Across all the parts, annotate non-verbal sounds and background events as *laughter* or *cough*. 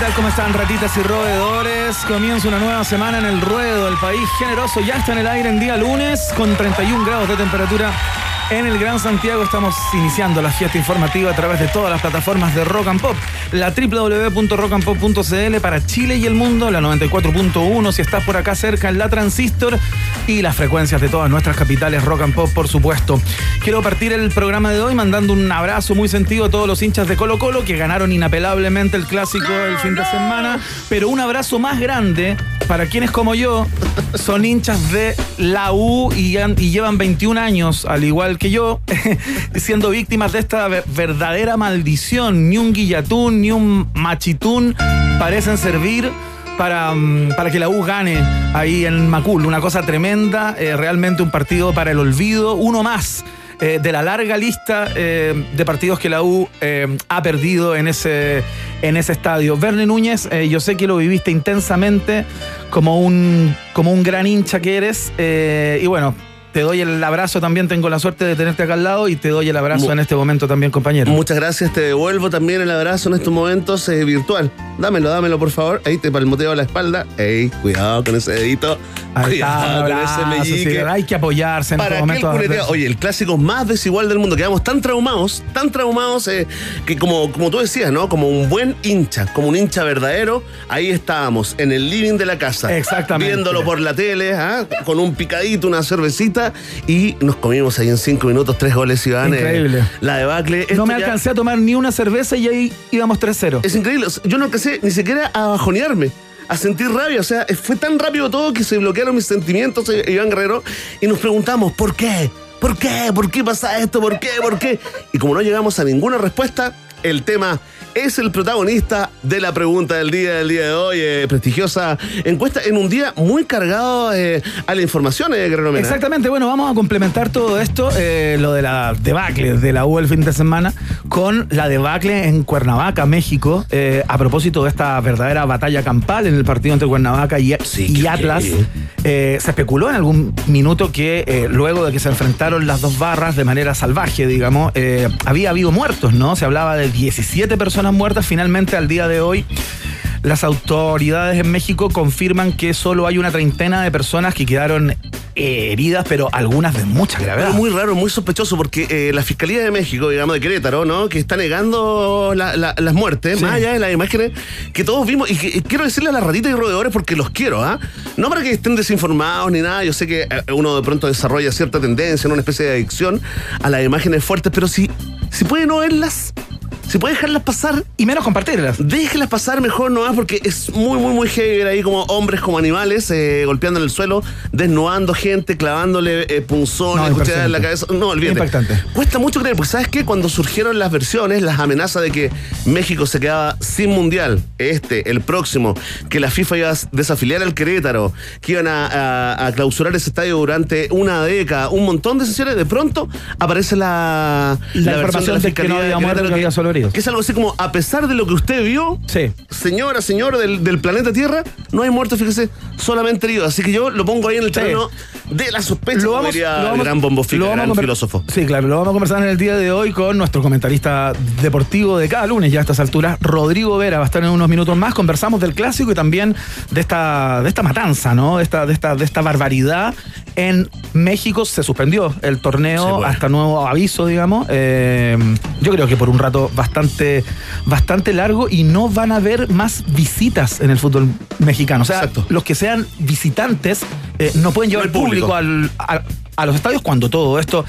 Tal? ¿Cómo están ratitas y roedores? Comienza una nueva semana en el ruedo. El país generoso ya está en el aire en día lunes con 31 grados de temperatura en el Gran Santiago. Estamos iniciando la fiesta informativa a través de todas las plataformas de Rock and Pop. La www.rockandpop.cl para Chile y el mundo, la 94.1 si estás por acá cerca en la Transistor y las frecuencias de todas nuestras capitales Rock and Pop, por supuesto. Quiero partir el programa de hoy mandando un abrazo muy sentido a todos los hinchas de Colo Colo que ganaron inapelablemente el clásico el fin de semana, pero un abrazo más grande para quienes como yo son hinchas de la U y, y llevan 21 años, al igual que yo, *laughs* siendo víctimas de esta ver- verdadera maldición. Ni un guillatún, ni un machitún parecen servir para, mm, para que la U gane ahí en Macul. Una cosa tremenda, eh, realmente un partido para el olvido, uno más. eh, de la larga lista eh, de partidos que la U ha perdido en ese, en ese estadio. Verne Núñez, yo sé que lo viviste intensamente como un, como un gran hincha que eres. y bueno, te doy el abrazo también, tengo la suerte de tenerte acá al lado y te doy el abrazo Mu- en este momento también, compañero. Muchas gracias, te devuelvo también el abrazo en estos momentos eh, virtual. Dámelo, dámelo, por favor. Ahí te palmoteo la espalda. Ey, cuidado con ese dedito. Ahí está, con sí, hay que apoyarse en ¿Para culeteo? adversos. Oye, el clásico más desigual del mundo. Quedamos tan traumados, tan traumados, eh, que como, como tú decías, ¿no? Como un buen hincha, como un hincha verdadero, ahí estábamos, en el living de la casa. Exactamente. Viéndolo por la tele, ¿ah? con un picadito, una cervecita, y nos comimos ahí en cinco minutos tres goles, Iván. eh, Increíble. la debacle. No Esto me ya- alcancé a tomar ni una cerveza y ahí íbamos 3-0. Es increíble. Yo no alcancé ni siquiera a bajonearme, a sentir rabia. O sea, fue tan rápido todo que se bloquearon mis sentimientos, eh, Iván Guerrero, y nos preguntamos, ¿por qué? ¿Por qué? ¿Por qué pasa esto? ¿Por qué? ¿Por qué? Y como no llegamos a ninguna respuesta, el tema es el protagonista de la pregunta del día del día de hoy. eh, prestigiosa encuesta en un día muy cargado eh, a la información, eh. Exactamente, bueno, vamos a complementar todo esto, eh, lo de la debacle de la U el fin de semana, con la debacle en Cuernavaca, México, eh, a propósito de esta verdadera batalla campal en el partido entre Cuernavaca y, Sí, y Atlas. Se especuló en algún minuto que luego de que se enfrentaron las dos barras de manera salvaje, digamos, había habido muertos, ¿no? Se hablaba de 17 personas muertas, finalmente al día de hoy. Las autoridades en México confirman que solo hay una treintena de personas que quedaron eh, heridas, pero algunas de mucha gravedad. Pero muy raro, muy sospechoso, porque eh, la Fiscalía de México, digamos, de Querétaro, ¿no? Que está negando la- la- las muertes, Sí. más allá de las imágenes que todos vimos. Y, que, y quiero decirle a las ratitas y roedores porque los quiero, ¿ah? No para que estén desinformados ni nada. Yo sé que eh, uno de pronto desarrolla cierta tendencia, ¿no? una especie de adicción a las imágenes fuertes, pero si, si puede no verlas, si puede dejarlas pasar, Y menos compartirlas. Déjelas pasar mejor nomás porque es muy, muy, muy heavy ver ahí como hombres como animales eh, golpeando en el suelo, desnudando gente, clavándole eh, punzones, No, en la cabeza. No, olvídate. Impactante. Cuesta mucho creer, porque ¿sabes qué? Cuando surgieron las versiones, las amenazas de que México se quedaba sin mundial, este, el próximo, que la FIFA iba a desafiliar al Querétaro, que iban a, a- a clausurar ese estadio durante una década, un montón de sesiones, de pronto aparece la, La información de que no Fiscalía había muerto, Querétaro que había solo que es algo así como, a pesar de lo que usted vio, Sí. señora, señor del, del planeta Tierra, no hay muertos, fíjese, solamente heridos. Así que yo lo pongo ahí en el terreno de la sospecha, Lo vamos, lo vamos- el gran Bombo Fica, lo vamos gran filósofo. Sí, claro, lo vamos a conversar en el día de hoy con nuestro comentarista deportivo de cada lunes, ya a estas alturas, Rodrigo Vera. Va a estar en unos minutos más. Conversamos del clásico y también de esta, de esta matanza, ¿no? De esta, de esta, de esta barbaridad. En México se suspendió el torneo Sí, bueno. hasta nuevo aviso, digamos. Eh, yo creo que por un rato bastante, bastante largo y no van a haber más visitas en el fútbol mexicano. O sea, Exacto. los que sean visitantes eh, no pueden llevar No hay público. público al- a, a los estadios cuando todo esto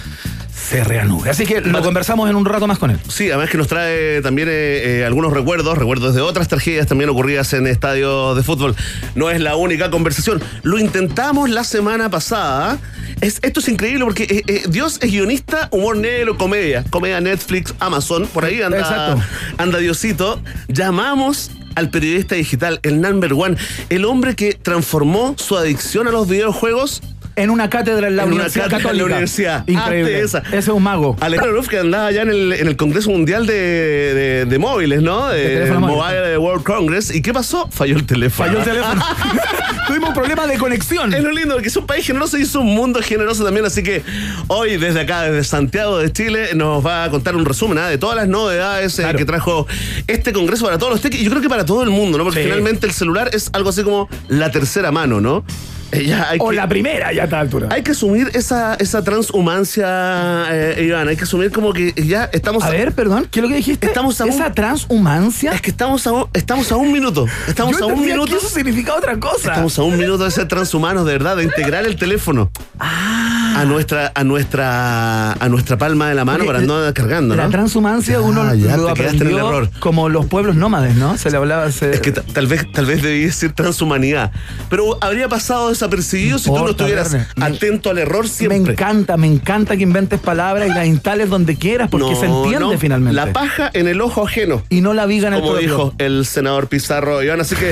se reanude. Así que lo conversamos en un rato más con él. Sí, además que nos trae también eh, eh, algunos recuerdos, recuerdos de otras tragedias también ocurridas en estadios de fútbol. No es la única conversación. Lo intentamos la semana pasada. Es, esto es increíble porque eh, eh, Dios es guionista, humor negro, comedia. Comedia Netflix, Amazon, por ahí anda, Exacto. anda Diosito. Llamamos al periodista digital, el number one, el hombre que transformó su adicción a los videojuegos En una cátedra en la En una Universidad cátedra en la Católica. universidad. Increíble. Hazte esa. Ese es un mago. Alejandro Ruf, que andaba ya en el, en el Congreso Mundial de, de- de móviles, ¿no? De. Mobile World Congress. ¿Y qué pasó? Falló el teléfono. Falló el teléfono. *laughs* Tuvimos un problema de conexión. Es lo lindo, porque es un país generoso y es un mundo generoso también. Así que hoy, desde acá, desde Santiago de Chile, nos va a contar un resumen ¿ah? de todas las novedades eh, que trajo este congreso para todos los tech. Y yo creo que para todo el mundo, ¿no? Porque Sí. finalmente el celular es algo así como la tercera mano, ¿no? Eh, ya hay O que- la primera ya a esta altura. Hay que asumir esa, esa transhumancia, eh, Iván. Hay que asumir como que ya estamos A ver, perdón, ¿qué es lo que dijiste? Estamos a un- Esa transhumancia. Es que estamos a un, estamos a un minuto. Estamos Yo a un minuto. que eso significa otra cosa. Estamos a un minuto de ser transhumanos, de verdad, de integrar el teléfono a nuestra, a nuestra, a nuestra palma de la mano Oye, para no andar cargando, La ¿no? transhumancia Ya, uno ya, lo en el error. como los pueblos nómades, ¿no? Se le hablaba... Se... Es que ta- tal vez, tal vez debí decir transhumanidad. Pero habría pasado desapercibido si tú no estuvieras. Me- atento al error me siempre. encanta, me encanta que inventes palabras y las instales donde quieras porque No, se entiende no. finalmente. La paja en el ojo ajeno. y no la viga en el como dijo el senador Pizarro Iván. Así que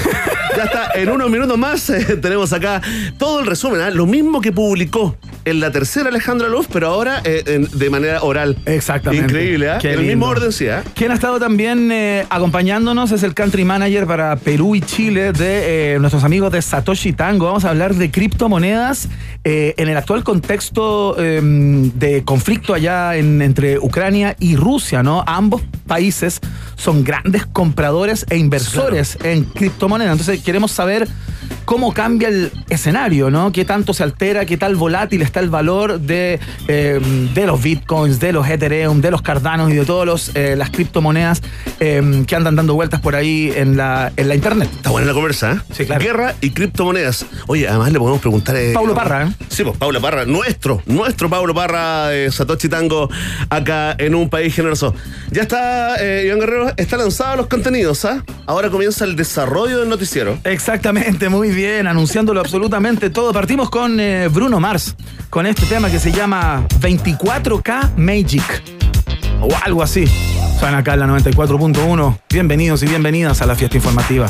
ya está, en unos minutos más eh, *laughs* tenemos acá todo el resumen. ¿ah? Lo mismo que publicó en la tercera Alejandra Luz, pero ahora eh, en- de manera oral. Exactamente. Increíble, ¿ah? Qué En el lindo. mismo orden, sí, ¿ah? Quien ha estado también eh, acompañándonos es el country manager para Perú y Chile de eh, nuestros amigos de Satoshi Tango. Vamos a hablar de criptomonedas eh, en el actual contexto eh, de conflicto allá en- entre Ucrania y Rusia, ¿no? Ambos países son grandes compradores e inversores en criptomonedas. Entonces queremos saber cómo cambia el escenario, ¿no? ¿Qué tanto se altera, qué tal volátil está el valor de, eh, de los bitcoins, de los Ethereum, de los Cardanos y de todas las criptomonedas eh, que andan dando vueltas por ahí en la, en la internet? Está buena la conversa, ¿eh? Sí, claro. Guerra y criptomonedas. Oye, además le podemos preguntar. eh, Paulo Parra, ¿eh? Sí, pues Paulo Parra, nuestro, nuestro Paulo Parra de Satoshi Tango, acá en un país generoso. Ya está, eh, Iván Guerrero, está lanzado los contenidos, ¿ah? Ahora comienza el desarrollo del noticiero. Exactamente, muy bien, anunciándolo absolutamente todo. Partimos con eh, Bruno Mars, con este tema que se llama 24K Magic, o algo así. Suena acá en la 94.1. Bienvenidos y bienvenidas a la fiesta informativa.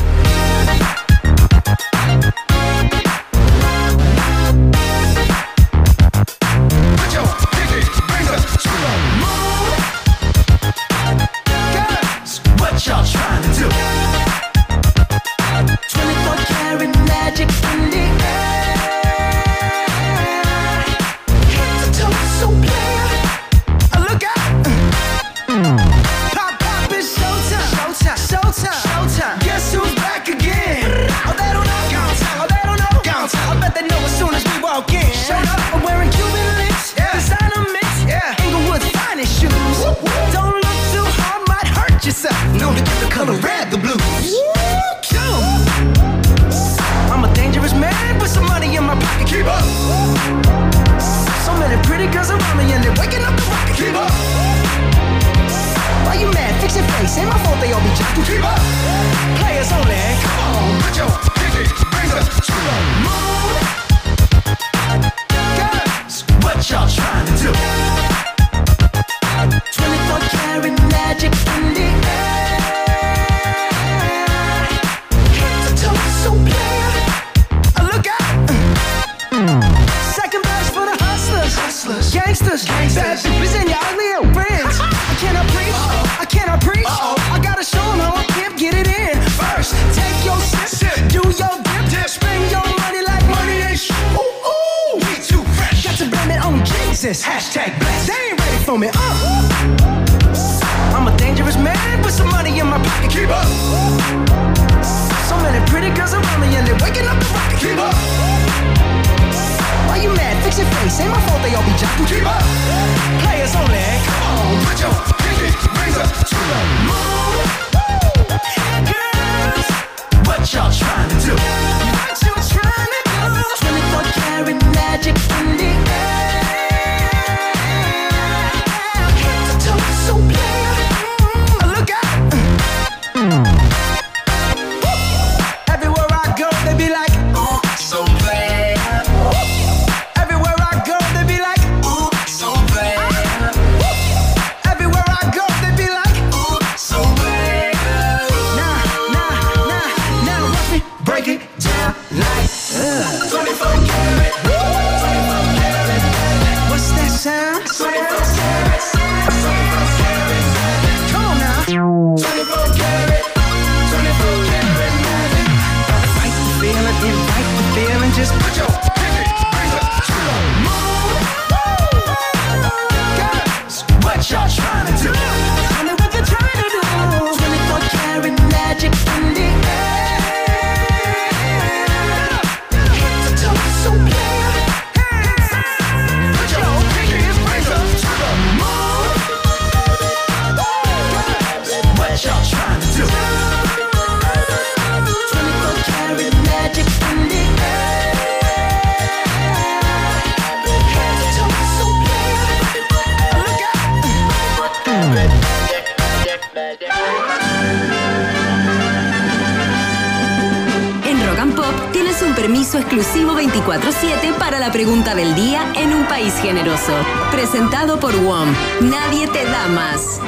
Permiso exclusivo 24-7 para la pregunta del día en un país generoso. Presentado por WOM. Nadie te da más.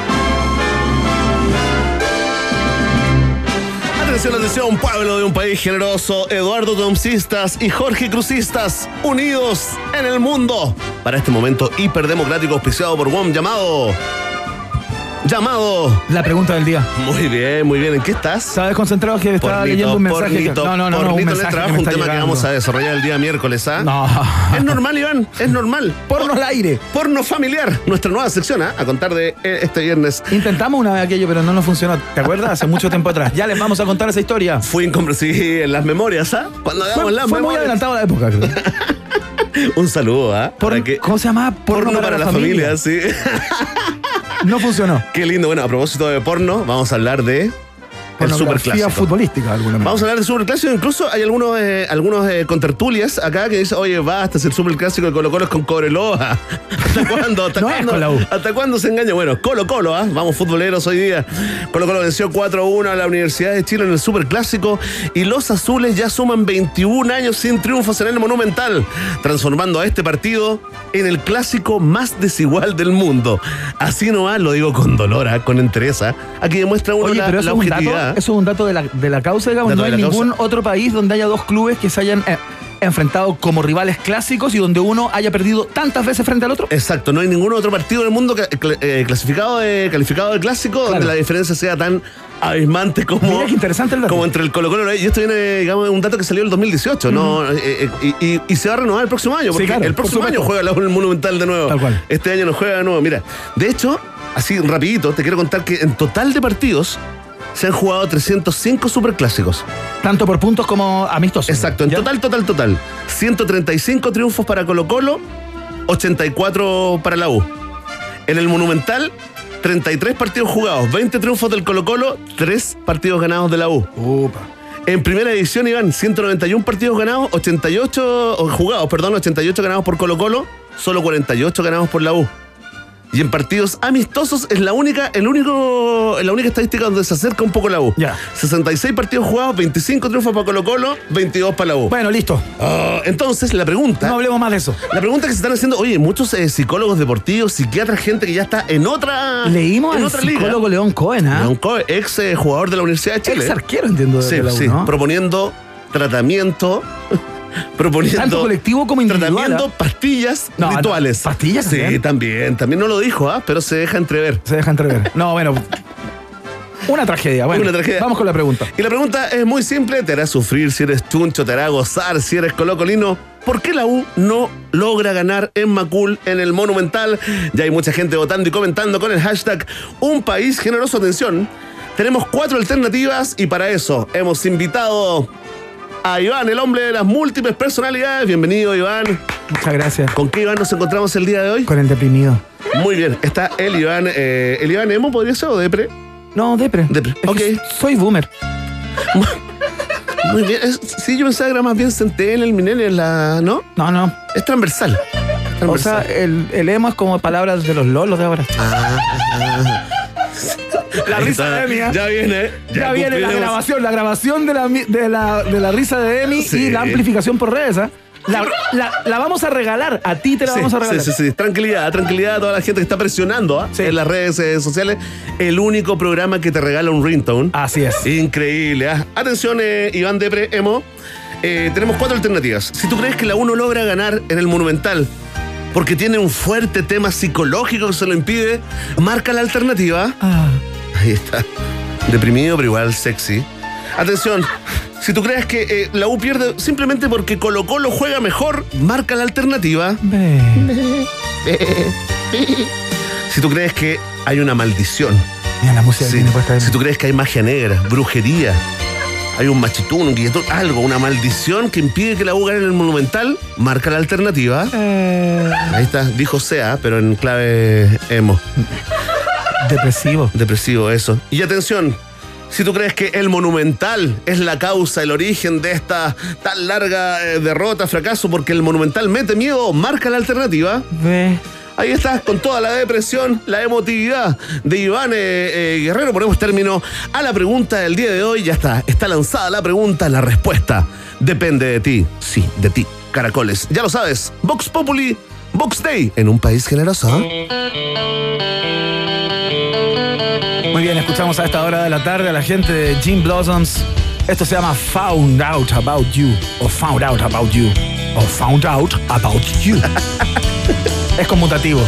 Atención, atención, pueblo de un país generoso, Eduardo Tomcistas y Jorge Crucistas, unidos en el mundo para este momento hiperdemocrático auspiciado por WOM llamado... Llamado. La pregunta del día. Muy bien, muy bien. ¿En qué estás? Estaba desconcentrado que estaba Pornito, leyendo un mensaje. pornito, no, no, no, no, un pornito trabajo, que me un está tema que vamos a desarrollar el día miércoles, ¿ah? No. *laughs* Es normal, Iván, es normal. Porno al aire. Porno familiar, nuestra nueva sección, ¿ah? A contar de eh, este viernes. Intentamos una vez aquello, pero no nos funcionó. ¿Te acuerdas? Hace mucho tiempo atrás. Ya les vamos a contar esa historia. Fui incomprensible en las memorias, ¿ah? Cuando hagamos Fue, las fue muy memorias. adelantado la época, creo. *laughs* Un saludo, ¿ah? Que- ¿Cómo se llama? Porno, para, la familia, sí. *laughs* No funcionó. Qué lindo. Bueno, a propósito de porno, vamos a hablar de Pornografía superclásico. futbolística, alguna manera. Vamos a hablar de superclásico. Incluso hay algunos, eh, algunos eh, contertulias acá que dicen, oye, basta, si el superclásico de Colo Colo es con Cobreloa. *laughs* ¿Hasta cuándo? ¿Hasta No es cuándo? con la U. ¿Hasta cuándo se engaña? Bueno, Colo Colo, ¿ah? Vamos futboleros hoy día. Colo Colo venció 4-1 a la Universidad de Chile en el superclásico y los azules ya suman 21 años sin triunfos en el Monumental, transformando a este partido en el clásico más desigual del mundo. Así nomás lo digo con dolor, ¿ah? con entereza. Aquí demuestra uno Oye, la, pero eso la es, un dato, objetividad. eso es un dato de la, de la causa, digamos. Dato no hay ningún causa. otro país donde haya dos clubes que se hayan eh, enfrentado como rivales clásicos y donde uno haya perdido tantas veces frente al otro. Exacto, no hay ningún otro partido del mundo que- cl- eh, clasificado de, calificado de clásico donde la diferencia sea tan abismante como, Mira qué interesante el dato. como entre el Colo Colo y esto viene, digamos, un dato que salió en el 2018, ¿no? Eh, eh, y, y- y se va a renovar el próximo año, Sí, porque claro, el próximo año juega en el Monumental de nuevo. Tal cual. Este año no juega de nuevo. Mira, de hecho, así rapidito, te quiero contar que en total de partidos se han jugado 305 superclásicos. Tanto por puntos como amistosos. Exacto, en ¿Ya? total, total, total. 135 triunfos para Colo Colo, 84 para la U. En el Monumental, 33 partidos jugados, 20 triunfos del Colo Colo, 3 partidos ganados de la U. Upa. En primera edición, Iván, 191 partidos ganados, 88 o jugados, perdón, 88 ganados por Colo Colo, solo 48 ganados por la U. Y en partidos amistosos es la única, el único, la única estadística donde se acerca un poco la U. Ya. 66 partidos jugados, 25 triunfos para Colo Colo, 22 para la U. Bueno, listo. Ah, entonces, la pregunta. No hablemos más de eso. La pregunta que se están haciendo, oye, muchos eh, psicólogos deportivos, psiquiatras, gente que ya está en otra. Leímos en al otra psicólogo León Cohen, ¿ah? León Cohen, ex eh, jugador de la Universidad de Chile. Ex arquero, entiendo, de, Sí, la U, sí, ¿no? proponiendo tratamiento, proponiendo Tanto colectivo como individual, tratamiento, ¿ah? pastillas, No, no, rituales. ¿pastillas Sí, también? también. También no lo dijo, ¿ah? pero se deja entrever. Se deja entrever. No, bueno. Una tragedia. Bueno, Una tragedia. vamos con la pregunta. Y la pregunta es muy simple, te hará sufrir si eres chuncho, te hará gozar si eres colocolino. ¿Por qué la U no logra ganar en Macul en el Monumental? Ya hay mucha gente votando y comentando con el hashtag Un País Generoso. Atención, tenemos cuatro alternativas y para eso hemos invitado a Iván, el hombre de las múltiples personalidades. Bienvenido, Iván. Muchas gracias. ¿Con qué Iván nos encontramos el día de hoy? Con el deprimido. Muy bien, está el Iván. eh, ¿El Iván Emo podría ser o Depre? No, depre. Depre, Es ok. Soy boomer. Muy bien. es- sí, yo pensaba que era más bien Centennial, el Millennial, la, ¿no? No, no. Es transversal. Es O sea, transversal. el, el emo es como palabras de los lolos de ahora. La Ahí risa está. de Emi, ¿ah? Ya viene. Ya, viene la grabación, la grabación de la, de la, de la risa de Emi Sí. y la amplificación por redes. ¿ah? La, la- la vamos a regalar, a ti te la Sí, vamos a regalar. sí, sí, sí. Tranquilidad, tranquilidad a toda la gente que está presionando ¿ah? Sí. en las redes eh, sociales. El único programa que te regala un ringtone. Así es. Increíble. Atención, eh, Iván Depre, Emo. Eh, tenemos cuatro alternativas. Si tú crees que la 1 logra ganar en el Monumental porque tiene un fuerte tema psicológico que se lo impide, marca la alternativa. Ah, Ahí está. Deprimido, pero igual sexy. Atención. Si tú crees que eh, la U pierde simplemente porque Colo Colo juega mejor, marca la alternativa. Si tú crees que hay una maldición, Mira la música sí. si tú crees que hay magia negra, brujería, hay un machitún, un guilletón, algo, una maldición que impide que la U gane en el Monumental, marca la alternativa. Eh, Ahí está, dijo sea, pero en clave emo. Depresivo. *laughs* Depresivo eso. Y atención, si tú crees que el Monumental es la causa, el origen de esta tan larga eh, derrota, fracaso, porque el Monumental mete miedo, marca la alternativa. Ve. Ahí está, con toda la depresión, la emotividad de Iván eh, eh, Guerrero. Ponemos término a la pregunta del día de hoy. Ya está, está lanzada la pregunta, la respuesta. Depende de ti. Sí, de ti. Caracoles. Ya lo sabes. Vox Populi, Vox Day, en un país generoso. Bien, escuchamos a esta hora de la tarde a la gente de Jim Blossoms. Esto se llama Found Out About You. O Found Out About You. O Found Out About You. *laughs* es conmutativo.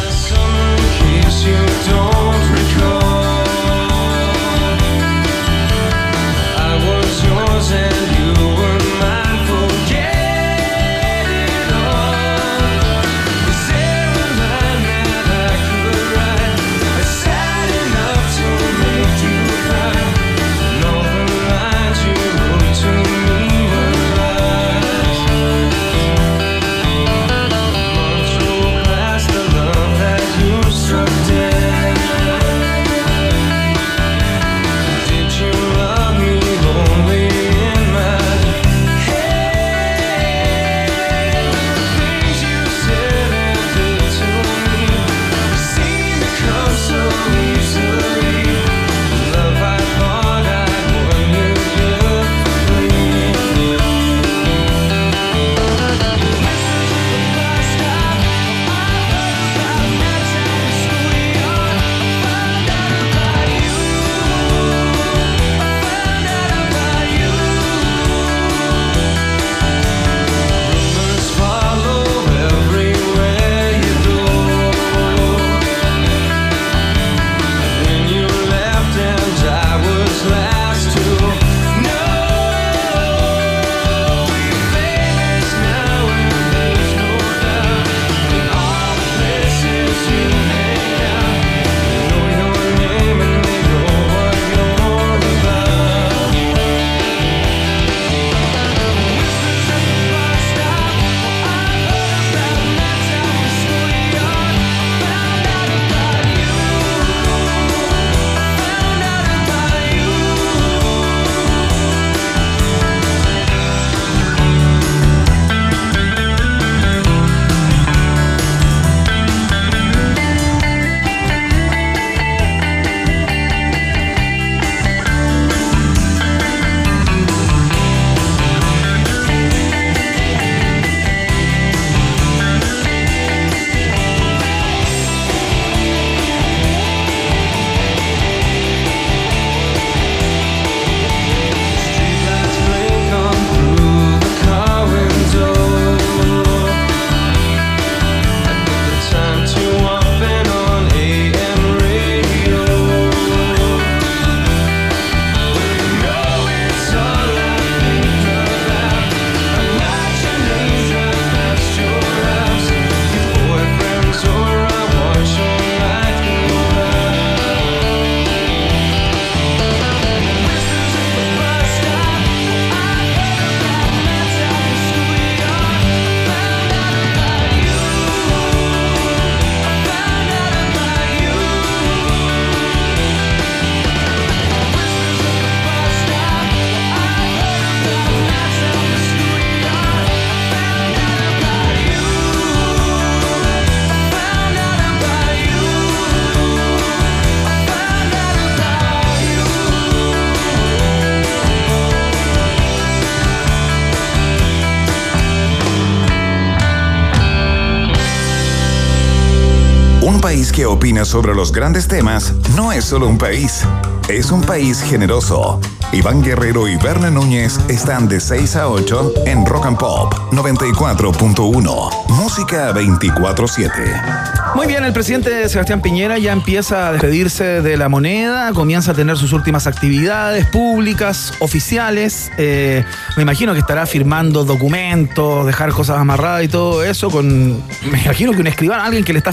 Opina sobre los grandes temas no es solo un país, es un país generoso. Iván Guerrero y Berna Núñez están de 6 a 8 en Rock and Pop 94.1. Música 24-7. Muy bien, el presidente Sebastián Piñera ya empieza a despedirse de la moneda, comienza a tener sus últimas actividades públicas, oficiales. Eh, me imagino que estará firmando documentos, dejar cosas amarradas y todo eso con, me imagino que un escribano, alguien que le está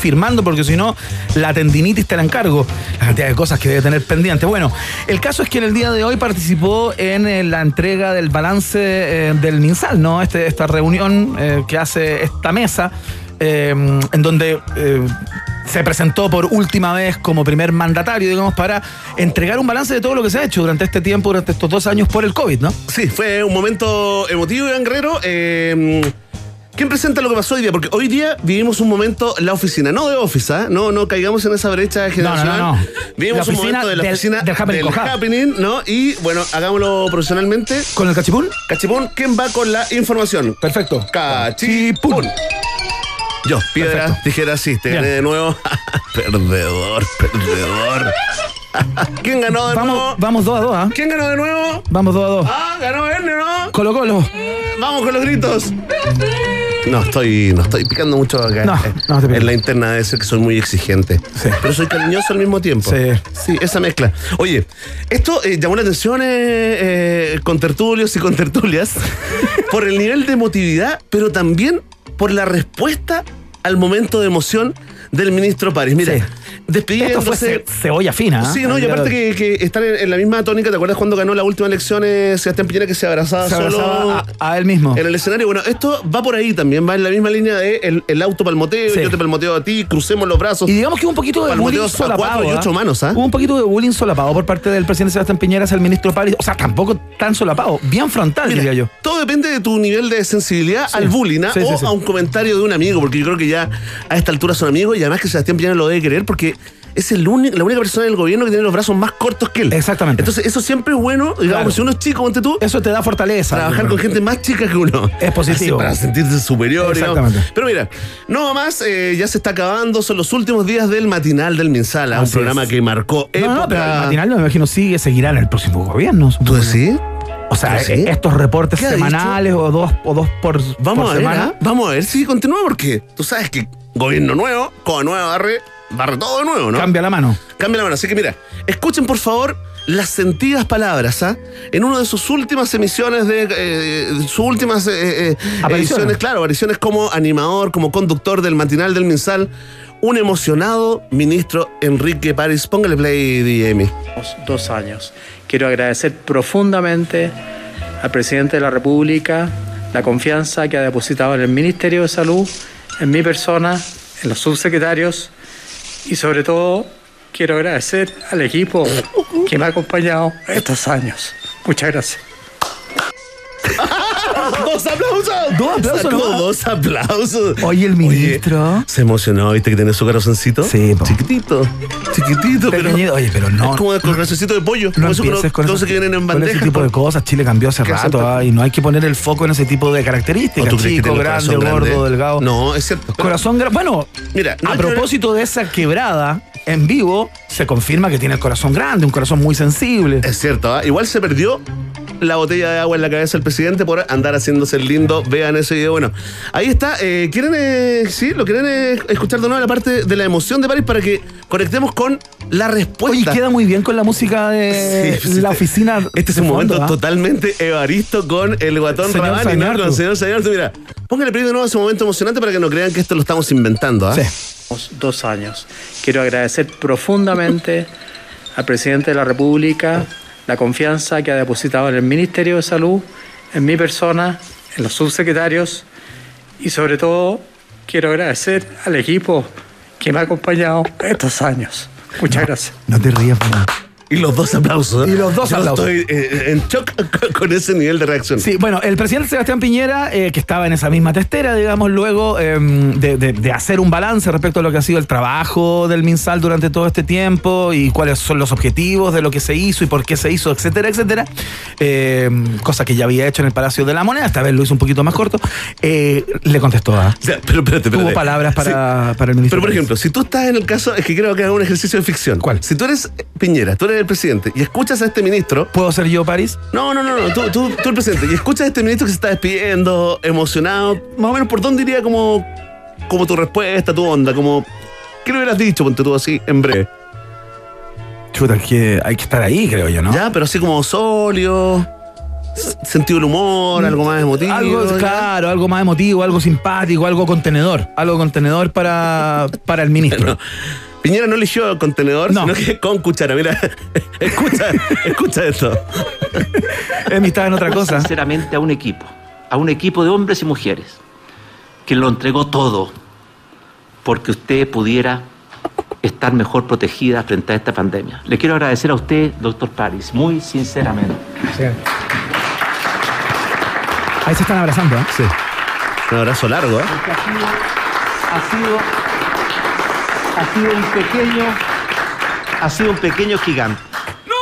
firmando, porque si no, la tendinitis te la encargo. La cantidad de cosas que debe tener pendiente. Bueno, el caso es que en el día de hoy participó en eh, la entrega del balance eh, del MinSal, ¿no? Este, esta reunión eh, que hace esta mesa, en donde se presentó por última vez como primer mandatario, digamos, para entregar un balance de todo lo que se ha hecho durante este tiempo, durante estos dos años por el COVID, ¿no? Sí, fue un momento emotivo, Iván Guerrero. ¿Quién presenta lo que pasó hoy día? Porque hoy día vivimos un momento en la oficina, no de Office, ¿ah? no, no caigamos en esa brecha generacional. no, no. Vivimos un momento de la del- oficina del happening ¿no? Y bueno, hagámoslo profesionalmente. ¿Con el cachipún? Cachipún, ¿quién va con la información? Perfecto. Cachipún. Yo, piedra, Perfecto. tijera, sí, te gané de nuevo. *laughs* perdedor, perdedor. *laughs* ¿Quién ganó de Vamos, nuevo? vamos dos a dos, ¿ah? ¿Quién ganó de nuevo? Vamos dos a dos. Ah, ganó Verne, ¿no? Colo Colo. Vamos con los gritos. No estoy, no estoy picando mucho acá. No, Eh, no te pico. En la interna debe ser que soy muy exigente. Sí. Pero soy cariñoso al mismo tiempo. Sí. Sí, esa mezcla. Oye, esto eh, llamó la atención eh, eh, con tertulios y con tertulias *laughs* por el nivel de emotividad, pero también por la respuesta al momento de emoción del ministro París. Mira, Sí. Despidiéndose. Esto fue ce- cebolla fina. ¿ah? Sí, no, y aparte que, que están en, en la misma tónica, ¿te acuerdas cuando ganó la última elección eh, Sebastián Piñera que se abrazaba se solo abrazaba a, a él mismo. en el escenario? Bueno, esto va por ahí también, va en la misma línea de el, el auto palmoteo, Sí. yo te palmoteo a ti, crucemos los brazos. Y digamos que hubo un poquito de bullying solapado. y ¿ah? ocho manos. Hubo un poquito de bullying solapado por parte del presidente Sebastián Piñera hacia el ministro París. O sea, tampoco tan solapado. Bien frontal, Mira, diría yo. Todo depende de tu nivel de sensibilidad al bullying ¿ah? O a un comentario de un amigo, porque yo creo que ya a esta altura son amigos y además que Sebastián Piñera lo debe querer porque es el único, la única persona del gobierno que tiene los brazos más cortos que él. Exactamente. Entonces, eso siempre es bueno, digamos, Claro. si uno es chico, ponte tú, Eso te da fortaleza. trabajar con gente más chica que uno. Es positivo. Así, para sentirse superior. digamos. Exactamente. Pero mira, no más, eh, ya se está acabando, son los últimos días del matinal del Minsala, un programa es. que marcó No, no, época. pero el matinal, me imagino, sigue, seguirá en el próximo gobierno. ¿Tú decís? O sea, eh, estos reportes ¿Qué ha semanales o dos, o dos por, Vamos por a ver, semana. ¿ah? vamos a ver si continúa porque tú sabes que gobierno nuevo, con nueva barre, barre todo de nuevo, ¿no? Cambia la mano. Cambia la mano. Así que mira, escuchen por favor las sentidas palabras, ¿ah? En una de sus últimas emisiones de, eh, de sus últimas eh, eh, Apariciones. claro, apariciones como animador, como conductor del matinal del Minsal, un emocionado ministro Enrique París. Póngale play, DM. dos años. Quiero agradecer profundamente al presidente de la República la confianza que ha depositado en el Ministerio de Salud, en mi persona, en los subsecretarios y sobre todo quiero agradecer al equipo que me ha acompañado estos años. Muchas gracias. *laughs* *laughs* ¡Dos aplausos! Dos aplausos Sacó nomás. dos aplausos. Oye, el ministro. se emocionó, ¿viste que tiene su corazoncito? Sí, po. Chiquitito, chiquitito, pero... Oye, pero no. es como el corazoncito de pollo. No eso empieces con, que vienen en con bandeja. ese tipo de cosas. Chile cambió hace ¿Qué rato ah, y no hay que poner el foco en ese tipo de ¿O características. Chico, grande, gordo, grande? delgado. No, es cierto. Corazón grande. Bueno, Mira, no a propósito de esa quebrada en vivo, se confirma que tiene el corazón grande, un corazón muy sensible. Es cierto, ¿ah? igual se perdió la botella de agua en la cabeza del presidente por andar haciéndose el lindo. Vean ese video. Bueno, ahí está. Eh, ¿Quieren, eh, sí, lo quieren eh, escuchar de nuevo la parte de la emoción de París para que conectemos con la Oye, respuesta? queda muy bien con la música de Sí, sí, la sí. oficina. Este es un fondo, momento ¿ah? totalmente evaristo con el guatón Señor Rabani, ¿no? Sañartu. Con el señor. Mira, póngale play de nuevo a ese momento emocionante para que no crean que esto lo estamos inventando. ¿ah? Sí. dos años. Quiero agradecer profundamente al presidente de la República la confianza que ha depositado en el Ministerio de Salud, en mi persona, en los subsecretarios y sobre todo quiero agradecer al equipo que me ha acompañado estos años. Muchas gracias. No te rías, Fernando. Y los dos aplausos. ¿eh? Y los dos Yo aplausos. Estoy eh, en shock *laughs* con- ese nivel de reacción. Sí, bueno, el presidente Sebastián Piñera, eh, que estaba en esa misma testera, digamos, luego eh, de, de- de hacer un balance respecto a lo que ha sido el trabajo del MinSal durante todo este tiempo y cuáles son los objetivos de lo que se hizo y por qué se hizo, etcétera, etcétera, eh, cosa que ya había hecho en el Palacio de la Moneda, esta vez lo hizo un poquito más corto, eh, le contestó a... O sea, pero espérate, espérate. Tuvo palabras para, Sí. para el ministro. Pero por ejemplo, si tú estás en el caso, es que creo que haga un ejercicio de ficción. ¿Cuál? Si tú eres Piñera, tú eres el presidente y escuchas a este ministro. ¿Puedo ser yo, París? No, no, no, no, tú, tú, tú el presidente. Y escuchas a este ministro que se está despidiendo, emocionado. Más o menos, ¿por dónde iría como, como tu respuesta, tu onda? Como, ¿Qué le hubieras dicho, ponte tú así, en breve? Chuta, es que hay que estar ahí, creo yo, ¿no? Ya, pero así como sólido, sentido del humor, algo más emotivo. Algo, ¿ya? claro, algo más emotivo, algo simpático, algo contenedor. Algo contenedor para, para el ministro. *laughs* No. Piñera no eligió contenedor, No. sino que con cuchara. Mira, *laughs* escucha, escucha esto. Emi estaba en otra cosa. sinceramente a un equipo, a un equipo de hombres y mujeres, que lo entregó todo porque usted pudiera estar mejor protegida frente a esta pandemia. Le quiero agradecer a usted, doctor Paris, muy sinceramente. Ahí se están abrazando, ¿eh? Sí. Un abrazo largo, ¿eh? porque ha sido, ha sido, ha sido un pequeño, ha sido un pequeño gigante.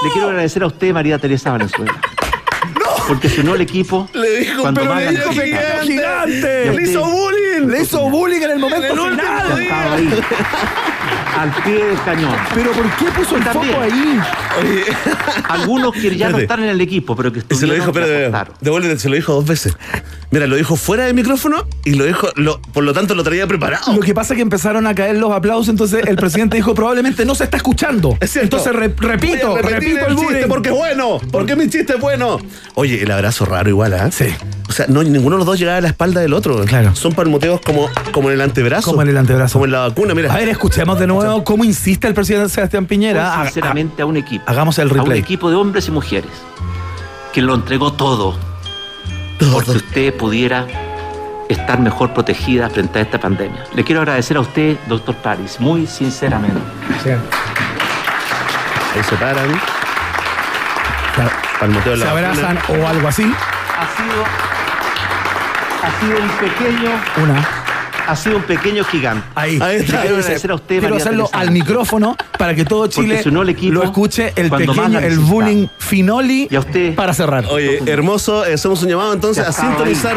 Le quiero agradecer a usted, María Teresa Valenzuela. Porque si no el equipo, Le dijo, cuando pero le dijo gigante. A Le hizo bullying. Le hizo bullying en el momento En el final. día. Al pie del cañón. Pero ¿por qué puso el También. foco ahí? Oye, Algunos que ya no Espérate. están en el equipo, pero que y se lo dijo, estuvieron, que espérate, aportaron. devuélvete, se lo dijo dos veces. Mira, lo dijo fuera del micrófono y lo dijo, lo, por lo tanto lo traía preparado. Lo que pasa es que empezaron a caer los aplausos, entonces el presidente dijo probablemente no se está escuchando. Es cierto. Entonces re- repito, Voy a repetir repito el chiste bullying. porque es bueno. Porque mi chiste es bueno. Oye, el abrazo raro igual, ¿ah? Sí. O sea, no, ninguno de los dos llegaba a la espalda del otro. Claro. Son palmoteos como, como en el antebrazo. Como en el antebrazo. Como en la vacuna, mira. A ver, escuchemos de nuevo cómo insiste el presidente Sebastián Piñera. Sinceramente a un equipo. hagamos el A un replay. equipo de hombres y mujeres que lo entregó todo porque usted pudiera estar mejor protegida frente a esta pandemia. Le quiero agradecer a usted, doctor Paris, muy sinceramente. Ahí se paran. Se- Palmoteo se la vacuna. abrazan o algo así. Ha sido, ha sido un pequeño, Una. ha sido un pequeño gigante. Ahí. Ahí está. Le quiero agradecer a usted, Quiero María hacerlo Teresa al micrófono para que todo Chile si no el equipo, lo escuche el cuando más pequeño, la el necesitaba. bullying finoli Y a usted- para cerrar. Oye, hermoso, eh, hacemos un llamado entonces Ya a sintonizar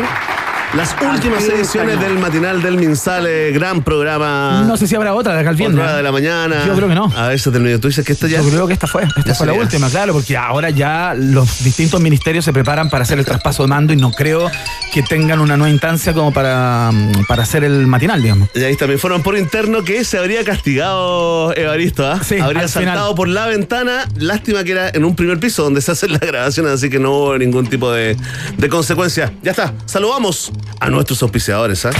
las últimas ediciones del matinal del Minsal, eh, gran programa. No sé si habrá otra de acá al Otra viernes. hora de la mañana. Yo creo que no. A veces del medio. Tú dices que esta ya. Yo creo que esta fue, esta fue la sería. última, claro, porque ahora ya los distintos ministerios se preparan para hacer el traspaso de mando y no creo que tengan una nueva instancia como para, mm, para hacer el matinal, digamos. Y ahí también fueron por interno que se habría castigado Evaristo, ¿ah? Sí, habría al saltado final. por la ventana. Lástima que era en un primer piso donde se hacen las *laughs* grabaciones, así que no hubo ningún tipo de, de consecuencia. Ya está. Saludamos a nuestros auspiciadores, ¿ah?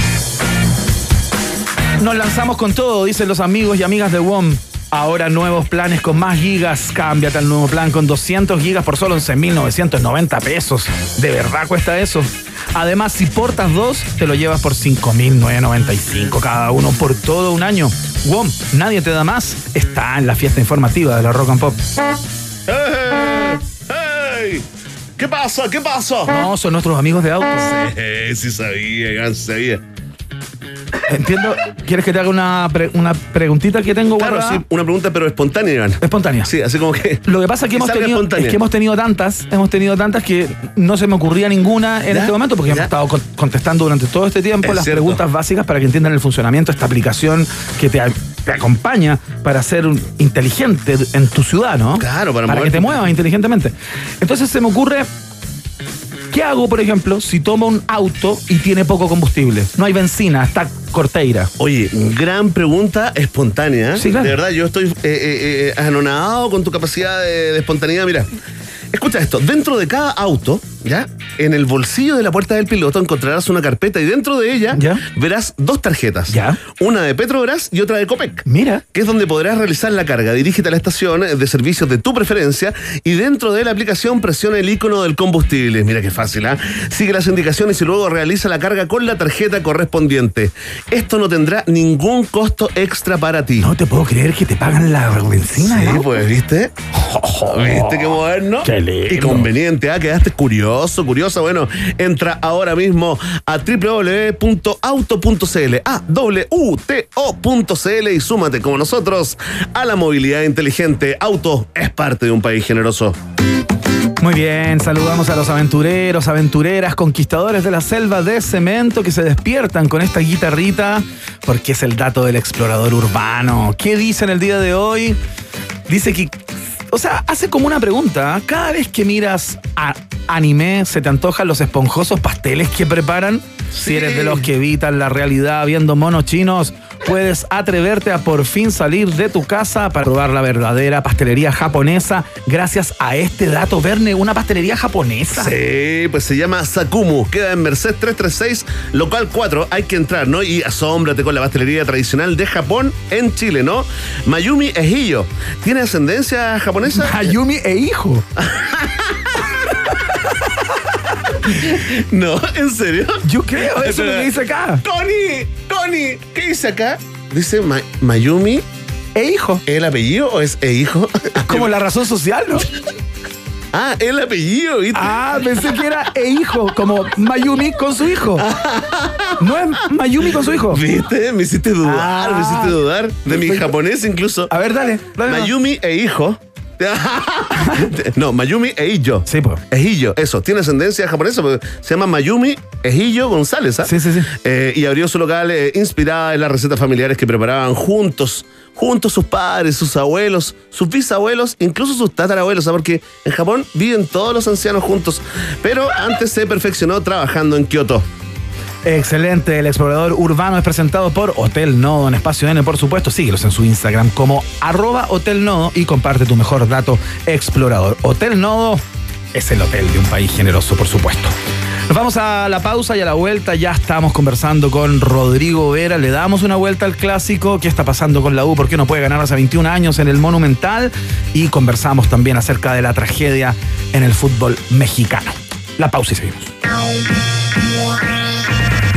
Nos lanzamos con todo, dicen los amigos y amigas de WOM. Ahora nuevos planes con más gigas. Cámbiate al nuevo plan con 200 gigas por solo 11.990 pesos. ¿De verdad cuesta eso? Además, si portas dos, te lo llevas por 5.995 cada uno por todo un año. WOM, nadie te da más. Está en la fiesta informativa de la Rock and Pop. ¡Hey! ¡Hey! ¿Qué pasa? ¿Qué pasa? No, son nuestros amigos de autos. Eh, sí sabía, sabía. Entiendo. ¿Quieres que te haga una, pre- una preguntita que tengo Claro, guardada? sí, una pregunta, pero espontánea, Iván. Espontánea. Sí, así como que. *laughs* Lo que pasa es que, hemos tenido, espontánea. es que hemos tenido tantas, hemos tenido tantas que no se me ocurría ninguna en ¿Ya? este momento porque ¿Ya? hemos estado con- contestando durante todo este tiempo Es las cierto. preguntas básicas para que entiendan el funcionamiento de esta aplicación que te, a- te acompaña para ser un inteligente en tu ciudad, ¿no? Claro, para que moverte. te muevas inteligentemente. Entonces se me ocurre ¿Qué hago, por ejemplo, si tomo un auto y tiene poco combustible? No hay benzina, está corteira. Oye, gran pregunta espontánea. ¿eh? Sí, claro. De verdad, yo estoy eh, eh, eh, anonadado con tu capacidad de, de espontaneidad. Mira, escucha esto. Dentro de cada auto, ¿ya? En el bolsillo de la puerta del piloto encontrarás una carpeta y dentro de ella ¿Ya? verás dos tarjetas. ¿Ya? Una de Petrobras y otra de Copec. Mira. que es donde podrás realizar la carga. Dirígete a la estación de servicios de tu preferencia y dentro de la aplicación presiona el icono del combustible. Mira qué fácil, ¿ah? Sigue las indicaciones y luego realiza la carga con la tarjeta correspondiente. Esto no tendrá ningún costo extra para ti. No te puedo creer que te pagan la benzina, Sí, ¿no? pues, ¿viste? *laughs* ¿Viste qué moderno? Qué lindo. Y conveniente, ¿ah? Quedaste curioso, curiosa. Bueno, entra ahora mismo a www.auto.cl, a w-u-t-o.cl y súmate como nosotros a la movilidad inteligente. Auto es parte de un país generoso. Muy bien, saludamos a los aventureros, aventureras, conquistadores de la selva de cemento que se despiertan con esta guitarrita porque es el dato del explorador urbano. ¿Qué dice en el día de hoy? Dice que, o sea, hace como una pregunta. Cada vez que miras a anime, ¿se te antojan los esponjosos pasteles que preparan? Si eres de los que evitan la realidad viendo monos chinos, puedes atreverte a por fin salir de tu casa para probar la verdadera pastelería japonesa gracias a este dato, Verne, una pastelería japonesa. Sí, pues se llama Sakumu. Queda en Merced 336, local 4. Hay que entrar, ¿no? Y asómbrate con la pastelería tradicional de Japón en Chile, ¿no? Mayumi Ejillo. ¿Tiene ascendencia japonesa? Ayumi e hijo. *laughs* No, ¿en serio? Yo creo, eso es lo que dice acá. Connie, Connie, ¿qué dice acá? Dice Ma- Mayumi, E hijo. ¿el apellido o es e hijo? Como la razón social, ¿no? ah, el apellido, ¿viste? Ah, pensé que era e hijo, como Mayumi con su hijo. ¿No es Mayumi con su hijo? ¿Viste? Me hiciste dudar, Ah. me hiciste dudar. De mi japonés incluso. A ver, dale. dale Mayumi e hijo. *laughs* No, Mayumi e Illo. Sí, pues. Ejillo, eso, tiene ascendencia japonesa, porque se llama Mayumi Ejillo González, ¿ah? Sí, sí, sí. Eh, y abrió su local eh, inspirada en las recetas familiares que preparaban juntos, juntos sus padres, sus abuelos, sus bisabuelos, incluso sus tatarabuelos, ¿ah? porque en Japón viven todos los ancianos juntos, pero antes se perfeccionó trabajando en Kioto. Excelente, el explorador urbano es presentado por Hotel Nodo en Espacio N, por supuesto. Síguelos en su Instagram como arroba Hotel Nodo y comparte tu mejor dato explorador. Hotel Nodo es el hotel de un país generoso, por supuesto. Nos vamos a la pausa y a la vuelta ya estamos conversando con Rodrigo Vera. Le damos una vuelta al clásico. ¿Qué está pasando con la U? ¿Por qué no puede ganar hace 21 años en el Monumental? Y conversamos también acerca de la tragedia en el fútbol mexicano. La pausa y seguimos.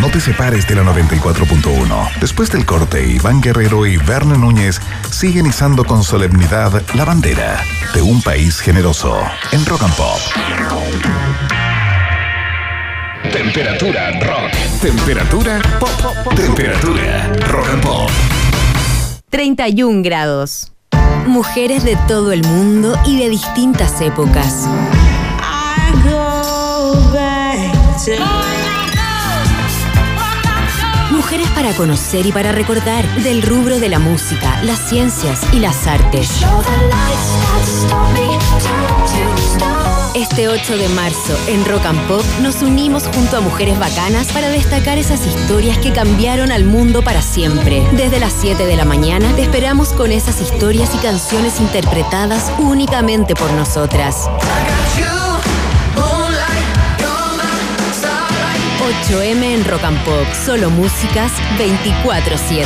No te separes de la 94.1. Después del corte, Iván Guerrero y Verne Núñez siguen izando con solemnidad la bandera de un país generoso en Rock and Pop. Temperatura rock. Temperatura pop. Temperatura rock and pop. 31 grados. Mujeres de todo el mundo y de distintas épocas. Mujeres para conocer y para recordar del rubro de la música, las ciencias y las artes. Este 8 de marzo, en Rock and Pop, nos unimos junto a mujeres bacanas para destacar esas historias que cambiaron al mundo para siempre. Desde las 7 de la mañana, te esperamos con esas historias y canciones interpretadas únicamente por nosotras. 8M en Rock and Pop, solo músicas 24-7.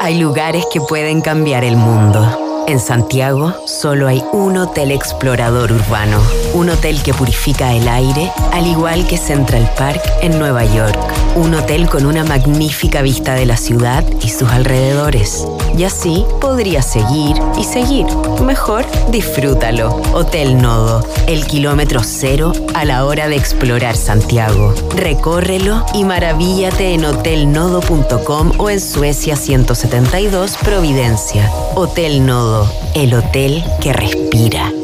Hay lugares que pueden cambiar el mundo. En Santiago solo hay un hotel explorador urbano, un hotel que purifica el aire, al igual que Central Park en Nueva York, un hotel con una magnífica vista de la ciudad y sus alrededores. Y así podrías seguir y seguir. Mejor disfrútalo. Hotel Nodo, el kilómetro cero a la hora de explorar Santiago. Recórrelo y maravíllate en hotelnodo.com o en Suecia 172 Providencia. Hotel Nodo, el hotel que respira.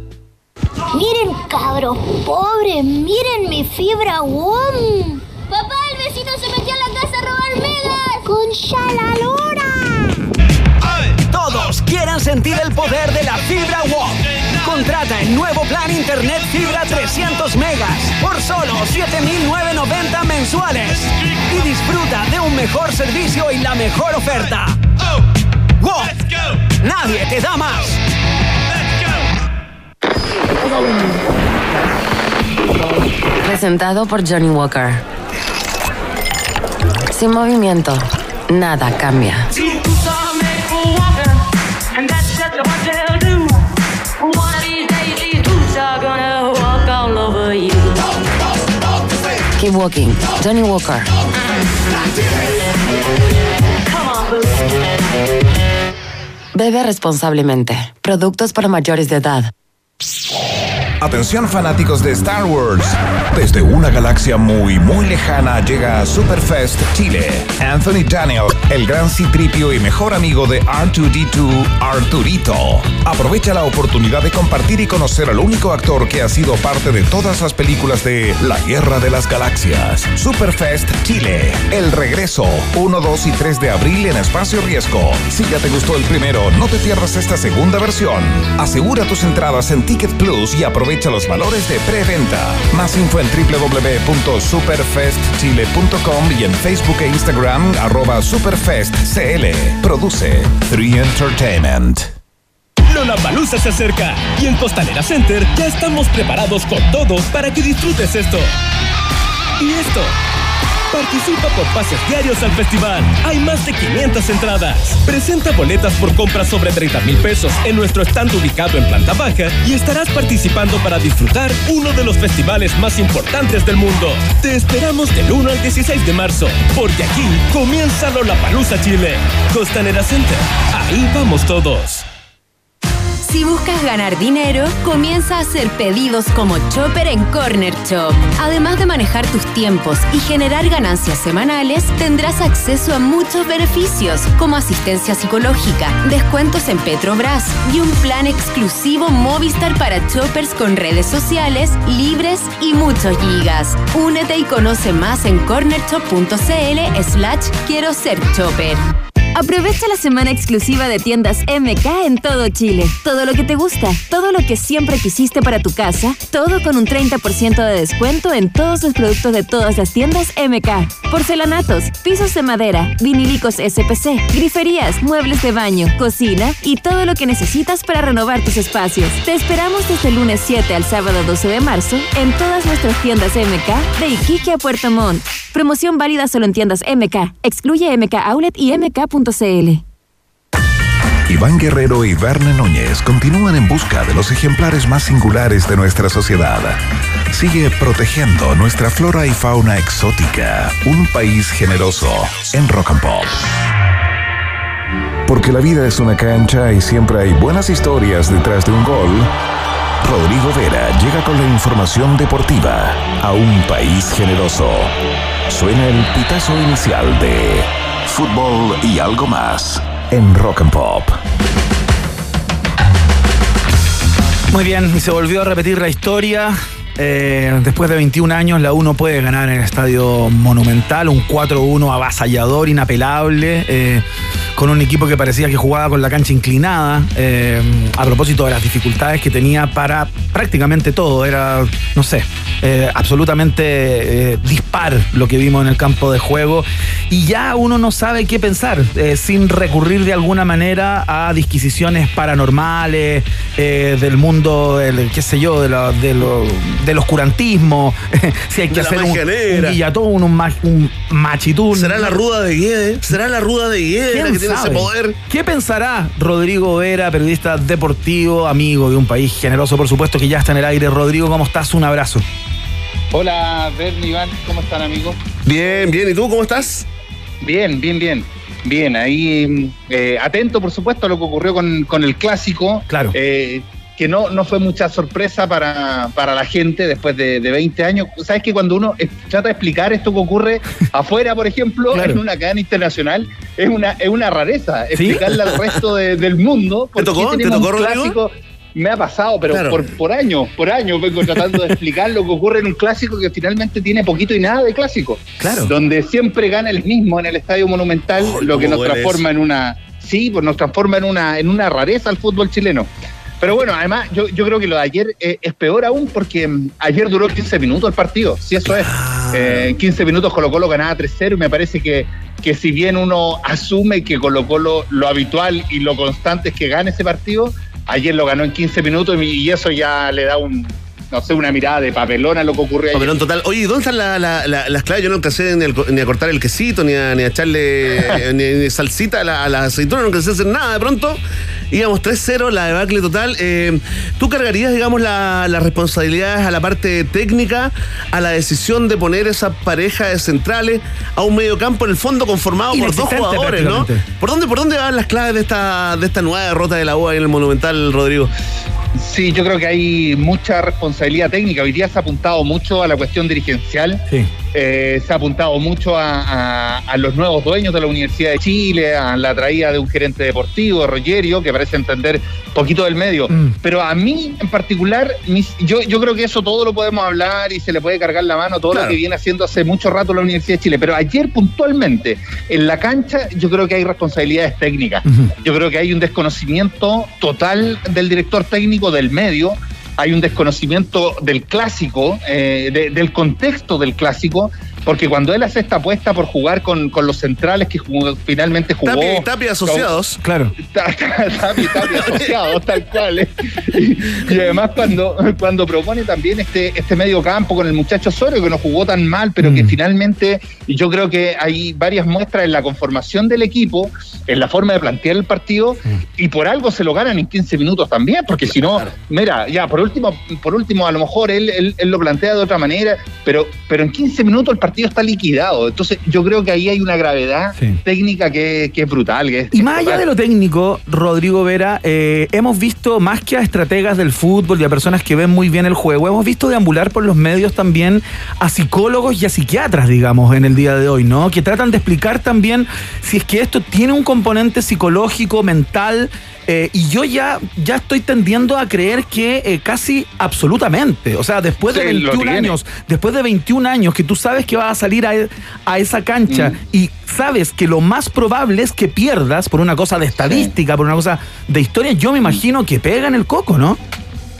Miren, cabros pobres, miren mi fibra WOM. Papá, el vecino se metió a la casa a robar megas. Con Shalalora. Todos quieran sentir el poder de la fibra WOM. Contrata el nuevo plan Internet Fibra 300 megas por solo 7.990 mensuales y disfruta de un mejor servicio y la mejor oferta. WOM. Nadie te da más. Presentado por Johnny Walker. Sin movimiento, nada cambia. Keep walking. Johnny Walker. Bebe responsablemente. Productos para mayores de edad. Atención fanáticos de Star Wars. Desde una galaxia muy, muy lejana llega a Superfest Chile. Anthony Daniel, el gran citripio y mejor amigo de R2D2, Arturito. Aprovecha la oportunidad de compartir y conocer al único actor que ha sido parte de todas las películas de La Guerra de las Galaxias. Superfest Chile. El regreso. 1, 2 y 3 de abril en Espacio Riesgo. Si ya te gustó el primero, no te pierdas esta segunda versión. Asegura tus entradas en Ticket Plus y aprovecha los valores de preventa. Más info en www.superfestchile.com y en Facebook e Instagram arroba superfestcl. Produce 3 Entertainment. Lollapalooza se acerca y en Costanera Center ya estamos preparados con todo para que disfrutes esto. Y esto. Participa por pases diarios al festival. Hay más de 500 entradas. Presenta boletas por compras sobre 30 mil pesos en nuestro stand ubicado en planta baja y estarás participando para disfrutar uno de los festivales más importantes del mundo. Te esperamos del 1 al 16 de marzo, porque aquí comienza Lollapalooza Chile. Costanera Center. Ahí vamos todos. Si buscas ganar dinero, comienza a hacer pedidos como Chopper en Corner Shop. Además de manejar tus tiempos y generar ganancias semanales, tendrás acceso a muchos beneficios, como asistencia psicológica, descuentos en Petrobras y un plan exclusivo Movistar para choppers con redes sociales, libres y muchos gigas. Únete y conoce más en cornershop.cl slash quiero ser chopper. Aprovecha la semana exclusiva de tiendas MK en todo Chile. Todo lo que te gusta, todo lo que siempre quisiste para tu casa, todo con un 30% de descuento en todos los productos de todas las tiendas MK. Porcelanatos, pisos de madera, vinilicos SPC, griferías, muebles de baño, cocina y todo lo que necesitas para renovar tus espacios. Te esperamos desde el lunes 7 al sábado 12 de marzo en todas nuestras tiendas MK de Iquique a Puerto Montt. Promoción válida solo en tiendas MK. Excluye MK Outlet y Iván Guerrero y Verne Núñez continúan en busca de los ejemplares más singulares de nuestra sociedad. Sigue protegiendo nuestra flora y fauna exótica. Un país generoso en Rock and Pop. Porque la vida es una cancha y siempre hay buenas historias detrás de un gol. Rodrigo Vera llega con la información deportiva a un país generoso. Suena el pitazo inicial de fútbol y algo más en Rock and Pop. Muy bien, se volvió a repetir la historia. Eh, después de 21 años, la 1 puede ganar en el Estadio Monumental, un 4-1 avasallador, inapelable, eh, con un equipo que parecía que jugaba con la cancha inclinada, eh, a propósito de las dificultades que tenía para prácticamente todo. Era, no sé, eh, absolutamente eh, dispar lo que vimos en el campo de juego. Y ya uno no sabe qué pensar, sin recurrir de alguna manera a disquisiciones paranormales, del mundo, del, qué sé yo, de lo- de lo- del oscurantismo, *laughs* si hay que De la hacer un, un guillatón, un, un machitún. ¿Será la ruda de Guede? ¿Será la ruda de Guede la ¿Quién que tiene ese poder? ¿Qué pensará Rodrigo Vera, periodista deportivo, amigo de un país generoso, por supuesto, que ya está en el aire? Rodrigo, ¿cómo estás? Un abrazo. Hola, Bernie, Iván, ¿cómo están amigos? Bien, bien, ¿y tú cómo estás? Bien, bien, bien. Bien, ahí eh, atento, por supuesto, a lo que ocurrió con, con el clásico. Claro. Eh, que no, no fue mucha sorpresa para, para la gente después de, de 20 años. Sabes que cuando uno trata de explicar esto que ocurre *laughs* afuera, por ejemplo, Claro. en una cadena internacional, es una, es una rareza ¿Sí? explicarle al resto de- del mundo. qué tocó? ¿Te tocó, clásico. Me ha pasado, pero Claro. por, por años, por años vengo tratando de explicar lo que ocurre en un clásico que finalmente tiene poquito y nada de clásico. Claro. Donde siempre gana el mismo en el Estadio Monumental, Oh, lo que nos transforma en una. Sí, pues nos transforma en una, en una rareza al fútbol chileno. Pero bueno, además, yo, yo creo que lo de ayer eh, es peor aún porque mm, ayer duró 15 minutos el partido, sí, eso es. Eh, en 15 minutos Colo Colo ganaba 3-0 y me parece que, que si bien uno asume que Colo Colo lo habitual y lo constante es que gane ese partido, ayer lo ganó en 15 minutos y, eso ya le da un, no sé, una mirada de papelón a lo que ocurrió. Papelón total. Oye, ¿y ¿dónde están la- la- la- las claves? Yo no alcancé ni, ni a cortar el quesito, ni a, ni a echarle *laughs* eh, ni, ni salsita a la, a la aceituna, no alcancé a hacer nada. De pronto íbamos 3-0, la debacle total. Eh, ¿Tú cargarías, digamos, la- las responsabilidades a la parte técnica, a la decisión de poner esa pareja de centrales a un medio campo en el fondo conformado por dos jugadores, ¿no? ¿Por dónde, ¿Por dónde van las claves de esta, de esta nueva derrota de la U ahí en el Monumental, Rodrigo? Sí, yo creo que hay mucha responsabilidad técnica. Hoy día se ha apuntado mucho a la cuestión dirigencial. Sí. Eh, se ha apuntado mucho a, a- a los nuevos dueños de la Universidad de Chile, a la traída de un gerente deportivo, Rogerio, que parece entender poquito del medio. Mm. Pero a mí en particular, mis- yo, yo creo que eso todo lo podemos hablar y se le puede cargar la mano, todo Claro. lo que viene haciendo hace mucho rato la Universidad de Chile. Pero ayer puntualmente, en la cancha, yo creo que hay responsabilidades técnicas. Yo creo que hay un desconocimiento total del director técnico del medio. Hay un desconocimiento del clásico, eh, de- del contexto del clásico, porque cuando él hace esta apuesta por jugar con, con los centrales que jugó- finalmente jugó. Tapia y Tapia asociados. Claro. Tapia y Tapia asociados, tal cual. ¿eh? Y, y además cuando, cuando propone también este, este medio campo con el muchacho Osorio, que no jugó tan mal, pero que finalmente y yo creo que hay varias muestras en la conformación del equipo, en la forma de plantear el partido, y por algo se lo ganan en 15 minutos también, porque si no, mira, ya, por último, por último, a lo mejor él, él, él lo plantea de otra manera, pero, pero en 15 minutos el partido está liquidado. Entonces, yo creo que ahí hay una gravedad Sí. técnica que, que es brutal. Que es- Y más allá de lo técnico, Rodrigo Vera, eh, hemos visto más que a estrategas del fútbol y a personas que ven muy bien el juego, hemos visto deambular por los medios también a psicólogos y a psiquiatras, digamos, en el día de hoy, ¿no? Que tratan de explicar también si es que esto tiene un componente psicológico, mental. Eh, y yo ya, ya estoy tendiendo a creer que eh, casi absolutamente, o sea, después de Sí, lo 21 tiene. años, después de 21 años que tú sabes que vas a salir a, a esa cancha Mm. y sabes que lo más probable es que pierdas por una cosa de estadística, por una cosa de historia, yo me imagino que pega en el coco, ¿no?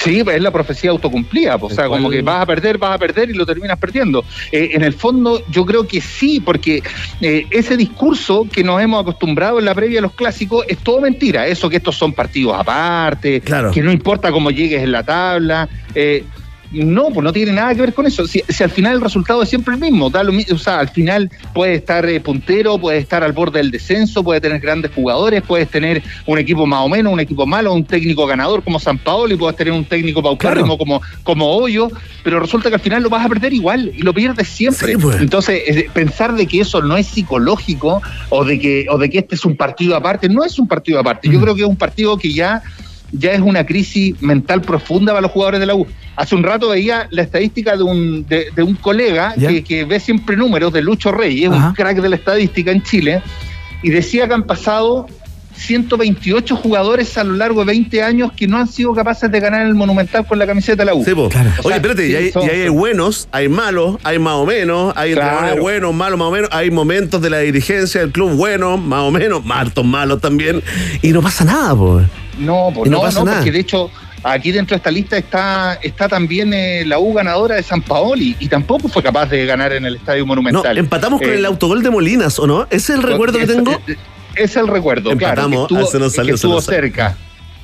Sí, es la profecía autocumplida, o sea, como que vas a perder, vas a perder y lo terminas perdiendo. Eh, en el fondo, yo creo que sí, porque eh, ese discurso que nos hemos acostumbrado en la previa de los clásicos es todo mentira. Eso que estos son partidos aparte, Claro. que no importa cómo llegues en la tabla. eh, no, pues no tiene nada que ver con eso. Si, si al final el resultado es siempre el mismo, da lo mi- o sea, al final puede estar eh, puntero, puede estar al borde del descenso, puede tener grandes jugadores, puedes tener un equipo más o menos, un equipo malo, un técnico ganador como San Paolo y puedes tener un técnico paupérrimo Claro. como, como Hoyo, pero resulta que al final lo vas a perder igual y lo pierdes siempre. Sí, pues. Entonces, eh, pensar de que eso no es psicológico o de que, o de que este es un partido aparte, no es un partido aparte. Yo Mm. creo que es un partido que ya ya es una crisis mental profunda para los jugadores de la U. Hace un rato veía la estadística de un, de, de un colega que, que ve siempre números de Lucho Reyes, Ajá. un crack de la estadística en Chile, y decía que han pasado 128 jugadores a lo largo de 20 años que no han sido capaces de ganar el Monumental con la camiseta de la U. Sí. Claro. Oye, espérate, Sí, y, hay, son- y ahí hay buenos, hay malos, hay más o menos, hay Claro. entrenadores buenos, malos, más o menos, hay momentos de la dirigencia del club buenos, más o menos, hartos malos también, y no pasa nada, pues. No, pues no no, pasa no, nada. porque de hecho aquí dentro de esta lista está, está también eh, la U ganadora de San Paoli y tampoco fue capaz de ganar en el Estadio No, Monumental. empatamos con Eh, el autogol de Molinas, ¿o no? Ese es el recuerdo que tengo. Es, es el recuerdo, Empatamos, claro. que ah, se nos salió, que se nos estuvo cerca.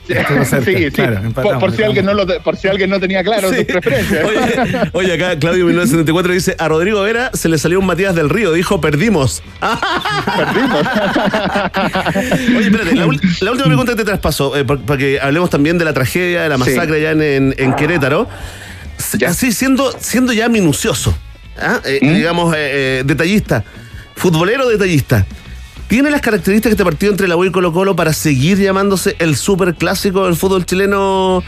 Estuvo *laughs* cerca, sí, por, si alguien no lo, por si alguien no tenía claro *laughs* Sí. sus preferencias. Oye, *laughs* oye, acá Claudio 1974 dice, a Rodrigo Vera se le salió un Matías del Río, dijo, perdimos. Oye, espérate, la, última pregunta que te traspaso, eh, para que hablemos también de la tragedia, de la Sí. masacre allá en, en- en Querétaro. Ya. Así, siendo, siendo ya minucioso, ¿ah? Eh, ¿Mm? digamos, eh, eh, detallista, futbolero detallista. ¿Tiene las características este partido entre la U y Colo Colo para seguir llamándose el super clásico del fútbol chileno,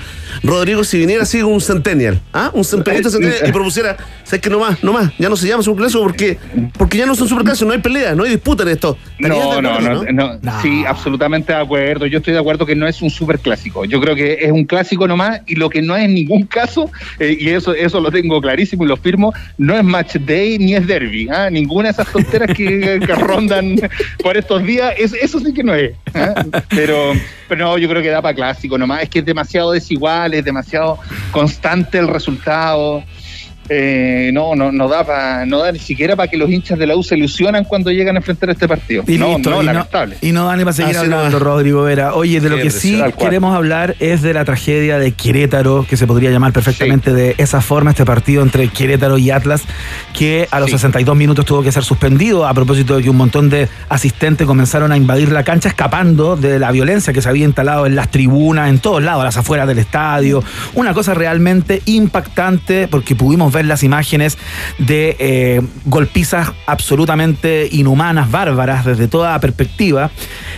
Rodrigo, si viniera así un centennial, ¿ah? Un centennial centennial y propusiera, ¿sabes que no más, no más, ya no se llama super clásico porque, porque ya no son super clásicos, no hay pelea, no hay disputa en esto. ¿Estarías de No, no, acuerdo, no, no, Sí, absolutamente de acuerdo. Yo estoy de acuerdo que no es un super clásico. Yo creo que es un clásico nomás y lo que no es en ningún caso, eh, y eso, eso lo tengo clarísimo y lo firmo, no es match day ni es derby. ¿ah? Ninguna de esas tonteras que, *laughs* que rondan por estos días, es- eso sí que no es. ¿ah? Pero, pero no, yo creo que da para clásico nomás. Es que es demasiado desigual, es demasiado constante el resultado. Eh, no, no, no da para, no da ni siquiera para que los hinchas de la U se ilusionan cuando llegan a enfrentar este partido. Y no, listo, no, y, no, lamentable. y no da ni para seguir Así hablando. Rodrigo Vera. Oye, de lo que sí queremos hablar es de la tragedia de Querétaro, que se podría llamar perfectamente de esa forma, este partido entre Querétaro y Atlas, que a los Sí. 62 minutos tuvo que ser suspendido a propósito de que un montón de asistentes comenzaron a invadir la cancha escapando de la violencia que se había instalado en las tribunas, en todos lados, a las afueras del estadio. Una cosa realmente impactante porque pudimos ver las imágenes de eh, golpizas absolutamente inhumanas, bárbaras desde toda perspectiva.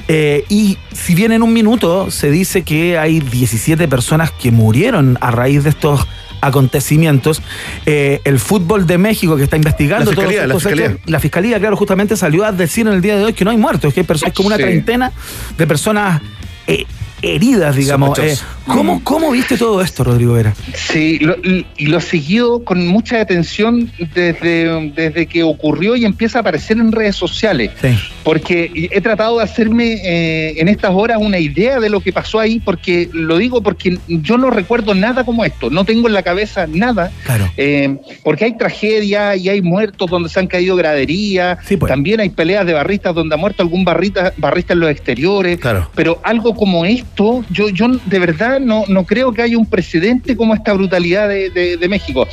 Eh, y si bien en un minuto se dice que hay 17 personas que murieron a raíz de estos acontecimientos, eh, el fútbol de México que está investigando La todos fiscalía, estos la hechos, fiscalía. la fiscalía, claro, justamente salió a decir en el día de hoy que no hay muertos, que hay, perso- hay como una treintena de personas eh, heridas, digamos. Eh. ¿cómo, ¿Cómo viste todo esto, Rodrigo Vera? Sí, lo- y y lo siguió con mucha atención desde, desde que ocurrió y empieza a aparecer en redes sociales. Sí. Porque he tratado de hacerme eh, en estas horas una idea de lo que pasó ahí, porque lo digo porque yo no recuerdo nada como esto, no tengo en la cabeza nada, Claro. eh, porque hay tragedia y hay muertos donde se han caído graderías, Sí, pues. también hay peleas de barristas donde ha muerto algún barrita, barrista en los exteriores, Claro. pero algo como esto, yo, yo de verdad no, no creo que haya un precedente como esta brutalidad de, de- de México.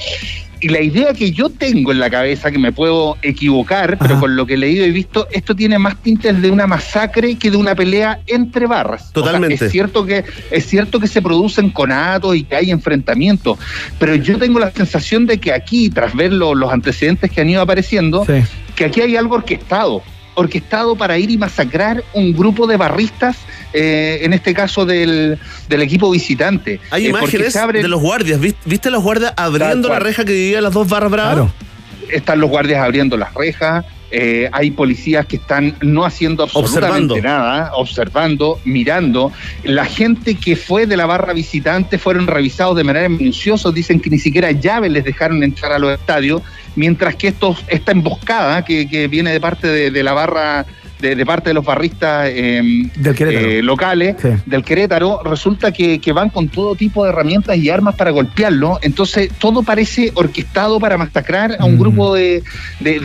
Y la idea que yo tengo en la cabeza, que me puedo equivocar, pero con lo que he leído y visto, esto tiene más tintes de una masacre que de una pelea entre barras. O sea, Totalmente. es cierto que es cierto que se producen conatos y que hay enfrentamientos, pero yo tengo la sensación de que aquí, tras ver lo- los antecedentes que han ido apareciendo, Sí. que aquí hay algo orquestado, orquestado para ir y masacrar un grupo de barristas, eh, en este caso del, del equipo visitante. Hay Eh, imágenes abren- de los guardias. ¿Viste, viste los guardias abriendo la reja que dividía las dos barras bravas? Claro. están los guardias abriendo las rejas, eh, hay policías que están no haciendo absolutamente Observando. nada, observando, mirando. La gente que fue de la barra visitante fueron revisados de manera minuciosa, dicen que ni siquiera llaves les dejaron entrar a los estadios, mientras que estos, esta emboscada que, que viene de parte de, de la barra... De, de parte de los barristas eh, Del eh, locales Sí. del Querétaro, resulta que, que van con todo tipo de herramientas y armas para golpearlo. Entonces, todo parece orquestado para masacrar a un Mm. grupo de,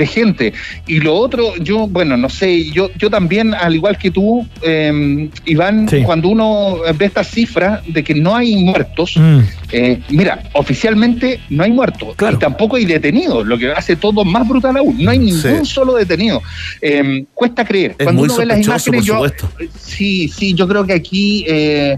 gente. Y lo otro, yo, bueno, no sé, yo, yo también, al igual que tú, eh, Iván, Sí. cuando uno ve esta cifra de que no hay muertos, Mm. eh, mira, oficialmente no hay muertos Claro. y tampoco hay detenidos, lo que hace todo más brutal aún. No hay ningún Sí. solo detenido. Eh, cuesta creer. Es Cuando muy uno ve las imágenes, yo. Sí, sí, yo creo que aquí eh,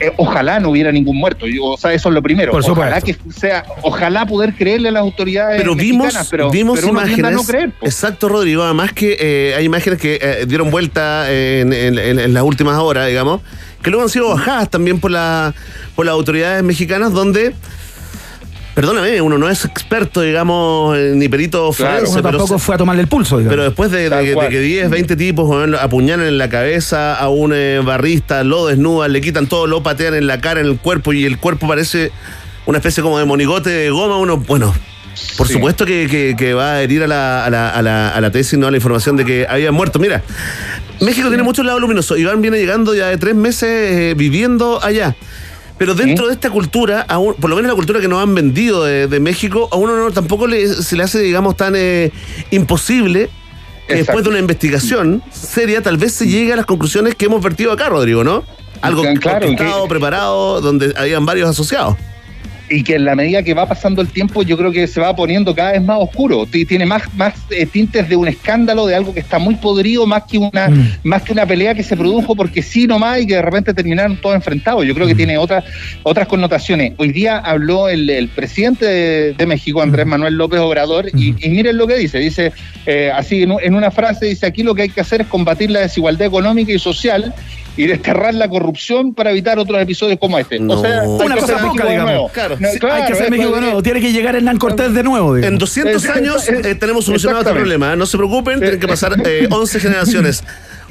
eh, ojalá no hubiera ningún muerto. Yo- o sea, eso es lo primero. Por ojalá que sea, ojalá poder creerle a las autoridades Pero vimos, pero, vimos pero imágenes. no creer. Exacto, Rodrigo. Además que eh, hay imágenes que dieron vuelta en, en- en- en las últimas horas, digamos, que luego han sido bajadas también por, la, por las autoridades mexicanas, donde. Perdóname, uno no es experto, digamos, eh, ni perito Claro. forense, Uno pero, tampoco fue a tomarle el pulso, digamos. pero después de, que- de cual. que 10, 20 tipos apuñalan en la cabeza a un eh, barrista, lo desnudan, le quitan todo, lo patean en la cara, en el cuerpo, y el cuerpo parece una especie como de monigote de goma, uno, bueno, por Sí. supuesto que, que- que va a herir a la, a, la, a, la, a la tesis, ¿no? A la información de que había muerto. Mira, México tiene muchos lados luminosos. Iván viene llegando ya de tres meses eh, viviendo allá. Pero dentro de esta cultura, aún- por lo menos la cultura que nos han vendido de, de México, a uno no, tampoco le, se le hace, digamos, tan eh, imposible que después Exacto. de una investigación seria, tal vez se llegue a las conclusiones que hemos vertido acá, Rodrigo, ¿no? Algo Claro, preparado, donde habían varios asociados. Y que en la medida que va pasando el tiempo yo creo que se va poniendo cada vez más oscuro. Tiene más más eh, tintes de un escándalo de algo que está muy podrido más que una Mm. más que una pelea que se produjo porque sí nomás y que de repente terminaron todos enfrentados. Yo creo que tiene otras otras connotaciones. Hoy día habló el, el presidente de, de México Andrés Manuel López Obrador y, y miren lo que dice. Dice eh, así en una frase dice aquí lo que hay que hacer es combatir la desigualdad económica y social y desterrar la corrupción para evitar otros episodios como este. No. O sea, hay Una que cosa hacer poca, digamos. nuevo. Claro. No, claro, hay que hacer México de nuevo. Tiene que llegar Hernán Cortés de nuevo. digamos. En 200 Es- años es- eh, tenemos solucionado este problema. ¿eh? No se preocupen, tienen que pasar eh, *laughs* 11 generaciones.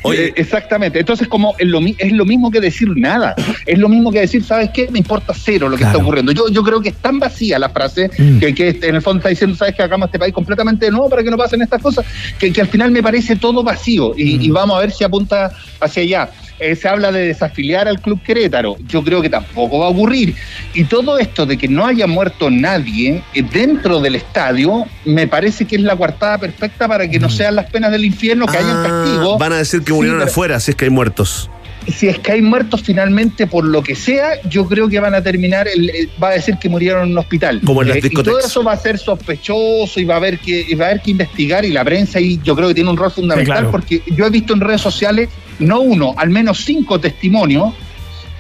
Oye, Eh, exactamente. Entonces, como es lo, es lo mismo que decir nada. Es lo mismo que decir, ¿sabes qué? Me importa cero lo que Claro. está ocurriendo. Yo, yo creo que es tan vacía la frase Mm. que, que en el fondo está diciendo, ¿sabes qué? Hagamos este país completamente de nuevo para que no pasen estas cosas. Que, que al final me parece todo vacío. Y, Mm. y vamos a ver si apunta hacia allá. Eh, se habla de desafiliar al Club Querétaro. Yo creo que tampoco va a ocurrir. Y todo esto de que no haya muerto nadie eh, dentro del estadio, me parece que es la coartada perfecta para que no sean las penas del infierno, que hayan Mm. ah, castigos. van a decir que murieron afuera, si es que hay muertos. si es que hay muertos finalmente por lo que sea, yo creo que van a terminar, el, va a decir que murieron en un hospital. Como en las Eh, y todo discotecas. eso va a ser sospechoso y va a haber que y va a haber que investigar y la prensa ahí yo creo que tiene un rol fundamental claro. porque yo he visto en redes sociales no uno, al menos cinco testimonios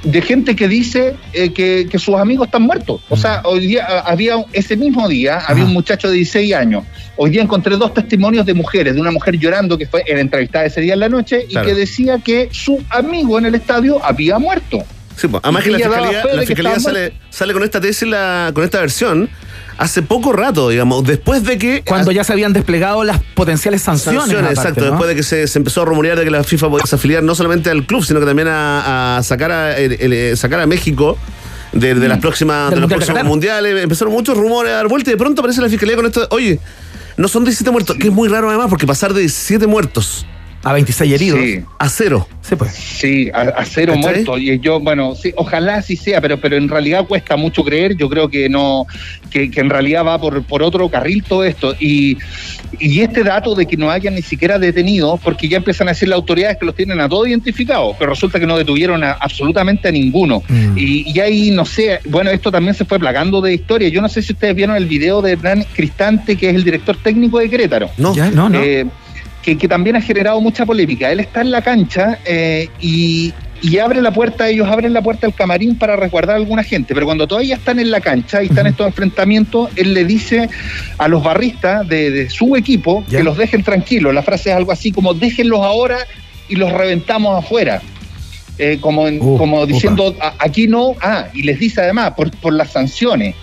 de gente que dice eh, que, que sus amigos están muertos. O sea, hoy día ah, había, ese mismo día, había un muchacho de 16 años. Hoy día encontré dos testimonios de mujeres, de una mujer llorando que fue en entrevistada ese día en la noche y Claro. que decía que su amigo en el estadio había muerto. Sí, pues, además que la fiscalía, la sale, sale con esta tesis, la, con esta versión, hace poco rato, digamos, después de que... Cuando ya se habían desplegado las potenciales sanciones. Sanciones, aparte, exacto. ¿no? Después de que se, se empezó a rumorear de que la FIFA podía afiliar no solamente al club, sino que también a, a sacar, a, el- el- sacar a México de, de las próximas, Del de los Mundial de próximos Qatar. mundiales. Empezaron muchos rumores a dar vuelta y de pronto aparece la fiscalía con esto. Oye, no son 17 muertos, que es muy raro además, porque pasar de 17 muertos A 26 heridos. Sí. a cero. Sí, pues. Sí, a, a cero ¿Cachai? muertos. Y yo, bueno, sí, ojalá así sea, pero, pero en realidad cuesta mucho creer. Yo creo que no, que, que en realidad va por, por otro carril todo esto. Y, y este dato de que no hayan ni siquiera detenidos, porque ya empiezan a decir las autoridades que los tienen a todos identificados, pero resulta que no detuvieron a- absolutamente a ninguno. Mm. Y, y ahí, no sé, bueno, esto también se fue plagando de historia. Yo no sé si ustedes vieron el video de Hernán Cristante, que es el director técnico de Querétaro. No. Ya, no, no. Eh, que, que también ha generado mucha polémica. Él está en la cancha eh, y, y abre la puerta, ellos abren la puerta del camarín para resguardar a alguna gente, pero cuando todavía están en la cancha y están estos enfrentamientos, él le dice a los barristas de, de su equipo que los dejen tranquilos. La frase es algo así como déjenlos ahora y los reventamos afuera. Eh, como, en- Uh, como diciendo, "A- aquí no, ah, y les dice además, por, por las sanciones.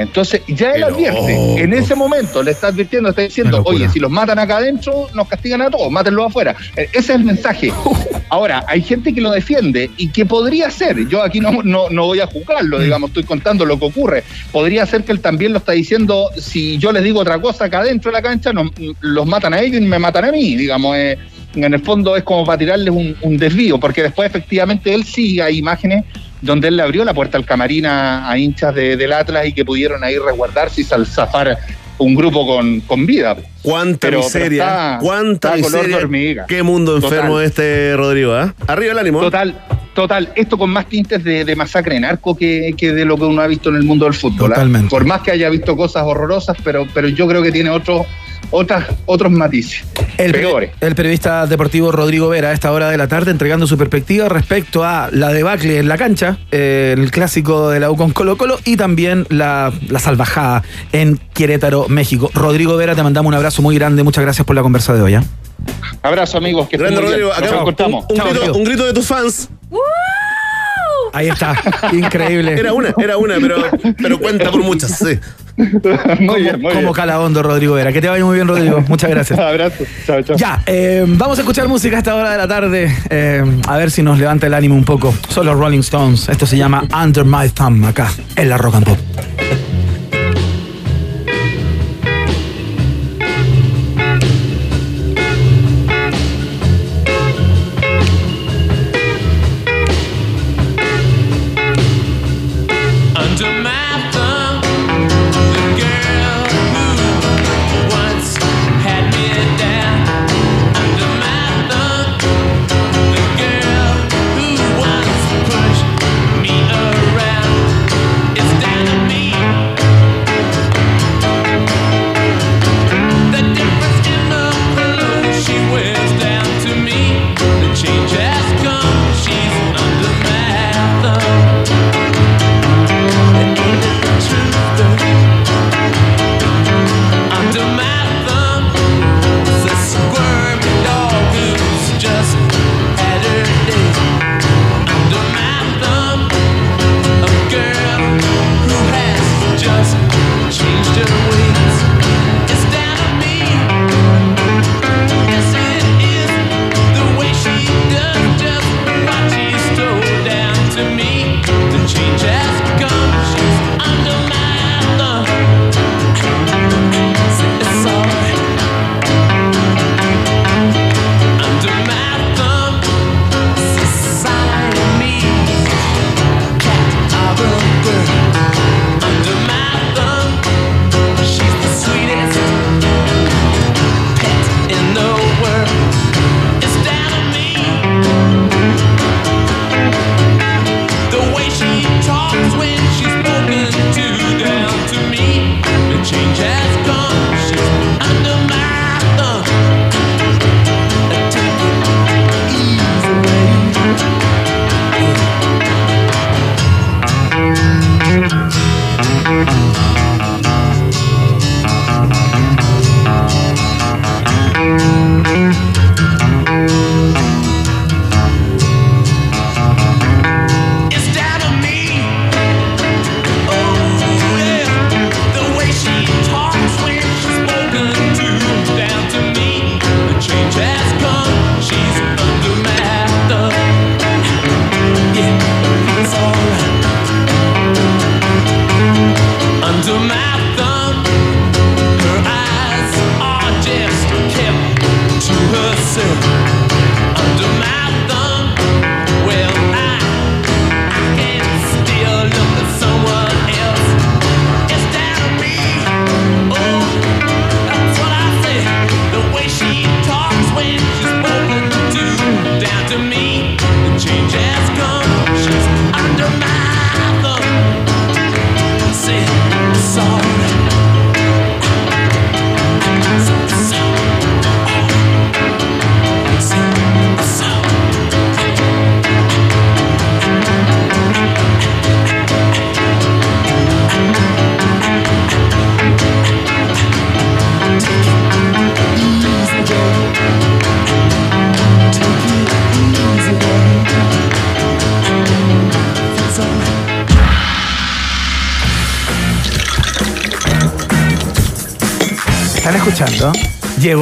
Entonces, ya él advierte, en ese momento le está advirtiendo, está diciendo, oye, si los matan acá adentro, nos castigan a todos, mátenlos afuera. Eh, Ese es el mensaje. *laughs* Ahora, hay gente que lo defiende y que podría ser, yo aquí no, no, no voy a juzgarlo, Mm. digamos, estoy contando lo que ocurre. Podría ser que él también lo está diciendo, si yo les digo otra cosa acá adentro de la cancha, no- los matan a ellos y me matan a mí, digamos. eh, en el fondo es como para tirarles un, un desvío, porque después efectivamente él sí hay imágenes donde él le abrió la puerta al camarín a, a hinchas de- del Atlas y que pudieron ahí resguardarse y zafar un grupo con, con vida. Cuánta Pero- pero miseria, está- cuánta está color miseria. de. Qué mundo Total. enfermo este Rodrigo, ¿ah? Arriba el ánimo. Total, total. Esto con más tintes de, de masacre en arco que, que de lo que uno ha visto en el mundo del fútbol. ¿ah? Totalmente. Por más que haya visto cosas horrorosas, pero, pero yo creo que tiene otros otras, otros matices. El, peri- Peores. el periodista deportivo Rodrigo Vera a esta hora de la tarde entregando su perspectiva respecto a la debacle en la cancha, eh, el clásico de la U con Colo Colo y también la, la salvajada en Querétaro, México. Rodrigo Vera, te mandamos un abrazo muy grande, muchas gracias por la conversa de hoy. ¿ah? Abrazo, amigos. Que Grande. Rodrigo, Nos acá un, encontramos. un Chao, grito, amigo. un grito de tus fans. Ahí está, *laughs* increíble. Era una, era una, pero, pero cuenta por muchas, sí. *laughs* muy bien, muy Como bien. cala hondo, Rodrigo Vera. Que te vaya muy bien, Rodrigo. *laughs* Muchas gracias. Abrazo. Chao, chao. Ya, eh, vamos a escuchar música a esta hora de la tarde. eh, a ver si nos levanta el ánimo un poco. Son los Rolling Stones. Esto se llama Under My Thumb, acá, en la Rock and Pop.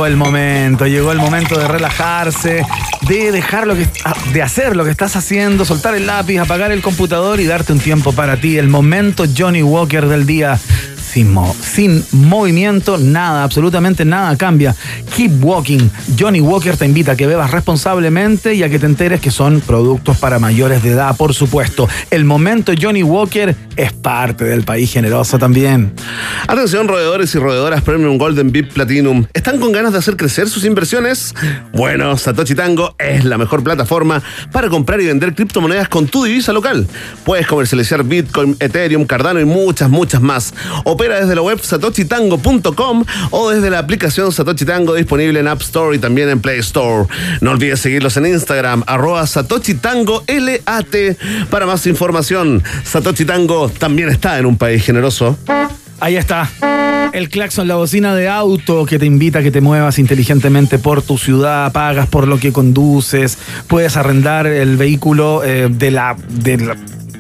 El momento, llegó el momento de relajarse, de dejar lo que, ah, de hacer lo que estás haciendo, soltar el lápiz, apagar el computador y darte un tiempo para ti. El momento Johnny Walker del día. Sin, mo- sin movimiento, nada, absolutamente nada cambia. Keep walking. Johnny Walker te invita a que bebas responsablemente y a que te enteres que son productos para mayores de edad, por supuesto. El momento Johnny Walker es parte del país generoso también. Atención, roedores y roedoras Premium Golden VIP Platinum. ¿Están con ganas de hacer crecer sus inversiones? Bueno, Satoshi Tango es la mejor plataforma para comprar y vender criptomonedas con tu divisa local. Puedes comercializar Bitcoin, Ethereum, Cardano y muchas, muchas más. Opera desde la web satoshitango.com o desde la aplicación Satoshi Tango disponible en App Store y también en Play Store. No olvides seguirlos en Instagram, arroba Satoshi Tango LAT. Para más información, Satoshi Tango también está en un país generoso. Ahí está. El claxon, la bocina de auto que te invita a que te muevas inteligentemente por tu ciudad, pagas por lo que conduces, puedes arrendar el vehículo eh, de la. De la-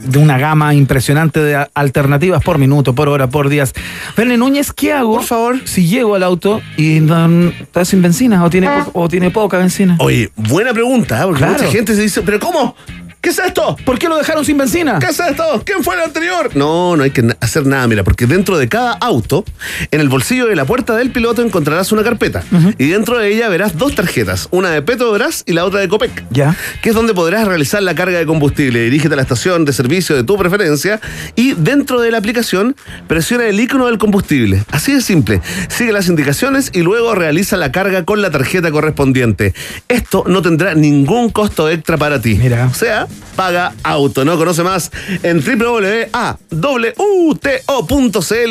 de una gama impresionante de alternativas por minuto, por hora, por días. Verne Núñez, ¿qué hago? Por favor. Si llego al auto y no- está sin benzina o tiene, o tiene poca benzina. Oye, buena pregunta, ¿eh? porque Claro. mucha gente se dice, ¿pero cómo? ¿Qué es esto? ¿Por qué lo dejaron sin benzina? ¿Qué es esto? ¿Quién fue el anterior? No, no hay que hacer nada, mira, porque dentro de cada auto, en el bolsillo de la puerta del piloto encontrarás una carpeta. Y dentro de ella verás dos tarjetas, una de Petrobras y la otra de Copec. Ya. Que es donde podrás realizar la carga de combustible. Dirígete a la estación de servicio de tu preferencia y dentro de la aplicación presiona el icono del combustible. Así de simple. Sigue las indicaciones y luego realiza la carga con la tarjeta correspondiente. Esto no tendrá ningún costo extra para ti. Mira. O sea, paga auto. No conoce más en www.awto.cl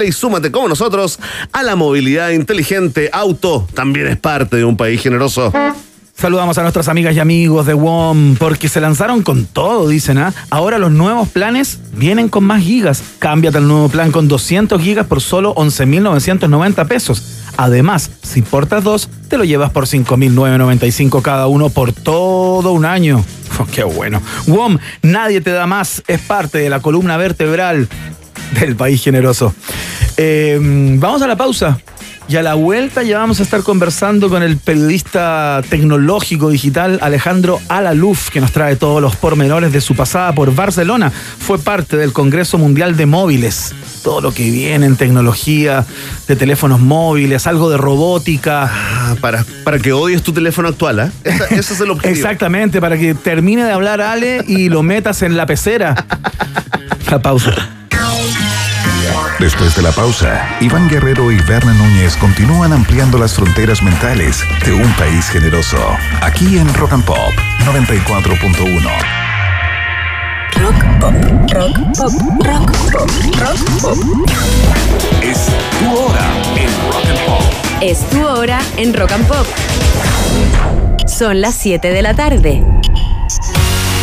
y súmate como nosotros a la movilidad inteligente. Auto también es parte de un país generoso. Saludamos a nuestras amigas y amigos de WOM porque se lanzaron con todo, dicen, ¿ah? Ahora los nuevos planes vienen con más gigas. Cámbiate al nuevo plan con 200 gigas por solo 11.990 pesos. Además, si portas dos, te lo llevas por 5.995 cada uno por todo un año. *laughs* ¡Qué bueno! WOM, nadie te da más. Es parte de la columna vertebral del país generoso. Eh, vamos a la pausa. Y a la vuelta ya vamos a estar conversando con el periodista tecnológico digital Alejandro Alaluf, que nos trae todos los pormenores de su pasada por Barcelona. Fue parte del Congreso Mundial de Móviles. Todo lo que viene en tecnología, de teléfonos móviles, algo de robótica. Ah, para, para que odies tu teléfono actual, ¿eh? Esa- ese es el objetivo. *laughs* Exactamente, para que termine de hablar Ale y lo metas en la pecera. La pausa. Después de la pausa, Iván Guerrero y Berna Núñez continúan ampliando las fronteras mentales de un país generoso. Aquí en Rock and Pop 94.1. Rock pop, rock pop, rock pop, rock pop. Es tu hora en Rock and Pop. Es tu hora en Rock and Pop. Son las 7 de la tarde.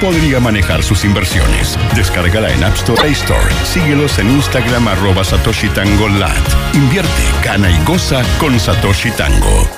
podría manejar sus inversiones. Descárgala en App Store Play Store. Síguelos en Instagram arroba Satoshi Tango. Invierte, gana y goza con Satoshi Tango.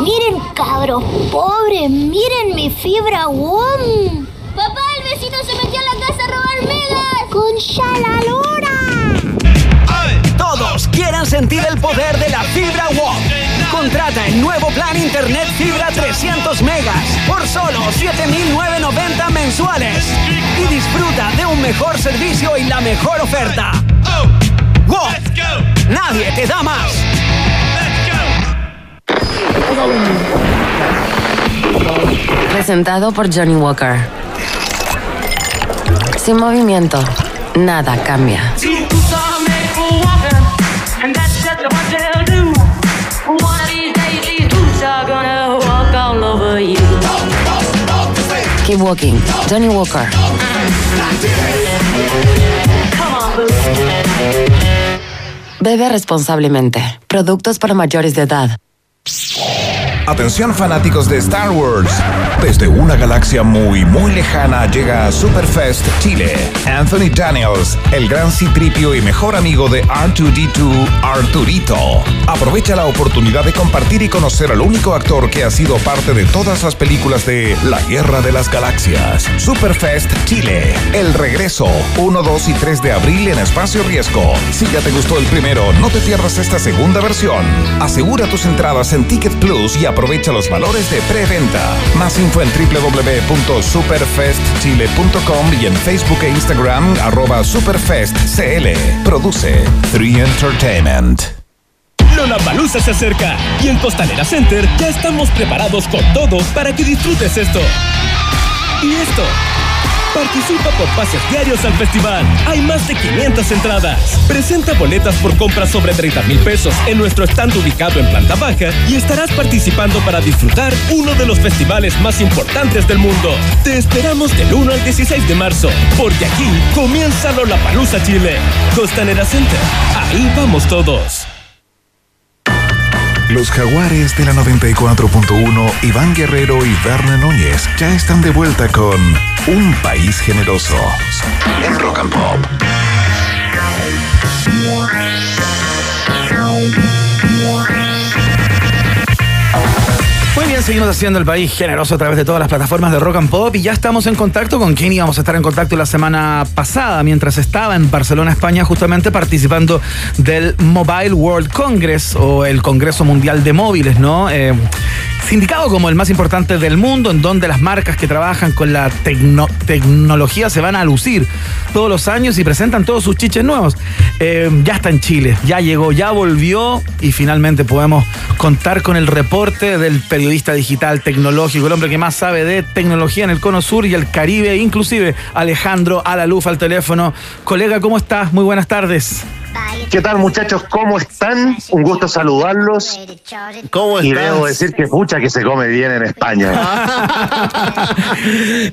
Miren, cabros, pobre, miren mi fibra WOM. Papá, el vecino se metió a la casa a robar megas. Con la lora. Todos quieran sentir el poder de la fibra WOM. Contrata el nuevo plan Internet Fibra 300 megas por solo 7.990 mensuales y disfruta de un mejor servicio y la mejor oferta. WOM. Nadie te da más. Presentado por Johnny Walker. Sin movimiento, nada cambia. Keep walking. Johnny Walker. Bebe responsablemente. Productos para mayores de edad. Atención fanáticos de Star Wars. Desde una galaxia muy, muy lejana llega a Superfest Chile. Anthony Daniels, el gran citripio y mejor amigo de R2D2, Arturito. Aprovecha la oportunidad de compartir y conocer al único actor que ha sido parte de todas las películas de La Guerra de las Galaxias. Superfest Chile. El regreso. 1, 2 y 3 de abril en Espacio Riesgo. Si ya te gustó el primero, no te pierdas esta segunda versión. Asegura tus entradas en Ticket Plus y aprovecha los valores de preventa. Más info en www.superfestchile.com y en Facebook e Instagram arroba superfestcl. Produce 3 Entertainment. Lollapalooza se acerca y en Costanera Center ya estamos preparados con todo para que disfrutes esto. Y esto. Participa por pases diarios al festival. Hay más de 500 entradas. Presenta boletas por compras sobre 30 mil pesos en nuestro stand ubicado en planta baja y estarás participando para disfrutar uno de los festivales más importantes del mundo. Te esperamos del 1 al 16 de marzo, porque aquí comienza Lollapalooza Chile. Costanera Center. Ahí vamos todos. Los jaguares de la 94.1, Iván Guerrero y Verne Núñez ya están de vuelta con Un País Generoso en Rock and Pop. Seguimos haciendo el país generoso a través de todas las plataformas de Rock and Pop y ya estamos en contacto con quien íbamos a estar en contacto la semana pasada, mientras estaba en Barcelona, España, justamente participando del Mobile World Congress o el Congreso Mundial de Móviles, ¿no? Eh, sindicado como el más importante del mundo, en donde las marcas que trabajan con la tecno- tecnología se van a lucir todos los años y presentan todos sus chiches nuevos. Eh, ya está en Chile, ya llegó, ya volvió y finalmente podemos contar con el reporte del periodista digital tecnológico, el hombre que más sabe de tecnología en el Cono Sur y el Caribe, inclusive Alejandro Alaluf al teléfono. Colega, ¿cómo estás? Muy buenas tardes. ¿Qué tal muchachos? ¿Cómo están? Un gusto saludarlos. ¿Cómo Y estás? debo decir que pucha que se come bien en España. *laughs*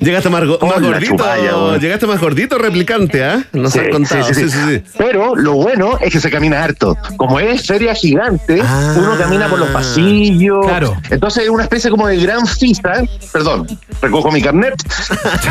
Llegaste más, go- más Hola, gordito. chupalla. Llegaste más gordito replicante, ¿ah? Nos Sí, han contado. sí, sí, sí. Pero lo bueno es que se camina harto. Como es feria gigante, uno camina por los pasillos. Claro. Entonces es una especie como de gran fiesta. Perdón, recojo mi carnet.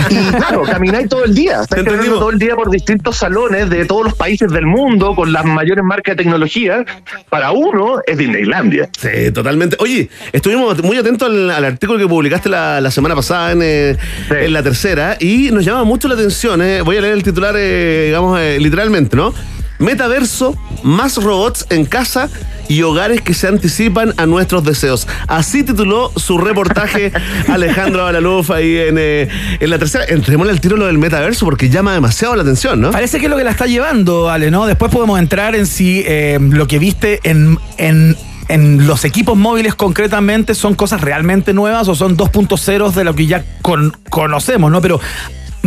Y claro, camináis todo el día. Estáis caminando todo el día por distintos salones de todos los países del mundo con las mayores marcas de tecnología. Para uno es Disneylandia. Sí, totalmente. Oye, estuvimos muy atentos al, al artículo que publicaste la, la semana pasada en, eh, en la tercera y nos llama mucho la atención. eh. Voy a leer el titular, eh, digamos, eh, literalmente, ¿no? Metaverso, más robots en casa y hogares que se anticipan a nuestros deseos. Así tituló su reportaje *laughs* Alejandro Alaluf ahí en, eh, en la tercera. Entrémosle al tiro lo del metaverso porque llama demasiado la atención, ¿no? Parece que es lo que la está llevando, Ale, ¿no? Después podemos entrar en si eh, lo que viste en, en, en los equipos móviles concretamente son cosas realmente nuevas o son 2.0 de lo que ya con- conocemos, ¿no? Pero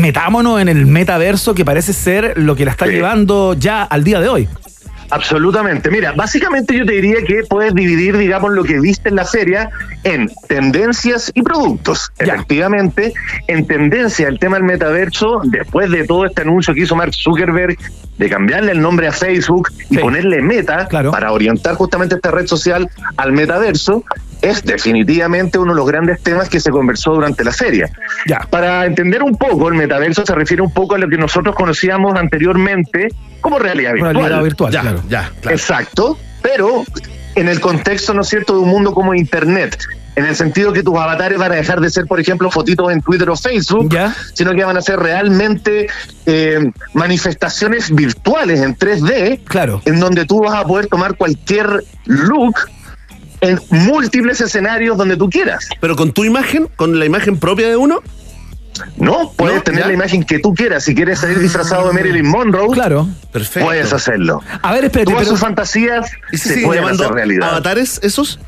metámonos en el metaverso que parece ser lo que la está llevando ya al día de hoy. Absolutamente. Mira, básicamente yo te diría que puedes dividir, digamos, lo que viste en la serie en tendencias y productos. Efectivamente, en tendencia el tema del metaverso, después de todo este anuncio que hizo Mark Zuckerberg de cambiarle el nombre a Facebook y ponerle meta para orientar justamente esta red social al metaverso, es definitivamente uno de los grandes temas que se conversó durante la serie. Para entender un poco, el metaverso se refiere un poco a lo que nosotros conocíamos anteriormente como realidad virtual. Realidad virtual, Ya, claro. Ya, Exacto, pero en el contexto, ¿no es cierto?, de un mundo como Internet. En el sentido que tus avatares van a dejar de ser, por ejemplo, fotitos en Twitter o Facebook, sino que van a ser realmente eh, manifestaciones virtuales en 3D, claro. en donde tú vas a poder tomar cualquier look en múltiples escenarios donde tú quieras. Pero con tu imagen, con la imagen propia de uno. No, puedes tener la imagen que tú quieras. Si quieres salir disfrazado de Marilyn Monroe, claro. Perfecto. puedes hacerlo. A ver, espérate, Todas pero- sus fantasías ¿Y se se pueden hacer realidad. avatares esos?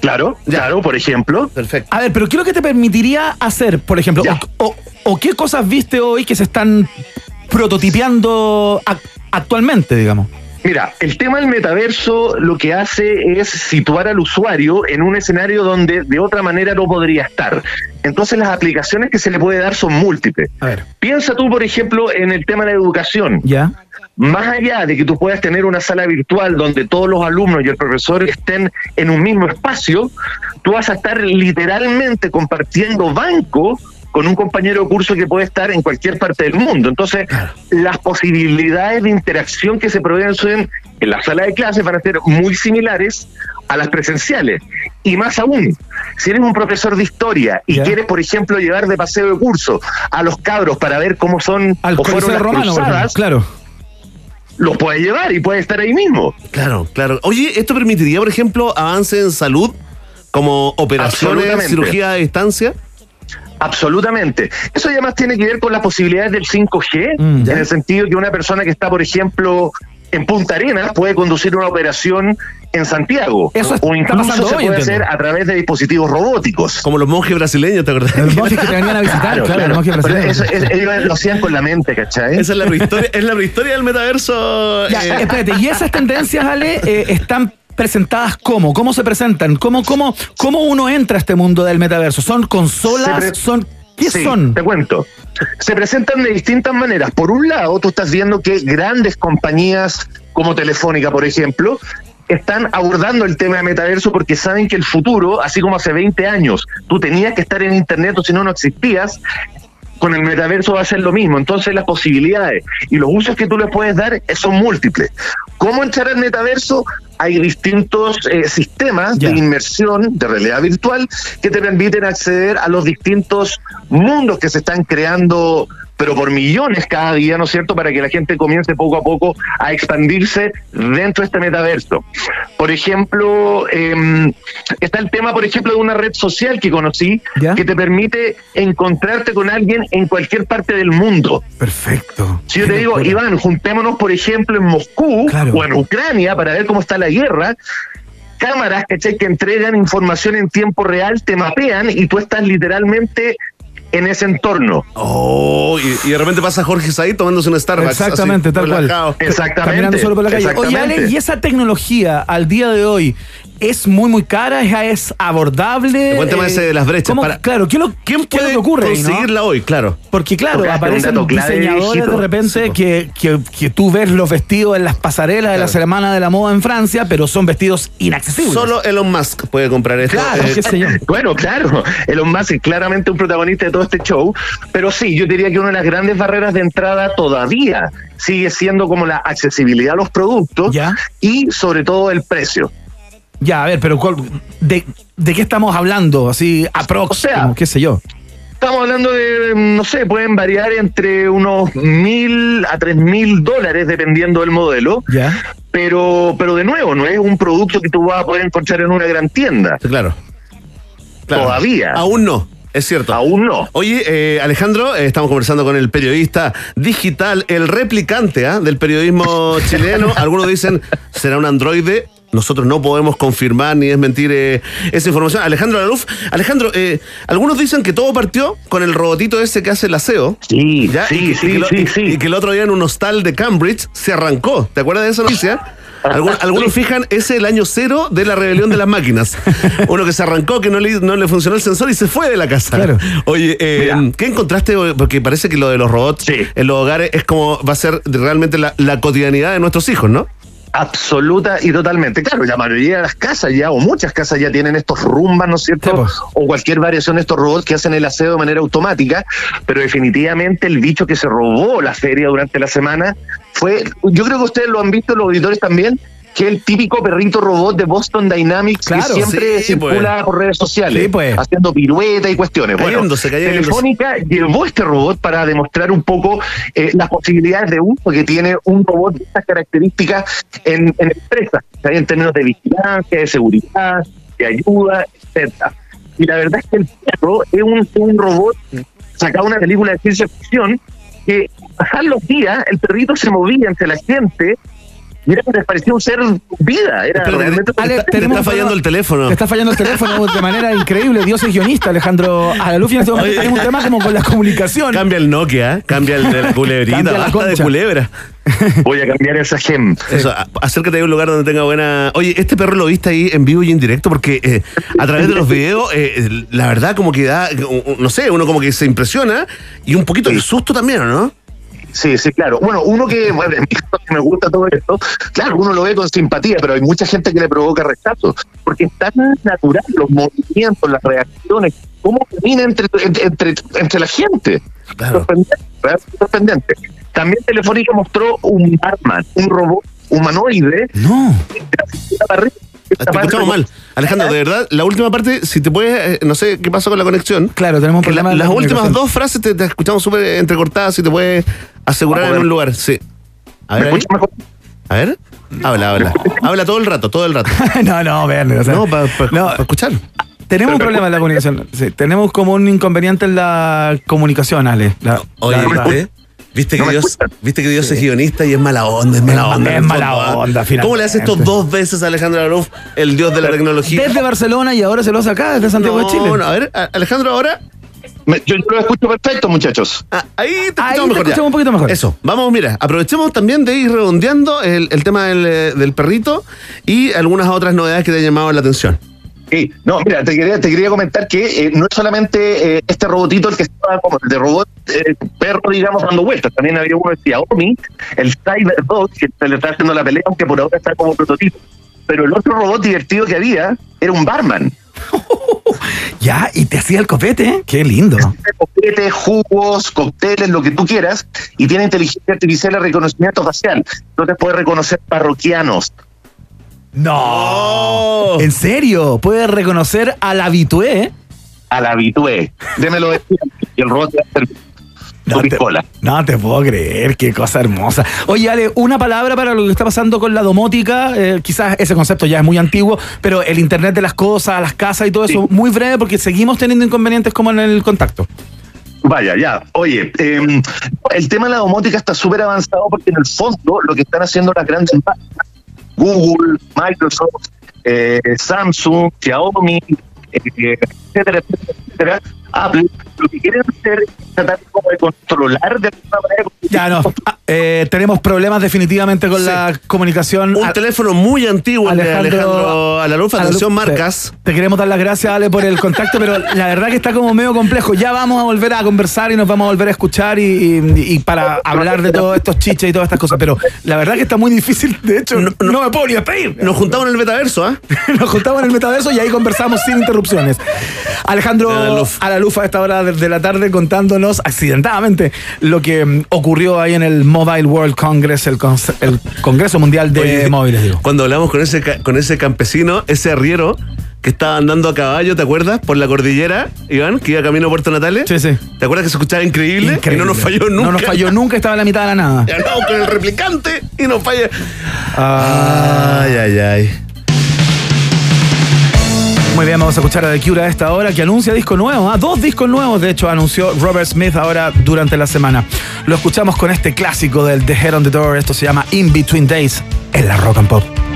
Claro, claro, por ejemplo. Perfecto. A ver, pero ¿qué es lo que te permitiría hacer, por ejemplo? O, o- o qué cosas viste hoy que se están prototipeando ac- actualmente, digamos? Mira, el tema del metaverso lo que hace es situar al usuario en un escenario donde de otra manera no podría estar. Entonces las aplicaciones que se le puede dar son múltiples. A ver. Piensa tú, por ejemplo, en el tema de la educación. Ya. Más allá de que tú puedas tener una sala virtual donde todos los alumnos y el profesor estén en un mismo espacio, tú vas a estar literalmente compartiendo banco con un compañero de curso que puede estar en cualquier parte del mundo. Entonces, las posibilidades de interacción que se producen en la sala de clases van a ser muy similares a las presenciales. Y más aún, si eres un profesor de historia y quieres, por ejemplo, llevar de paseo de curso a los cabros para ver cómo son Al o fueron las Romano, cruzadas, claro. los puede llevar y puede estar ahí mismo. Claro, claro. Oye, ¿esto permitiría, por ejemplo, avance en salud como operaciones, cirugía a distancia? Absolutamente. Eso además tiene que ver con las posibilidades del 5G, Mm, en el sentido que una persona que está, por ejemplo, en Punta Arenas puede conducir una operación en Santiago. Eso está o incluso pasando se hoy, puede entiendo. hacer a través de dispositivos robóticos. Como los monjes brasileños, ¿te acordás? Los monjes que te venían a visitar, claro, los monjes brasileños. eso- es- ellos lo hacían con la mente, ¿cachai? Esa es la prehistoria, es la prehistoria del metaverso. Ya, eh, espérate, y esas tendencias, Ale, eh, están presentadas cómo? ¿Cómo se presentan? ¿Cómo, cómo, ¿Cómo uno entra a este mundo del metaverso? ¿Son consolas? ¿Son ¿Qué Sí, son? Te cuento. Se presentan de distintas maneras. Por un lado, tú estás viendo que grandes compañías como Telefónica, por ejemplo, están abordando el tema de metaverso porque saben que el futuro, así como hace 20 años, tú tenías que estar en Internet o si no, no existías, con el metaverso va a ser lo mismo. Entonces las posibilidades y los usos que tú le puedes dar eh, son múltiples. ¿Cómo entrar al metaverso? Hay distintos eh, sistemas de inmersión, de realidad virtual, que te permiten acceder a los distintos mundos que se están creando pero por millones cada día, ¿no es cierto?, para que la gente comience poco a poco a expandirse dentro de este metaverso. Por ejemplo, eh, está el tema, por ejemplo, de una red social que conocí, que te permite encontrarte con alguien en cualquier parte del mundo. Perfecto. Si yo te digo, Iván, juntémonos, por ejemplo, en Moscú o en Ucrania para ver cómo está la guerra, cámaras que entregan información en tiempo real, te mapean y tú estás literalmente en ese entorno. Oh, y, y de repente pasa Jorge Said tomándose un Starbucks. Exactamente, así, tal cual. relajado. Caminando solo por la calle. Oye, Ale, ¿y esa tecnología al día de hoy es muy, muy cara? ¿Es, es abordable? El buen tema ese de las brechas. ¿Cómo- Para- claro, ¿qué, lo, ¿Quién qué es lo puede que ocurre ahí, no? conseguirla hoy? Claro. Porque claro, Tocaste aparecen diseñadores de repente que, que, que tú ves los vestidos en las pasarelas de la Semana de la Moda en Francia, pero son vestidos inaccesibles. Solo Elon Musk puede comprar esto. Claro, Eh, qué sé yo. Bueno, claro, Elon Musk es claramente un protagonista de todo este show, pero sí, yo diría que una de las grandes barreras de entrada todavía sigue siendo como la accesibilidad a los productos y sobre todo el precio. Ya, a ver, pero ¿cuál- de, de qué estamos hablando? Así, aprox, como, qué sé yo. Estamos hablando de, no sé, pueden variar entre unos mil a tres mil dólares dependiendo del modelo. Ya. Pero, pero de nuevo, no es un producto que tú vas a poder encontrar en una gran tienda. Claro. Claro. Todavía. Aún no. Es cierto. Aún no. Oye, eh, Alejandro, eh, estamos conversando con el periodista digital, el replicante ¿ah? del periodismo chileno. *laughs* Algunos dicen, será un androide. Nosotros no podemos confirmar ni desmentir eh, esa información. Alejandro Laluf. Alejandro, eh, algunos dicen que todo partió con el robotito ese que hace el aseo. Sí, ¿ya? sí, y, sí, y lo- sí, y- sí. y que el otro día en un hostal de Cambridge se arrancó. ¿Te acuerdas de esa noticia? Algun- *laughs* algunos fijan, ese es el año cero de la rebelión de las máquinas. *laughs* Uno que se arrancó, que no le, no le funcionó el sensor y se fue de la casa. Oye, eh, ¿qué encontraste? Porque parece que lo de los robots en los hogares es como va a ser realmente la, la cotidianidad de nuestros hijos, ¿no? Absoluta y totalmente. Claro, la mayoría de las casas ya, o muchas casas ya tienen estos rumbas, ¿no es cierto? O cualquier variación de estos robots que hacen el aseo de manera automática, pero definitivamente el bicho que se robó la feria durante la semana fue, yo creo que ustedes lo han visto, los auditores también, que el típico perrito robot de Boston Dynamics Claro, que siempre sí, circula pues. por redes sociales, Sí, pues. haciendo piruetas y cuestiones. Bueno, Cayéndose, cayéndose. Telefónica llevó este robot para demostrar un poco eh, las posibilidades de uso que tiene un robot de estas características en, en empresas, en términos de vigilancia, de seguridad, de ayuda, etcétera. Y la verdad es que el perro es un, robot sacado una película de ciencia ficción que pasar los días el perrito se movía entre la gente mira, me parecía un ser vida. Era Espérate, realmente. Ale, te está fallando el teléfono. Te está fallando el teléfono de manera increíble. Dios es guionista, Alejandro Alaluf. Y en este momento Oye. tenemos un tema como con la comunicación. Cambia el Nokia, ¿eh? cambia el de la culebrita, la basta de culebra. Voy a cambiar esa gem. Eso, a- acércate a un lugar donde tenga buena. Oye, este perro lo viste ahí en vivo y en directo porque eh, a través de los videos, eh, la verdad, como que da, no sé, uno como que se impresiona y un poquito de susto también, ¿o ¿no? Sí, sí, claro. Bueno, uno que, bueno, *laughs* que me gusta todo esto, claro, uno lo ve con simpatía, pero hay mucha gente que le provoca rechazo, porque es tan natural los movimientos, las reacciones, cómo camina entre, entre, entre, la gente. Sorprendente, realmente sorprendente. También Telefónica mostró un barman, un robot humanoide. No. De la arriba. Te escuchamos mal. Alejandro, de verdad, la última parte, si te puedes, eh, no sé qué pasó con la conexión. Claro, tenemos un la- problema. las últimas dos frases te, te escuchamos súper entrecortadas, si te puedes asegurar Vamos a en un lugar. Sí. A ¿Me ver, ahí. escuchas mejor? A ver. Habla, habla. Habla todo el rato, todo el rato. *laughs* no, no, Werner, o sea, No, para no, escuchar. Tenemos un problema en la comunicación. Sí, tenemos como un inconveniente en la comunicación, Ale. La- Oye, la. ¿Viste? ¿Viste No que Dios, viste que Dios es guionista y es mala onda, es mala Es- onda. es mala fondo, ¿ah? onda, ¿Cómo le hace esto finalmente. dos veces a Alejandro Aruf, el dios de la tecnología? Desde Barcelona y ahora se lo hace acá, desde Santiago no, de Chile. no, a ver, Alejandro, ahora. Me- Yo, lo escucho perfecto, muchachos. ah, ahí te Ahí escuchamos te mejor. escuchamos un poquito mejor. Eso, vamos, mira, aprovechemos también de ir redondeando el, el tema del, eh, del perrito y algunas otras novedades que te han llamado la atención. Sí, no, mira, te quería, te quería comentar que eh, no es solamente eh, este robotito el que estaba como de robot eh, perro, digamos, dando vueltas. También había uno de Xiaomi, el Cyberdog, que se le está haciendo la pelea, aunque por ahora está como prototipo. Pero el otro robot divertido que había era un barman. *laughs* Ya, y te hacía el copete, ¿eh? Qué lindo. Copetes, jugos, cócteles, lo que tú quieras, y tiene inteligencia artificial de reconocimiento facial. Entonces puede reconocer parroquianos. No. ¿En serio? Puede reconocer al habitué. A la habitué. Démelo decir. Y el robot No te, no te puedo creer, qué cosa hermosa. Oye, Ale, una palabra para lo que está pasando con la domótica. eh, quizás ese concepto ya es muy antiguo, pero el Internet de las cosas, las casas y todo eso, muy breve porque seguimos teniendo inconvenientes como en el contacto. Vaya, ya. Oye, eh, el tema de la domótica está súper avanzado porque en el fondo lo que están haciendo las grandes marcas, Google, Microsoft, eh, Samsung, Xiaomi, eh, etcétera, etcétera, etcétera, Apple, lo que quieren hacer es tratar como de controlar de alguna manera. Ya no. Ah, eh, tenemos problemas definitivamente con Sí. la comunicación. Un A- teléfono muy antiguo de Alejandro- Alaluf, Alaluf, atención te- marcas. Te, queremos dar las gracias, Ale, por el contacto, pero la verdad que está como medio complejo. Ya vamos a volver a conversar y nos vamos a volver a escuchar y, y- y para hablar de todos estos chiches y todas estas cosas. Pero la verdad que está muy difícil. De hecho, no, me puedo ni despedir. Nos juntamos en el metaverso, ¿ah? *laughs* Nos juntamos en el metaverso y ahí conversamos sin interrupciones. Alejandro Alaluf. Alaluf a esta hora de, la tarde contándonos accidentadamente lo que mm, ocurrió ahí en el Mobile World Congress, el, cons- el Congreso Mundial de Oye, Móviles, digo. Cuando hablamos con ese, con ese campesino, ese arriero que estaba andando a caballo, ¿te acuerdas? Por la cordillera, Iván, que iba camino a Puerto Natales. Sí, sí. ¿Te acuerdas que se escuchaba increíble? Increíble. Y no nos falló nunca. No nos falló nunca, estaba en la mitad de la nada. Ya no, con el replicante y nos falla. Ah. Ay, ay, ay. Muy bien, vamos a escuchar a The Cure a esta hora que anuncia disco nuevo. ¿ah? Dos discos nuevos, de hecho, anunció Robert Smith ahora durante la semana. Lo escuchamos con este clásico del The Head on the Door. Esto se llama In Between Days en la Rock and Pop.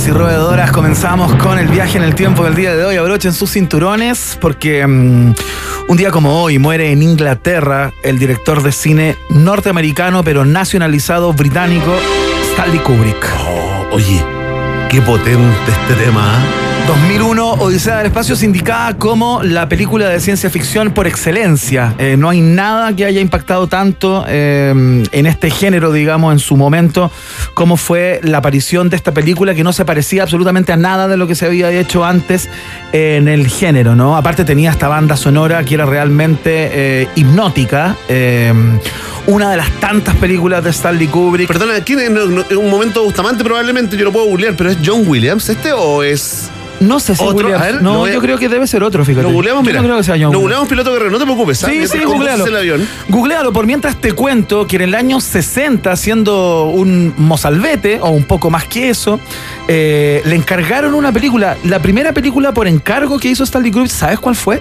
Roedores y roedoras, comenzamos con el viaje en el tiempo del día de hoy. Abrochen sus cinturones porque mm, un día como hoy muere en Inglaterra el director de cine norteamericano pero nacionalizado británico Stanley Kubrick. oye, qué potente este tema. ¿ah? 2001, Odisea del Espacio es indicada como la película de ciencia ficción por excelencia. Eh, no hay nada que haya impactado tanto eh, en este género, digamos, en su momento, como fue la aparición de esta película que no se parecía absolutamente a nada de lo que se había hecho antes en el género, ¿no? Aparte tenía esta banda sonora que era realmente eh, hipnótica. eh, una de las tantas películas de Stanley Kubrick. Perdona, ¿quién en un momento Bustamante probablemente yo lo puedo googlear, pero es John Williams este o es. No sé si ¿Otro? A ver, no, lo voy a- yo creo que debe ser otro, fíjate. Lo googleamos, Yo mira. no creo que sea John Williams. googleamos piloto guerrero, no te preocupes. Sí, ¿sabes? sí, googlealo. el avión. Googlealo, por mientras te cuento que en el año 60, siendo un mozalbete, o un poco más que eso, eh, le encargaron una película. La primera película por encargo que hizo Stanley Kubrick, ¿sabes cuál fue?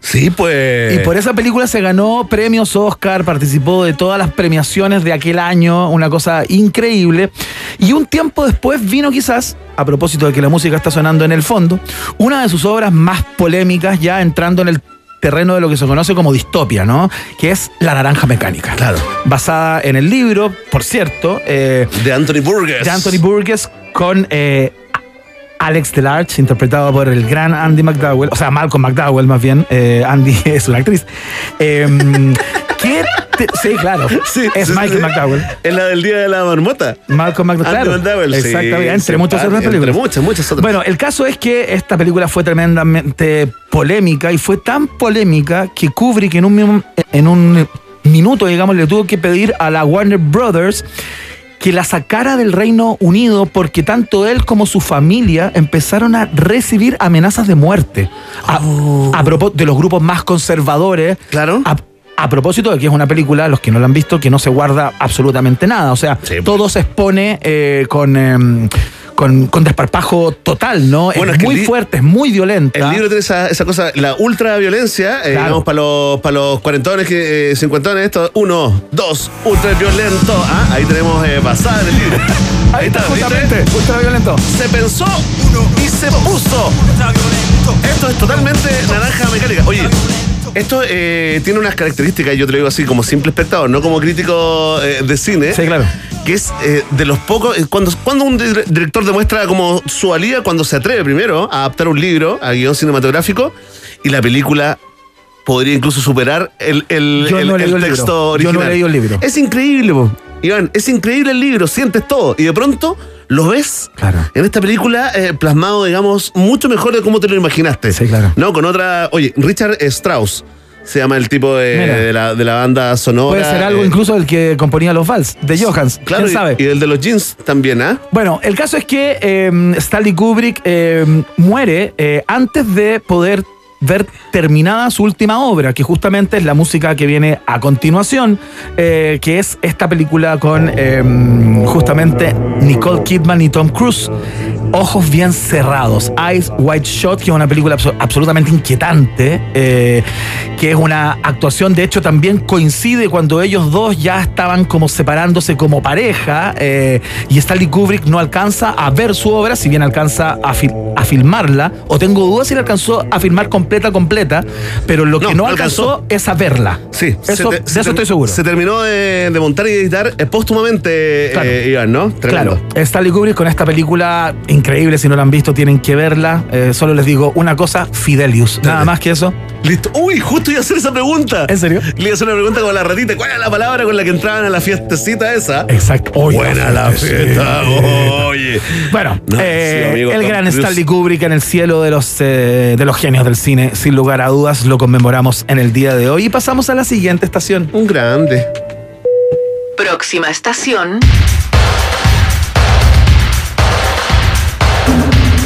Sí, pues. Y por esa película se ganó premios Oscar, participó de todas las premiaciones de aquel año, una cosa increíble. Y un tiempo después vino quizás, a propósito de que la música está sonando en el fondo, una de sus obras más polémicas ya entrando en el terreno de lo que se conoce como distopia, ¿no? Que es La Naranja Mecánica. Claro. Basada en el libro, por cierto, eh, De Anthony Burgess. de Anthony Burgess con eh, Alex Delarge, interpretado por el gran Andy McDowell, o sea, Malcolm McDowell más bien, eh, Andy *laughs* es una actriz. Eh, ¿qué te- sí, claro, Sí, es sí, Michael sí. McDowell. Es la del día de la marmota. Malcolm McDowell, claro. McDowell, Exactamente, entre muchas otras entre películas. muchas, muchas otras. Bueno, el caso es que esta película fue tremendamente polémica y fue tan polémica que Kubrick en un, en un minuto, digamos, le tuvo que pedir a la Warner Brothers que la sacara del Reino Unido porque tanto él como su familia empezaron a recibir amenazas de muerte. A, a propósito de los grupos más conservadores. Claro. A, a propósito de que es una película, los que no la han visto, que no se guarda absolutamente nada. O sea, todo se expone eh, con, em, con, con desparpajo total, ¿no? Bueno, es, es que muy fuerte, es muy violenta. El libro tiene esa, esa cosa, la ultra violencia, eh, Claro. digamos, para los, para los cuarentones, que, eh, cincuentones, esto, uno, dos, ultra violento. Ah, ahí tenemos eh, basada en el libro. *laughs* Ahí está, justamente, ultra violento. Se pensó y se puso. Esto es totalmente naranja mecánica. Oye, esto eh, tiene unas características, yo te lo digo así, como simple espectador, no como crítico eh, de cine. Sí, claro. Que es eh, de los pocos. eh, Cuando, cuando un dir- director demuestra como su valía, cuando se atreve primero a adaptar un libro a guion cinematográfico y la película podría incluso superar el, el- Yo el- no texto libro. Yo no he original. leído el libro. Es increíble, po. Iván, es increíble el libro, sientes todo. Y de pronto lo ves Claro. en esta película eh, plasmado, digamos, mucho mejor de cómo te lo imaginaste. Sí, claro. No, con otra. Oye, Richard Strauss se llama el tipo de, de la, de la banda sonora. Puede ser algo eh, incluso del que componía los vals, de Johans. Claro, ¿Quién y- sabe? Y, el de los jeans también, ¿ah? Bueno, el caso es que eh, Stanley Kubrick eh, muere eh, antes de poder ver terminada su última obra, que justamente es la música que viene a continuación, eh, que es esta película con eh, justamente Nicole Kidman y Tom Cruise. Ojos bien cerrados, Eyes Wide Shot, que es una película abso- absolutamente inquietante, eh, que es una actuación, de hecho también coincide cuando ellos dos ya estaban como separándose como pareja, eh, y Stanley Kubrick no alcanza a ver su obra, si bien alcanza a, fil- a filmarla, o tengo dudas si la alcanzó a filmar completa, completa, pero lo que No, alcanzó, alcanzó. es a verla. Sí, Eso- de eso estoy seguro. Se terminó de, de montar y editar póstumamente, Claro. eh, Iván, ¿no? Tremendo. Claro, Stanley Kubrick con esta película increíble, si no la han visto tienen que verla. Eh, solo les digo una cosa, Fidelius. Nada más que eso. Listo. Uy, justo iba a hacer esa pregunta. ¿En serio? Le iba a hacer una pregunta con la ratita. ¿Cuál era la palabra con la que entraban a la fiestecita esa? Exacto. Oye, Buena la fiesta. Oye. Bueno, No, eh, sí, amigo, el gran. Stanley Kubrick en el cielo de los, eh, de los genios del cine, sin lugar a dudas, lo conmemoramos en el día de hoy. Y pasamos a la siguiente estación. Un grande. Próxima estación.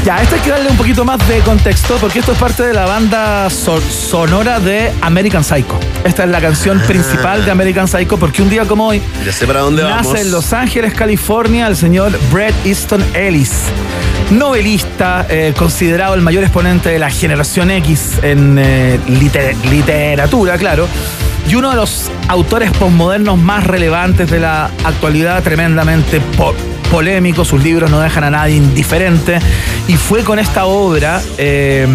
Ya, esto hay que darle un poquito más de contexto porque esto es parte de la banda so- sonora de American Psycho. Esta es la canción principal de American Psycho porque un día como hoy Ya sé para dónde vamos. nace en Los Ángeles, California, el señor Bret Easton Ellis. Novelista, eh, considerado el mayor exponente de la generación X en eh, liter- literatura, claro, y uno de los autores posmodernos más relevantes de la actualidad, tremendamente po- polémico, sus libros no dejan a nadie indiferente, y fue con esta obra eh,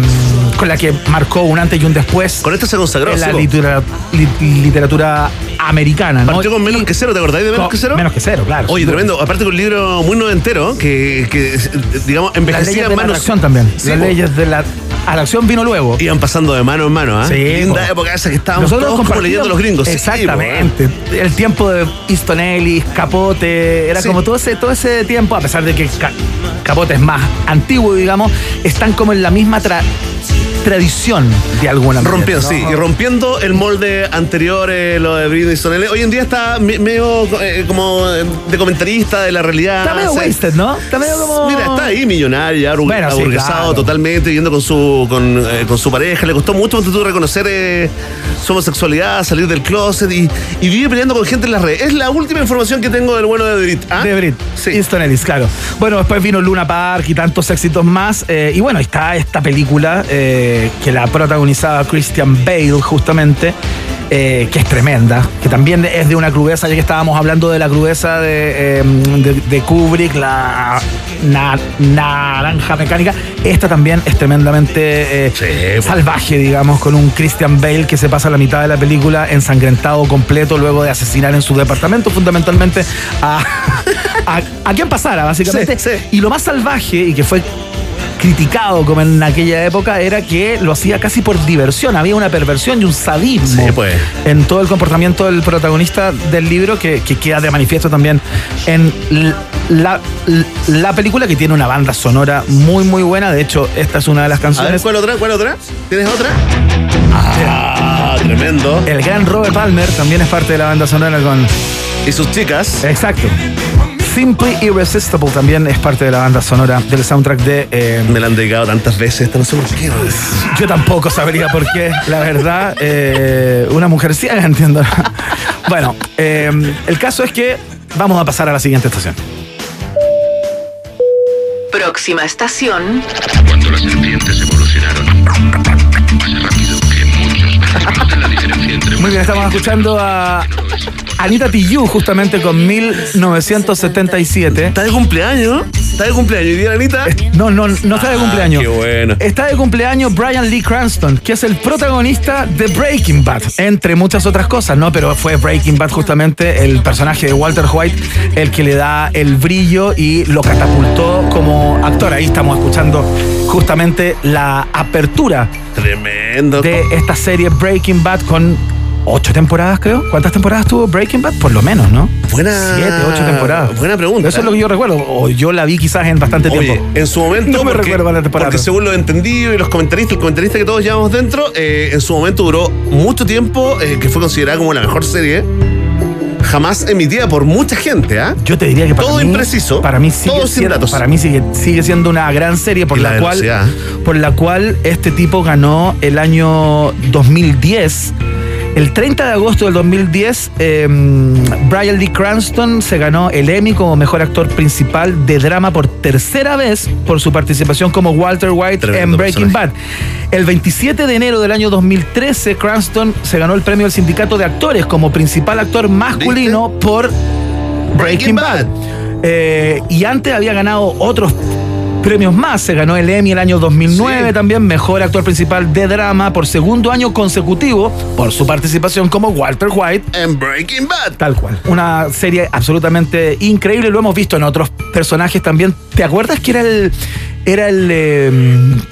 con la que marcó un antes y un después Con esto se consagró. en la sí, li- literatura americana. ¿no? Partió con menos que cero, ¿te acordáis de menos Con- que cero? Menos que cero, claro. Oye, tremendo. Aparte con un libro muy noventero que, que digamos, envejecía en la manos. atracción también. Sí, Las leyes de la atracción vino luego. Iban pasando de mano en mano, ¿ah? Sí, Linda po. época esa que estábamos todos como leyendo los gringos. Sí, Exactamente. el tiempo de Easton Ellis, Capote, era Sí. como todo ese, todo ese tiempo, a pesar de que Ca- Capote es más antiguo, digamos, están como en la misma tra- tradición de alguna manera. Rompiendo, ¿no? sí, y rompiendo el molde anterior, eh, lo de Britney Sonele. Hoy en día está me- medio eh, como de comentarista de la realidad. Está medio wasted, ¿no? Está medio como. Mira, está ahí millonario, ya arru- Bueno, sí, aburguesado claro. totalmente, viviendo con su, con, eh, con su pareja. Le costó mucho ponte tú, reconocer eh, su homosexualidad, salir del closet y, y vive peleando con gente en las redes. Es la última información que tengo del bueno de Brit. ¿ah? De Brit. Sí. Easton Ellis, claro. Bueno, después vino Luna Park y tantos éxitos más. eh, y bueno, está esta película eh, que la protagonizaba Christian Bale, justamente. eh, que es tremenda, que también es de una crudeza, ya que estábamos hablando de la crudeza de, eh, de- de Kubrick, la na- naranja mecánica, esta también es tremendamente eh, Sí, pues. salvaje, digamos, con un Christian Bale que se pasa la mitad de la película ensangrentado completo luego de asesinar en su departamento, fundamentalmente a, *laughs* a, a quien pasara, básicamente. Sí, sí. Y lo más salvaje, y que fue criticado como en aquella época, era que lo hacía casi por diversión. Había una perversión y un sadismo Sí, pues. en todo el comportamiento del protagonista del libro que, que queda de manifiesto también en la, la película que tiene una banda sonora muy muy buena. De hecho, esta es una de las A ver, canciones. ¿cuál otra? ¿Cuál otra? ¿Tienes otra? Ah, tremendo. El gran Robert Palmer también es parte de la banda sonora con... Y sus chicas. Exacto. Simply Irresistible también es parte de la banda sonora del soundtrack de... eh, Me la han dedicado tantas veces, esta no sé por qué. Yo tampoco sabría por qué, la verdad. eh, una mujer ciega, *laughs* entiendo. bueno, eh, el caso es que vamos a pasar a la siguiente estación. Próxima estación. Cuando las serpientes evolucionaron más rápido que muchos, *laughs* notan la diferencia entre Muy bien, estamos escuchando a Anita Tijoux justamente con 1977. Está de cumpleaños, ¿no? Está de cumpleaños. ¿Y día, Anita? No, no, no está de Ah, cumpleaños. Qué bueno. Está de cumpleaños Brian Lee Cranston, que es el protagonista de Breaking Bad, entre muchas otras cosas, ¿no? Pero fue Breaking Bad justamente el personaje de Walter White el que le da el brillo y lo catapultó como actor. Ahí estamos escuchando justamente la apertura Tremendo. de esta serie Breaking Bad con ocho temporadas, creo. ¿Cuántas temporadas tuvo Breaking Bad? Por lo menos, ¿no? Buena. Siete, ocho temporadas. Buena pregunta. Eso es lo que yo recuerdo. O yo la vi quizás en bastante Oye, tiempo. en su momento, No me porque, recuerdo la temporada. porque según lo entendido y los comentaristas, el comentarista que todos llevamos dentro, eh, en su momento duró mucho tiempo, eh, que fue considerada como la mejor serie jamás emitida por mucha gente, ¿ah? Yo te diría que para Todo mí, impreciso, Para mí sigue siendo, para mí sigue, sigue siendo una gran serie por Y la, la cual por la cual este tipo ganó el año 2010. El 30 de agosto del 2010, eh, Brian Lee Cranston se ganó el Emmy como mejor actor principal de drama por tercera vez por su participación como Walter White Tremendo en Breaking personaje. Bad. El 27 de enero del año 2013, Cranston se ganó el premio del Sindicato de Actores como principal actor masculino por Breaking Breaking Bad. Bad. Eh, y antes había ganado otros premios más. Se ganó el Emmy el año 2009 también, mejor actor principal de drama por segundo año consecutivo por su participación como Walter White En Breaking Bad. Tal cual. Una serie absolutamente increíble. Lo hemos visto en otros personajes también. ¿Te acuerdas que era el. Era el. eh,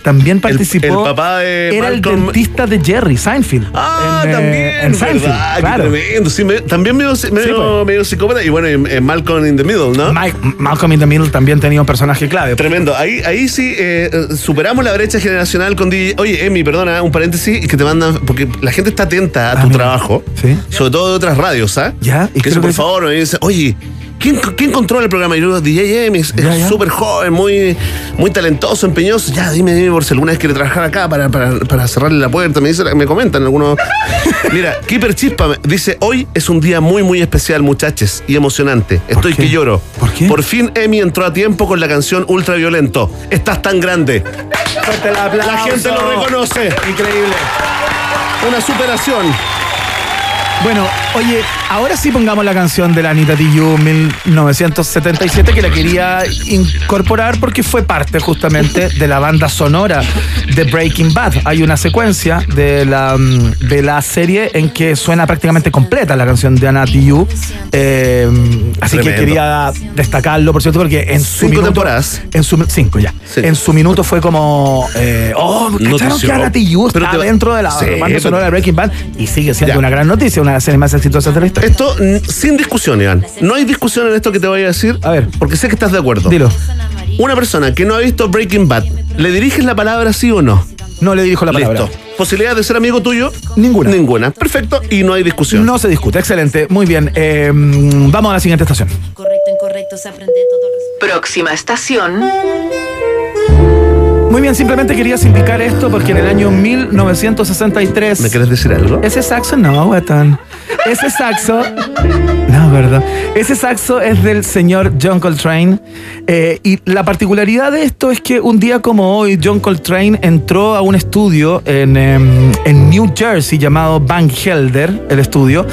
también participó. el papá de Era Malcolm- el dentista de Jerry, Seinfeld. Ah, En, eh, también, En Seinfeld. claro. tremendo. Sí, me- también medio, medio, pues. medio psicópata y bueno, en, en Malcolm in the Middle, ¿no? Mike- Malcolm in the Middle también tenía un personaje clave. Tremendo. Ahí, ahí sí eh, eh, superamos la brecha generacional con DJ. Oye, Emi, perdona, un paréntesis que te mandan, porque la gente está atenta a tu trabajo, Sí. sobre todo de otras radios, ¿ah? Ya, ¿y que es eso, por favor, me dice, oye. ¿Quién, ¿Quién controla el programa? Y yo, DJ Emi, es súper joven, muy, muy talentoso, empeñoso. Ya, dime, dime por si alguna vez quiere trabajar acá para, para, para cerrarle la puerta. Me, dice, me comentan algunos. *laughs* Mira, Keeper Chispa dice: Hoy es un día muy, muy especial, muchachos, y emocionante. Estoy que lloro. ¿Por qué? Por fin Emi entró a tiempo con la canción Ultraviolento. Estás tan grande. Fuerte el aplauso. La gente lo reconoce. Increíble. Una superación. Bueno, oye, ahora sí pongamos la canción de la Anita Tijoux 1977 que la quería incorporar porque fue parte justamente de la banda sonora de Breaking Bad. Hay una secuencia de la, mm, de la serie en que suena prácticamente completa la canción de Anita Tijoux. Eh, así que quería destacarlo, por cierto, porque en su Cinco minuto, temporadas. En su, cinco ya. Sí. En su minuto fue como, eh, oh, ¿cacharon que Anita Tijoux está te- dentro de la Sí, banda sonora de Breaking Bad y sigue siendo Ya. una gran noticia, una de las series más exitosas de la historia. Esto sin discusión, Iván. No hay discusión en esto que te voy a decir. A ver. Porque sé que estás de acuerdo. Dilo. Una persona que no ha visto Breaking Bad, ¿le diriges la palabra sí o no? No le dirijo la palabra. Listo. ¿Posibilidad de ser amigo tuyo? Ninguna. Ninguna. Perfecto. Y no hay discusión. No se discute. Excelente. Muy bien. Eh, mm, vamos a la siguiente estación. Correcto, incorrecto, se aprende todo Próxima estación. Muy bien, simplemente querías indicar esto porque en el año 1963. ¿Me quieres decir algo? Ese saxo no, guatón. Ese saxo. No, verdad. Ese saxo es del señor John Coltrane. eh, y la particularidad de esto es que un día como hoy, John Coltrane entró a un estudio en, em, en New Jersey llamado Van Helder, el estudio,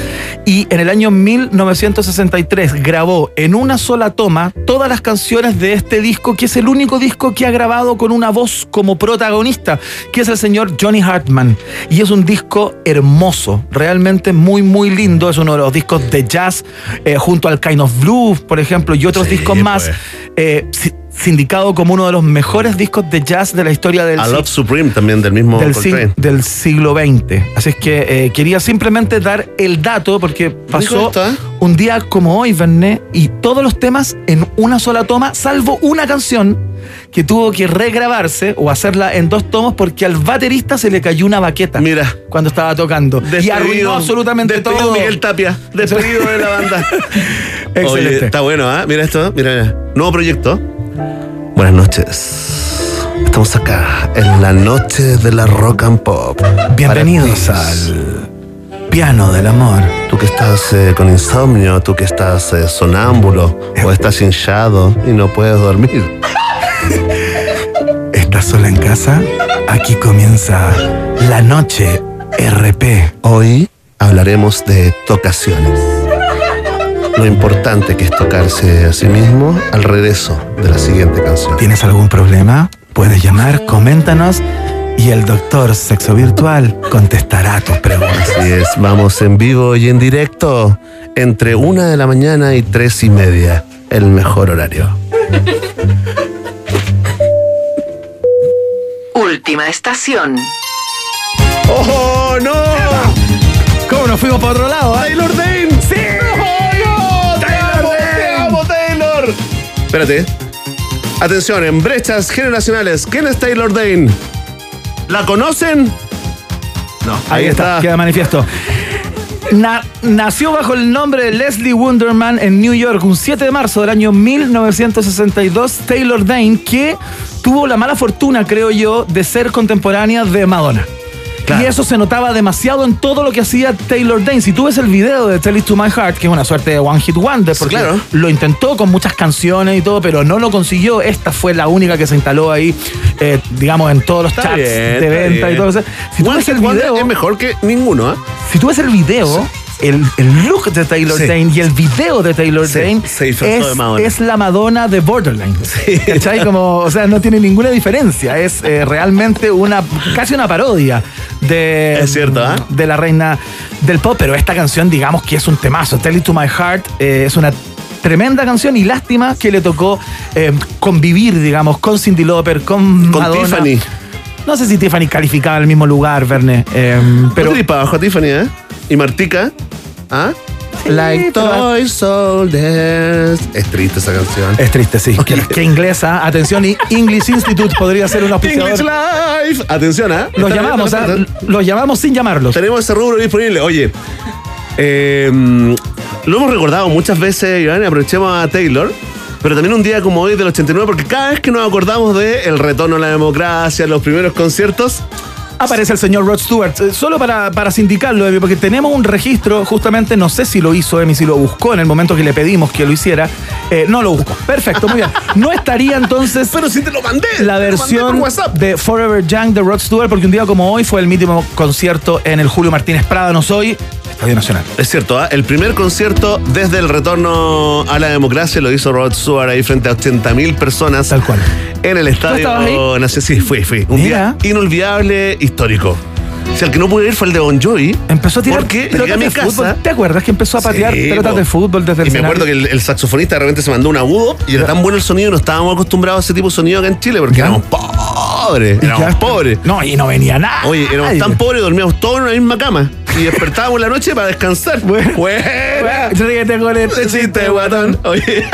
y en el año 1963 grabó en una sola toma todas las canciones de este disco, que es el único disco que ha grabado con una voz como protagonista, que es el señor Johnny Hartman. Y es un disco hermoso, realmente muy, muy lindo. Es uno de los discos de jazz, eh, junto al Kind of Blue, por ejemplo, y otros Sí, discos más, pues. eh, sindicado como uno de los mejores discos de jazz de la historia del A Love Supreme también del mismo del, siglo XX. Así es que eh, quería simplemente dar el dato porque pasó ¿eh? un día como hoy, Verné, y todos los temas en una sola toma, salvo una canción que tuvo que regrabarse o hacerla en dos tomos porque al baterista se le cayó una baqueta Mira. cuando estaba tocando. y arruinó absolutamente despedido todo. Miguel Tapia. Despedido de la banda. *laughs* Excelente. Oye, está bueno, ¿ah? Mira esto, mira. Nuevo proyecto. Buenas noches. Estamos acá en la noche de la rock and pop. Bienvenidos al piano del amor. Tú que estás eh, con insomnio, tú que estás eh, sonámbulo o estás hinchado y no puedes dormir. *laughs* ¿Estás sola en casa? Aquí comienza la noche RP. Hoy hablaremos de tocaciones. Lo importante que es tocarse a sí mismo al regreso de la siguiente canción. ¿Tienes algún problema? Puedes llamar, coméntanos y el doctor sexo virtual contestará tus preguntas. Así es, vamos en vivo y en directo entre una de la mañana y tres y media, el mejor horario. Última estación. ¡Oh, no! ¿Cómo nos fuimos para otro lado? ah? ¡Taylor Espérate. Atención, en brechas generacionales, ¿quién es Taylor Dane? ¿La conocen? No, Ahí está, queda manifiesto. Na- nació bajo el nombre de Leslie Wunderman en New York un 7 de marzo del año 1962. Taylor Dane, que tuvo la mala fortuna, creo yo, de ser contemporánea de Madonna. Claro. Y eso se notaba demasiado en todo lo que hacía Taylor Dane. Si tú ves el video de Tell It to My Heart, que es una suerte de One Hit Wonder, porque claro. lo intentó con muchas canciones y todo, pero no lo consiguió. Esta fue la única que se instaló ahí, eh, digamos, en todos los Está bien, de venta y todo eso. Si tú One ves el Hit Wonder video, es mejor que ninguno, ¿ah? si tú ves el video, el, el look de Taylor Sí. Dane y el video de Taylor Sí, Dane se disfrazó de es, es la Madonna de Borderline. ¿Cachai? Como, o sea, no tiene ninguna diferencia. Es eh, realmente una casi una parodia de, Es cierto, ¿ah? de la reina del pop, pero esta canción, digamos que es un temazo. Tell It to My Heart eh, es una tremenda canción y lástima que le tocó eh, convivir, digamos, con Cindy Lauper, con, Con Madonna. Tiffany. No sé si Tiffany calificaba el mismo lugar, Verne. eh, pero Pero para abajo, Tiffany, ¿eh? Y Martica. ¿Ah? like pero- toy soldiers. Es triste esa canción. es triste, sí. Que, que inglesa. Atención, y English Institute podría ser un auspiciador. English Life. Atención, ¿ah? Los Está llamamos, ¿ah? los llamamos sin llamarlos. Tenemos ese rubro disponible. Oye, eh, lo hemos recordado muchas veces, Iván, y aprovechemos a Taylor. Pero también un día como hoy del 89, porque cada vez que nos acordamos de el retorno a la democracia, los primeros conciertos, Aparece el señor Rod Stewart, eh, solo para, para sindicarlo, Emi, porque tenemos un registro, justamente, no sé si lo hizo Emi, si lo buscó en el momento que le pedimos que lo hiciera. Eh, no lo buscó. Perfecto, muy bien. No estaría entonces *laughs* pero si te lo mandé. la mandé versión de Forever Young de Rod Stewart, porque un día como hoy fue el mítico concierto en el Julio Martínez Prada, no soy, Estadio Nacional. Es cierto, ¿ah? el primer concierto desde el retorno a la democracia lo hizo Rod Stewart ahí frente a 80.000 personas. Tal cual. En el estadio nacional. Sí, fui, fui. Un Mira. día inolvidable, histórico. O sea, el que no pude ir fue el de Bon Jovi. Empezó a tirar Porque pelotas a mi de casa. fútbol. ¿Te acuerdas que empezó a patear Sí, pelotas po. de fútbol desde el Y me escenario? acuerdo que el, el saxofonista de repente se mandó un agudo y era tan bueno el sonido, no estábamos acostumbrados a ese tipo de sonido acá en Chile porque Ya. éramos pobres. Y Éramos pobres. No, y no venía nada. Oye, éramos tan pobres, dormíamos todos en una misma cama. Y despertábamos en la noche para descansar. Buena. Ríete con este chiste, guatón. Oye.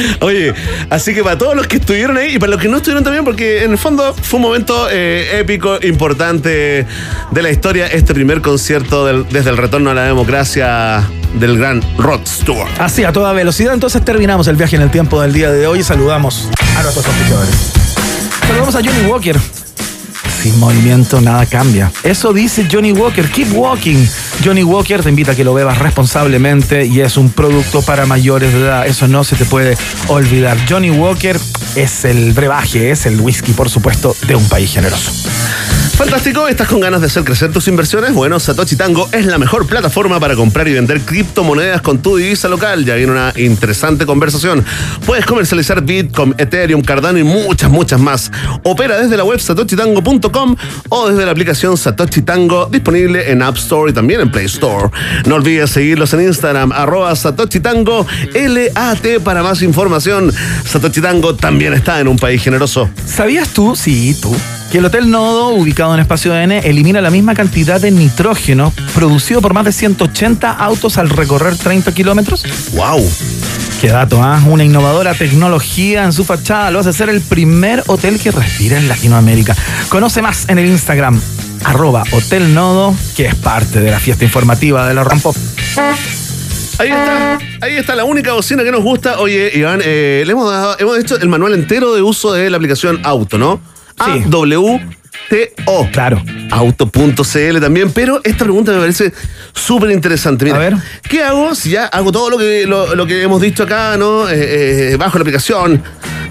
*laughs* Oye, así que para todos los que estuvieron ahí y para los que no estuvieron también, porque en el fondo fue un momento eh, épico, importante de la historia, este primer concierto desde el retorno a la democracia del gran Rod Stewart. Así, a toda velocidad. Entonces terminamos el viaje en el tiempo del día de hoy y saludamos a nuestros auspiciadores. Saludamos a Johnny Walker. Sin movimiento nada cambia. Eso dice Johnny Walker. Keep walking. Johnny Walker te invita a que lo bebas responsablemente y es un producto para mayores de edad. Eso no se te puede olvidar. Johnny Walker es el brebaje, es el whisky, por supuesto, de un país generoso. Fantástico, ¿estás con ganas de hacer crecer tus inversiones? Bueno, Satoshi Tango es la mejor plataforma para comprar y vender criptomonedas con tu divisa local. Ya viene una interesante conversación. Puedes comercializar Bitcoin, Ethereum, Cardano y muchas, muchas más. Opera desde la web satoshitango.com o desde la aplicación Satoshi Tango disponible en App Store y también en Play Store. No olvides seguirlos en Instagram, arroba Satoshi Tango, LAT para más información. Satoshi Tango también está en un país generoso. ¿Sabías tú, sí, tú, que el Hotel Nodo, ubicado en Espacio N, elimina la misma cantidad de nitrógeno producido por más de 180 autos al recorrer 30 kilómetros? ¡Wow! Qué dato, ¿ah? Una innovadora tecnología en su fachada lo hace ser el primer hotel que respira en Latinoamérica. Conoce más en el Instagram, arroba Hotel Nodo, que es parte de la fiesta informativa de la Rampop. Ahí está, ahí está la única bocina que nos gusta. Oye, Iván, eh, le hemos, dado- hemos hecho el manual entero de uso de la aplicación Auto, ¿no? Sí. A-W-T-O. Claro. Auto.cl también, pero esta pregunta me parece súper interesante. Mira, A ver. ¿qué hago si ya hago todo lo que, lo, lo que hemos dicho acá, ¿no? Eh, eh, bajo la aplicación,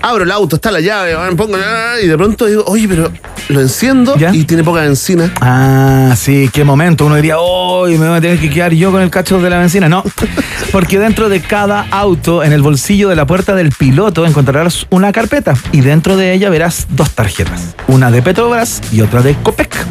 abro el auto, está la llave, pongo, y de pronto digo, oye, pero lo enciendo ¿Ya? y tiene poca benzina. Ah, sí, qué momento. Uno diría, hoy me voy a tener que quedar yo con el cacho de la benzina. No, *laughs* porque dentro de cada auto, en el bolsillo de la puerta del piloto, encontrarás una carpeta y dentro de ella verás dos tarjetas, una de Petrobras y otra de Copec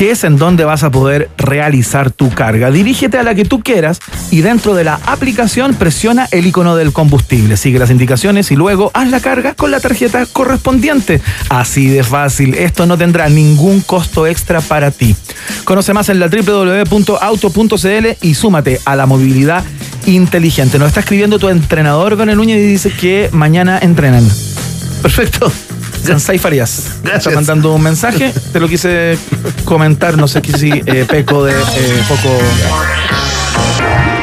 que es en donde vas a poder realizar tu carga. Dirígete a la que tú quieras y dentro de la aplicación presiona el icono del combustible. Sigue las indicaciones y luego haz la carga con la tarjeta correspondiente. Así de fácil. Esto no tendrá ningún costo extra para ti. Conoce más en la www.auto.cl y súmate a la movilidad inteligente. Nos está escribiendo tu entrenador, Bernel Núñez, y dice que mañana entrenan. Perfecto. Sansai Farías. Gracias. Está mandando un mensaje. Te lo quise comentar. No sé si eh, peco de eh, poco.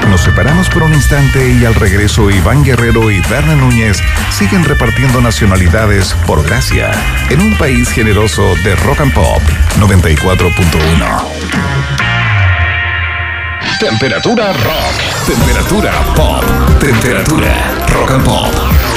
Nos separamos por un instante y al regreso Iván Guerrero y Berna Núñez siguen repartiendo nacionalidades por gracia en un país generoso de rock and pop 94.1. Temperatura rock. Temperatura pop. Temperatura rock and pop.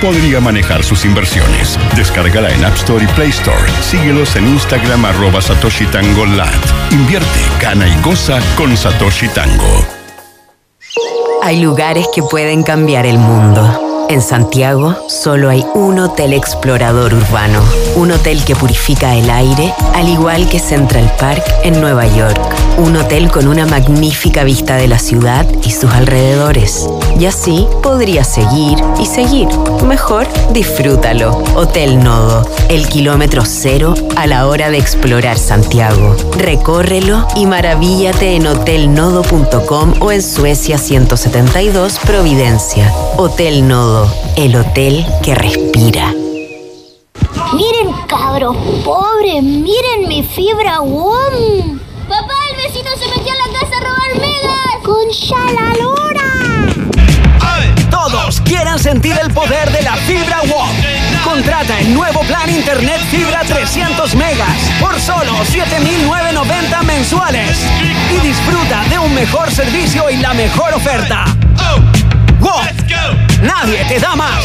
podría manejar sus inversiones. Descárgala en App Store y Play Store. Síguelos en Instagram arroba Satoshi Tango. Invierte, gana y goza con Satoshi Tango. Hay lugares que pueden cambiar el mundo. En Santiago solo hay un hotel explorador urbano, un hotel que purifica el aire, al igual que Central Park en Nueva York, un hotel con una magnífica vista de la ciudad y sus alrededores. Y así podría seguir y seguir. Mejor disfrútalo. Hotel Nodo, el kilómetro cero a la hora de explorar Santiago. Recórrelo y maravíllate en hotelnodo.com o en Suecia 172 Providencia. Hotel Nodo, el hotel que respira. Miren, cabros pobres, miren mi fibra WOM. Papá, el vecino se metió a la casa a robar megas. Con la lora. Todos quieren sentir el poder de la fibra WOM. Contrata el nuevo plan Internet Fibra 300 megas por solo 7,990 mensuales y disfruta de un mejor servicio y la mejor oferta. WOM. Nadie te da más.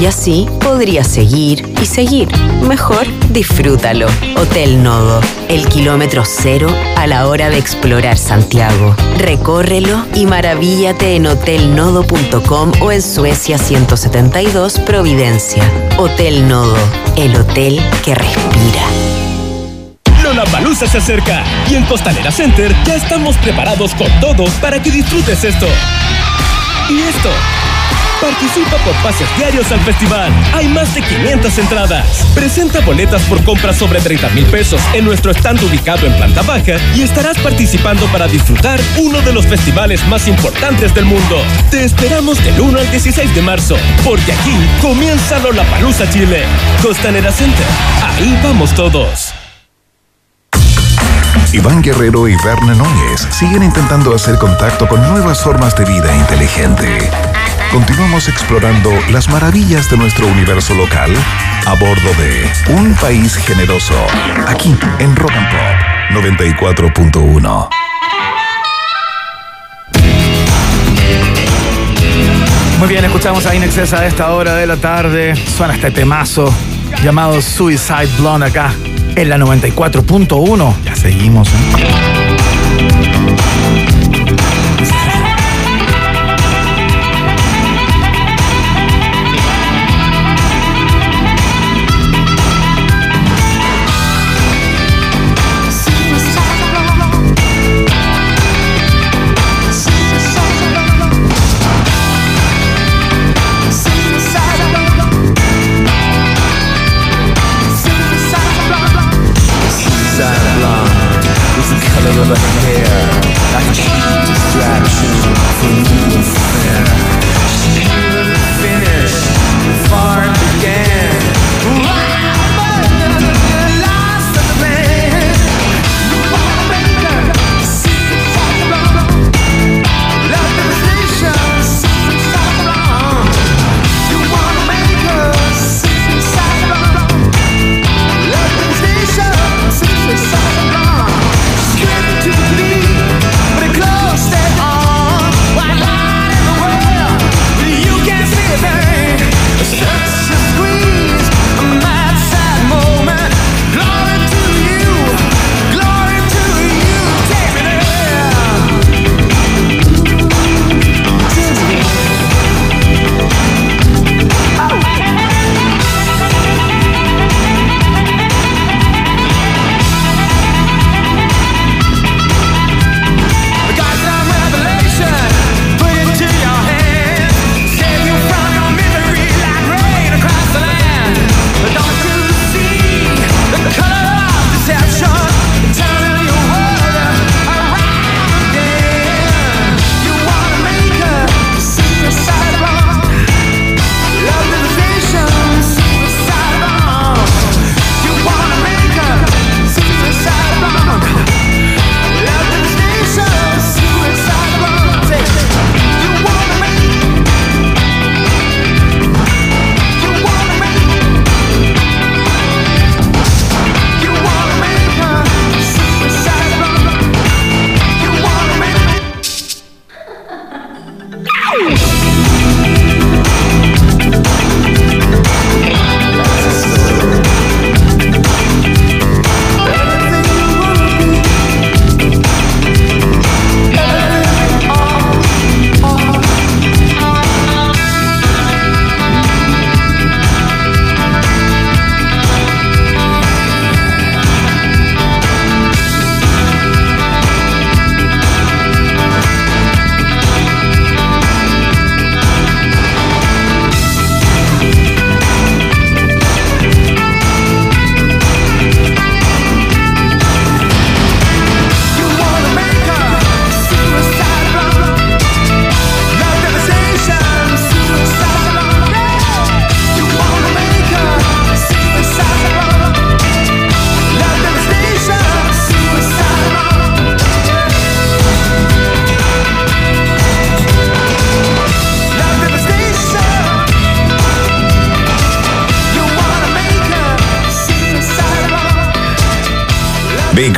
Y así podría seguir y seguir. Mejor disfrútalo. Hotel Nodo, el kilómetro cero a la hora de explorar Santiago. Recórrelo y maravíllate en hotelnodo.com o en Suecia 172 Providencia. Hotel Nodo, el hotel que respira. Lollapalooza se acerca y en Costanera Center ya estamos preparados con todo para que disfrutes esto. Y esto. Participa por pases diarios al festival. Hay más de 500 entradas. Presenta boletas por compras sobre 30 mil pesos en nuestro stand ubicado en planta baja y estarás participando para disfrutar uno de los festivales más importantes del mundo. Te esperamos del 1 al 16 de marzo, porque aquí comienza Lollapalooza Chile. Costanera Center. Ahí vamos todos. Iván Guerrero y Verne Núñez siguen intentando hacer contacto con nuevas formas de vida inteligente. Continuamos explorando las maravillas de nuestro universo local a bordo de Un País Generoso, aquí en Rock and Pop 94.1. Muy bien, escuchamos a Inexcess a esta hora de la tarde. Suena este temazo llamado Suicide Blonde acá en la 94.1. Ya seguimos. ¿eh?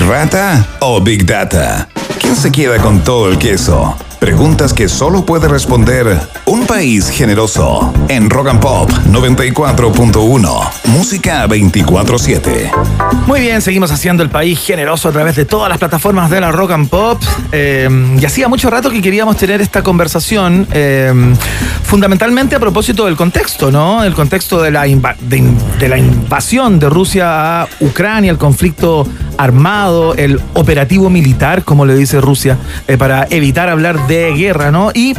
Rata o Big Data? ¿Quién se queda con todo el queso? Preguntas que solo puede responder un país generoso. En Rock and Pop 94.1. Música 24-7. Muy bien, seguimos haciendo el país generoso a través de todas las plataformas de la Rock and Pop. Eh, y hacía mucho rato que queríamos tener esta conversación, eh, fundamentalmente a propósito del contexto, ¿no? El contexto de la, de la invasión de Rusia a Ucrania, el conflicto armado, el operativo militar, como le dice Rusia, eh, para evitar hablar de guerra, ¿no? Y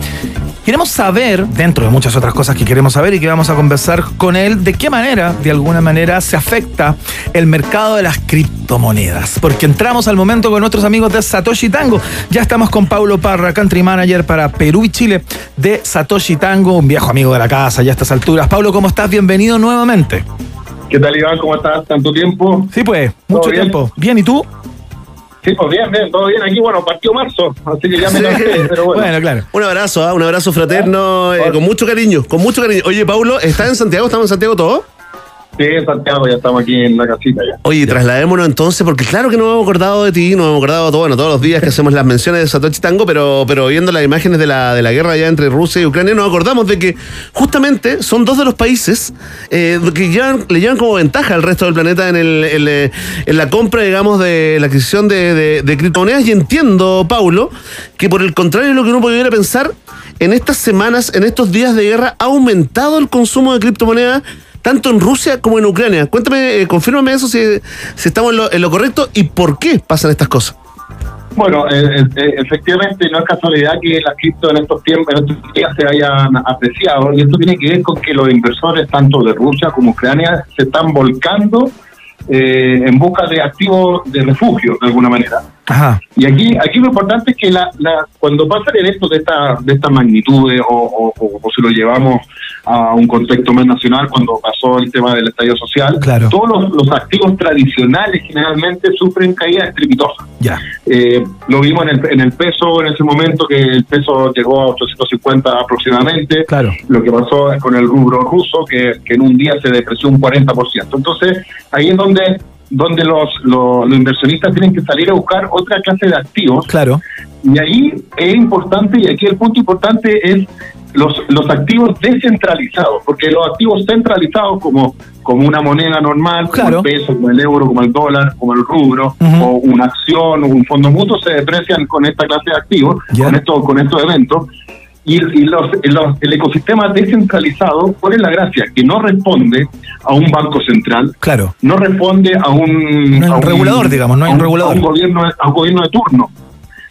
Queremos saber, dentro de muchas otras cosas que queremos saber y que vamos a conversar con él, de qué manera, de alguna manera, se afecta el mercado de las criptomonedas. Porque entramos al momento con nuestros amigos de Satoshi Tango. Ya estamos con Paulo Parra, country manager para Perú y Chile de Satoshi Tango, un viejo amigo de la casa ya a estas alturas. Paulo, ¿cómo estás? Bienvenido nuevamente. ¿Qué tal, Iván? ¿Cómo estás? ¿Tanto tiempo? Sí, pues, mucho bien? tiempo. Bien, ¿y tú? Sí, pues bien, bien, todo bien. Aquí, bueno, partió marzo, así que ya me cansé, pero bueno. claro. Un abrazo, ¿ah? un abrazo fraterno, eh, con mucho cariño, con mucho cariño. Oye, Paulo, ¿estás en Santiago? ¿Estamos en Santiago todos? Sí, Santiago, ya estamos aquí en la casita ya. Oye, trasladémonos entonces, porque claro que nos hemos acordado de ti, nos hemos acordado todo, bueno, todos los días que hacemos las menciones de Satoshi Tango, pero, pero viendo las imágenes de la, de la guerra ya entre Rusia y Ucrania, nos acordamos de que justamente son dos de los países eh, que llevan- le llevan como ventaja al resto del planeta en, el, en, en la compra, digamos, de la adquisición de, de- de criptomonedas. Y entiendo, Paulo, que por el contrario de lo que uno pudiera pensar, en estas semanas, en estos días de guerra, ha aumentado el consumo de criptomonedas tanto en Rusia como en Ucrania. Cuéntame, eh, confírmame eso si, si estamos en lo, en lo correcto y por qué pasan estas cosas. Bueno, eh, eh, efectivamente no es casualidad que las cripto en estos tiempos, en estos días se hayan apreciado y esto tiene que ver con que los inversores tanto de Rusia como Ucrania se están volcando eh, en busca de activos de refugio de alguna manera. Ajá. Y aquí, aquí lo importante es que la, la- cuando pasan eventos de esta, de esta magnitud o, o- o- o si lo llevamos a un contexto más nacional, cuando pasó el tema del estallido social, todos los, los activos tradicionales generalmente sufren caídas estrepitosas. Ya. Eh, lo vimos en el, en el peso en ese momento, que el peso llegó a 850 aproximadamente. Claro. Lo que pasó con el rubro ruso, que, que en un día se depreció un 40%. Entonces, ahí es donde donde los, los, los inversionistas tienen que salir a buscar otra clase de activos. Claro. Y ahí es importante, y aquí el punto importante es los, los activos descentralizados, porque los activos centralizados como, como una moneda normal, como el peso, como el euro, como el dólar, como el rubro, o una acción, o un fondo mutuo, se deprecian con esta clase de activos, con, esto, con estos eventos. Y, y los, los- el ecosistema descentralizado, ¿cuál es la gracia? Que no responde a un banco central, Claro. no responde a un, No hay a un regulador, digamos, no hay a un regulador. a un gobierno, a un gobierno de turno.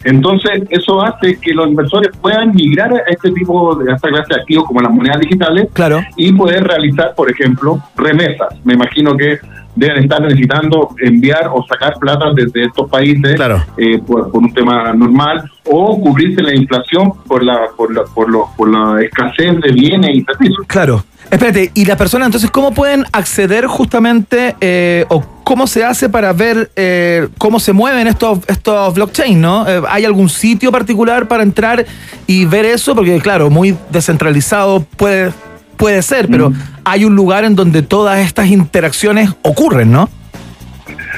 Entonces, eso hace que los inversores puedan migrar a este tipo de a esta clase de activos como las monedas digitales Claro. y poder realizar, por ejemplo, remesas. Me imagino que deben estar necesitando enviar o sacar plata desde estos países eh, por, por un tema normal o cubrirse la inflación por la por la, por, lo- por la escasez de bienes y servicios. Claro. Espérate, ¿y las personas entonces cómo pueden acceder justamente eh, o cómo se hace para ver eh, cómo se mueven estos, estos blockchain, ¿no? Eh, ¿Hay algún sitio particular para entrar y ver eso? Porque claro, muy descentralizado puede, puede ser, pero hay un lugar en donde todas estas interacciones ocurren, ¿no?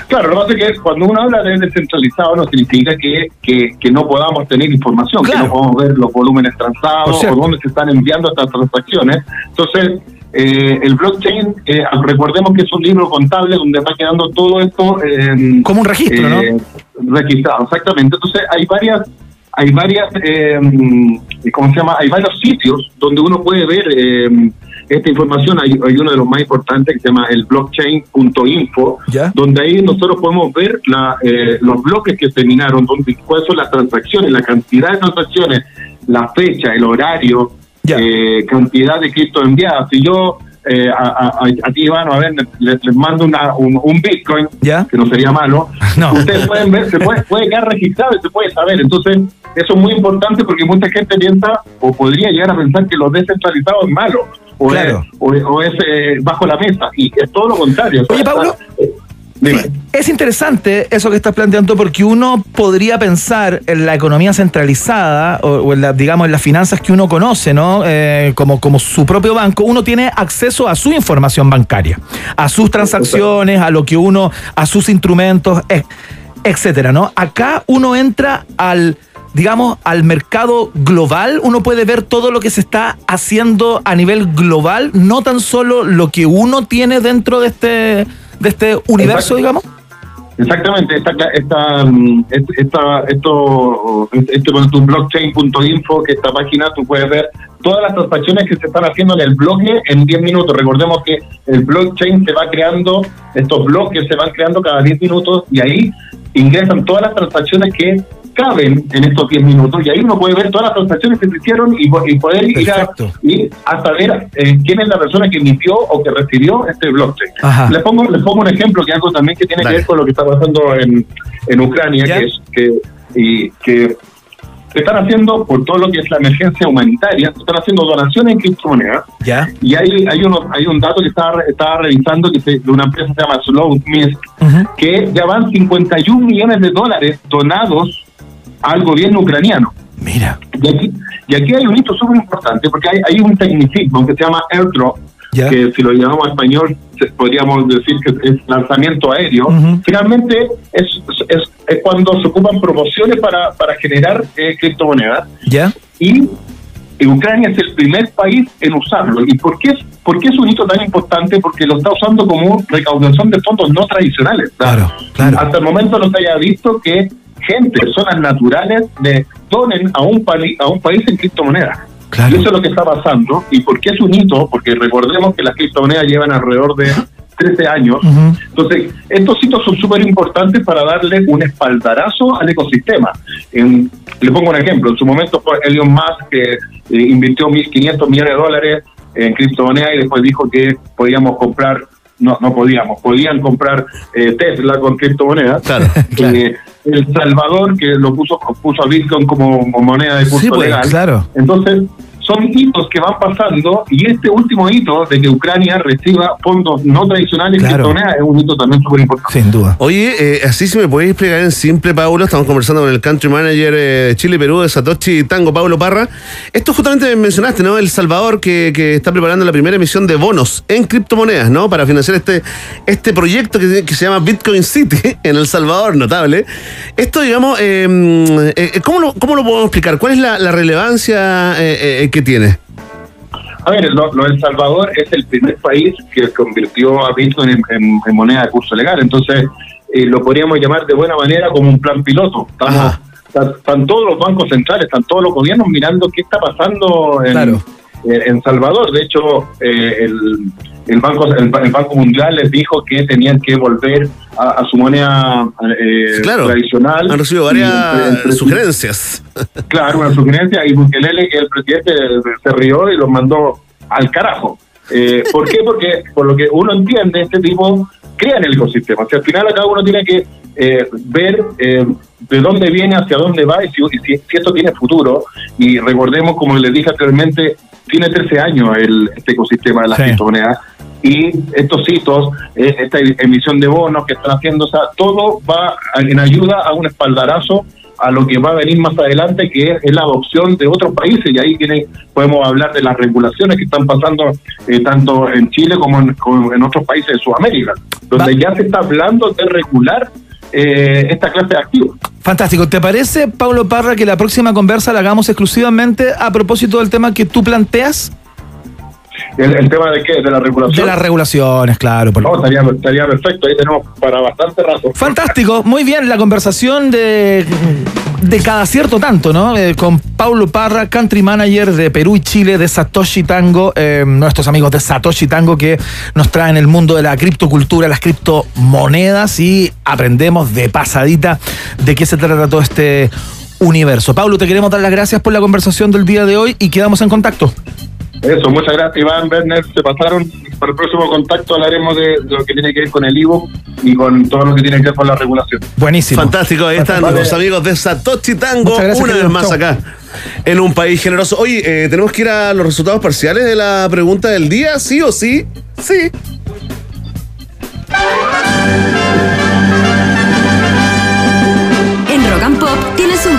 Claro, lo que pasa es que cuando uno habla de descentralizado no significa que, que, que no podamos tener información, que no podamos ver los volúmenes Por transados o dónde se están enviando estas transacciones. Entonces, eh, el blockchain, eh, recordemos que es un libro contable donde va quedando todo esto eh, como un registro, ¿no? Registrado, exactamente. Entonces, hay varias hay varias, eh, ¿cómo se llama? Hay varios sitios donde uno puede ver eh, esta información. Hay, hay uno de los más importantes que se llama el blockchain.info, donde ahí nosotros podemos ver la, eh, los bloques que se minaron, donde, cuáles son las transacciones, la cantidad de transacciones, la fecha, el horario, eh, cantidad de cripto enviadas. Si yo eh, a, a, a ti, Iván, a ver, les, les mando una, un, un Bitcoin, que no sería malo, *laughs* ustedes pueden ver, se puede, puede quedar registrado y se puede saber. Entonces, eso es muy importante porque mucha gente piensa o podría llegar a pensar que lo descentralizado es malo o Claro. es, o, o es, eh, bajo la mesa y es todo lo contrario. Oye, Pablo. Es interesante eso que estás planteando porque uno podría pensar en la economía centralizada o, o en la, digamos, en las finanzas que uno conoce, ¿no? Eh, como, como su propio banco, uno tiene acceso a su información bancaria, a sus transacciones, a lo que uno, a sus instrumentos. Eh, etcétera, ¿no? Acá uno entra al, digamos, al mercado global, uno puede ver todo lo que se está haciendo a nivel global, no tan solo lo que uno tiene dentro de este, de este universo, digamos. Exactamente, esta, esta, mm, esta, esto, este con tu blockchain.info, que esta página tú puedes ver todas las transacciones que se están haciendo en el bloque en 10 minutos. Recordemos que el blockchain se va creando, estos bloques se van creando cada 10 minutos y ahí ingresan todas las transacciones que caben en estos 10 minutos y ahí uno puede ver todas las transacciones que se hicieron y, po- y poder ir a, ir a saber eh, quién es la persona que emitió o que recibió este blockchain. Ajá. Le pongo, le pongo un ejemplo que algo también que tiene que ver con lo que está pasando en, en Ucrania, que es que, y, que se están haciendo por todo lo que es la emergencia humanitaria, se están haciendo donaciones en criptomonedas. Ya. Y hay, hay, uno, hay un dato que estaba, estaba revisando que se- de una empresa que se llama Slowsmith, que ya van 51 millones de dólares donados al gobierno ucraniano. Mira. Y aquí, y aquí hay un hito súper importante, porque hay, hay un tecnicismo que se llama airdrop, que si lo llamamos en español podríamos decir que es lanzamiento aéreo. Finalmente es, es, es cuando se ocupan promociones para, para generar eh, criptomonedas. ¿Ya? Y Ucrania es el primer país en usarlo. ¿Y por qué, es- por qué es un hito tan importante? Porque lo está usando como recaudación de fondos no tradicionales. Claro, Hasta el momento no se haya visto que gente, personas naturales, le donen a un, a un país en criptomonedas. Y eso es lo que está pasando. ¿Y por qué es un hito? Porque recordemos que las criptomonedas llevan alrededor de 13 años. Entonces, estos hitos son súper importantes para darle un espaldarazo al ecosistema. En- le pongo un ejemplo. En su momento fue Elon Musk que eh, invirtió 1.500 millones de dólares en criptomonedas y después dijo que podíamos comprar, no, no podíamos, podían comprar eh, Tesla con criptomonedas. *laughs* Eh, el Salvador que lo puso, puso a Bitcoin como moneda de curso Sí, pues, legal. claro. Entonces, son hitos que van pasando y este último hito de que Ucrania reciba fondos no tradicionales en criptomonedas es un hito también súper importante. Sin duda. Oye, eh, así si me podéis explicar en simple, Paulo. Estamos conversando con el country manager eh, de Chile y Perú de Satoshi Tango, Pablo Parra. Esto justamente mencionaste, ¿no? El Salvador que, que está preparando la primera emisión de bonos en criptomonedas, ¿no? Para financiar este, este proyecto que, que se llama Bitcoin City *laughs* en El Salvador, notable. Esto, digamos, eh, eh, ¿cómo, lo, ¿cómo lo podemos explicar? ¿Cuál es la, la relevancia eh, eh, que tiene? A ver, lo, lo El Salvador es el primer país que convirtió a Bitcoin en, en- en moneda de curso legal. Entonces, eh, lo podríamos llamar de buena manera como un plan piloto. Estamos, están, están todos los bancos centrales, están todos los gobiernos mirando qué está pasando en, en- en Salvador. De hecho, eh, el, el banco el, el Banco Mundial les dijo que tenían que volver a, a su moneda eh, Claro. tradicional. Han recibido varias entre- entre- sugerencias. *laughs* Claro, una sugerencia y Bukele, que el presidente se rió y los mandó al carajo. Eh, ¿Por qué? Porque por lo que uno entiende, este tipo crea en el ecosistema. O sea, al final acá uno tiene que eh, ver eh, de dónde viene, hacia dónde va y si, y si- si esto tiene futuro. Y recordemos, como les dije anteriormente, tiene 13 años el, este ecosistema de las Sí. criptomonedas. Y estos hitos, eh, esta emisión de bonos que están haciendo, o sea, todo va en ayuda a un espaldarazo a lo que va a venir más adelante, que es la adopción de otros países. Y ahí tiene, podemos hablar de las regulaciones que están pasando eh, tanto en Chile como en, como en otros países de Sudamérica, donde ya se está hablando de regular eh, esta clase de activos. Fantástico. ¿Te parece, Pablo Parra, que la próxima conversa la hagamos exclusivamente a propósito del tema que tú planteas? El, el tema de qué? De la regulación. De las regulaciones, claro. por- No, estaría, estaría perfecto, ahí tenemos para bastante rato. Fantástico, muy bien, la conversación de, de cada cierto tanto, ¿no? Eh, con Paulo Parra, country manager de Perú y Chile de Satoshi Tango, eh, nuestros amigos de Satoshi Tango que nos traen el mundo de la criptocultura, las criptomonedas y aprendemos de pasadita de qué se trata todo este universo. Paulo, te queremos dar las gracias por la conversación del día de hoy y quedamos en contacto. Eso, muchas gracias Iván, Werner, se pasaron. Para el próximo contacto hablaremos de, de lo que tiene que ver con el IVO y con todo lo que tiene que ver con la regulación. Buenísimo. Fantástico, ahí están Vale. los amigos de Satoshi Tango, gracias, una vez más acá, en un país generoso. Oye, eh, tenemos que ir a los resultados parciales de la pregunta del día, ¿sí o sí? Sí.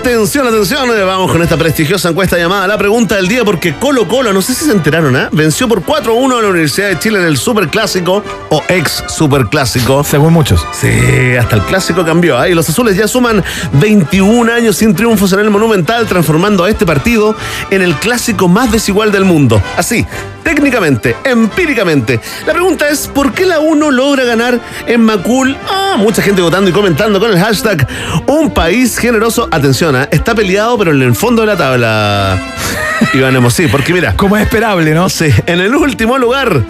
Atención, atención, eh, vamos con esta prestigiosa encuesta llamada La Pregunta del Día, porque Colo Colo, no sé si se enteraron, ¿ah? Venció por 4-1 a la Universidad de Chile en el Superclásico, o ex Superclásico. Según muchos. Sí, hasta el clásico cambió, ¿ah? Y los azules ya suman 21 años sin triunfos en el Monumental, transformando a este partido en el clásico más desigual del mundo. Así, técnicamente, empíricamente. La pregunta es, ¿por qué la 1 logra ganar en Macul? Ah, mucha gente votando y comentando con el hashtag Un país generoso. Atención, ¿ah? está peleado, pero en el fondo de la tabla. *laughs* Iván sí, porque mira. Como es esperable, ¿no? Sí, en el último lugar.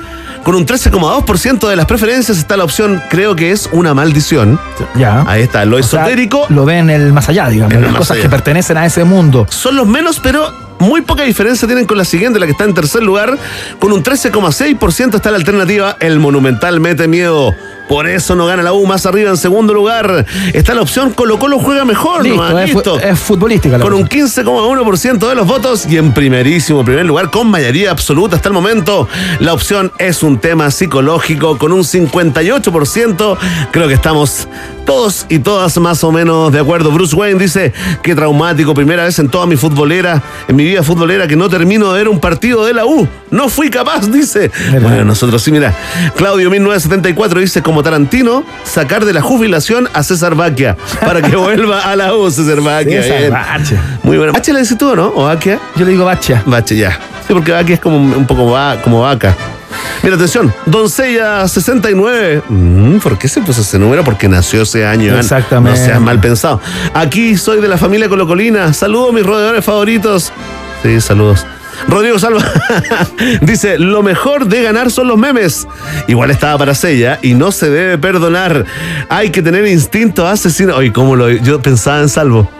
Con un 13,2% de las preferencias está la opción, creo que es una maldición. Ya. Ahí está, lo O sea, esotérico. lo ven en el más allá, digamos. En las cosas allá. que pertenecen a ese mundo. Son los menos, pero muy poca diferencia tienen con la siguiente, la que está en tercer lugar. Con un 13,6% está la alternativa El Monumental Mete Miedo. Por eso no gana la U más arriba en segundo lugar. Está la opción Colo Colo juega mejor. Listo, nomás, es, listo. es futbolística la Con un cosa. 15,1% de los votos y en primerísimo primer lugar con mayoría absoluta hasta el momento. La opción es un tema psicológico con un 58%. Creo que estamos todos y todas más o menos de acuerdo. Bruce Wayne dice que traumático, primera vez en toda mi futbolera, en mi vida futbolera que no termino de ver un partido de la U. No fui capaz, dice. Bueno, nosotros sí, mira. Claudio 1974 dice como Tarantino sacar de la jubilación a César Baquia para que *laughs* vuelva a la U César Baquia. César. Baquia. Muy bueno. ¿Bache le dices tú, no? ¿O Baquia? Yo le digo Bacha. Bache, ya. Sí, porque Baquia es como un poco va- como vaca. Mira, atención, Doncella 69. Mm, ¿Por qué se puso ese número? Porque nació ese año. Exactamente. No seas mal pensado. Aquí soy de la familia Colocolina. Saludos, mis rodeadores favoritos. Sí, saludos. Rodrigo Salva *laughs* dice, lo mejor de ganar son los memes. Igual estaba para Sella y no se debe perdonar. Hay que tener instinto asesino. Oye, ¿cómo lo Yo pensaba en Salvo.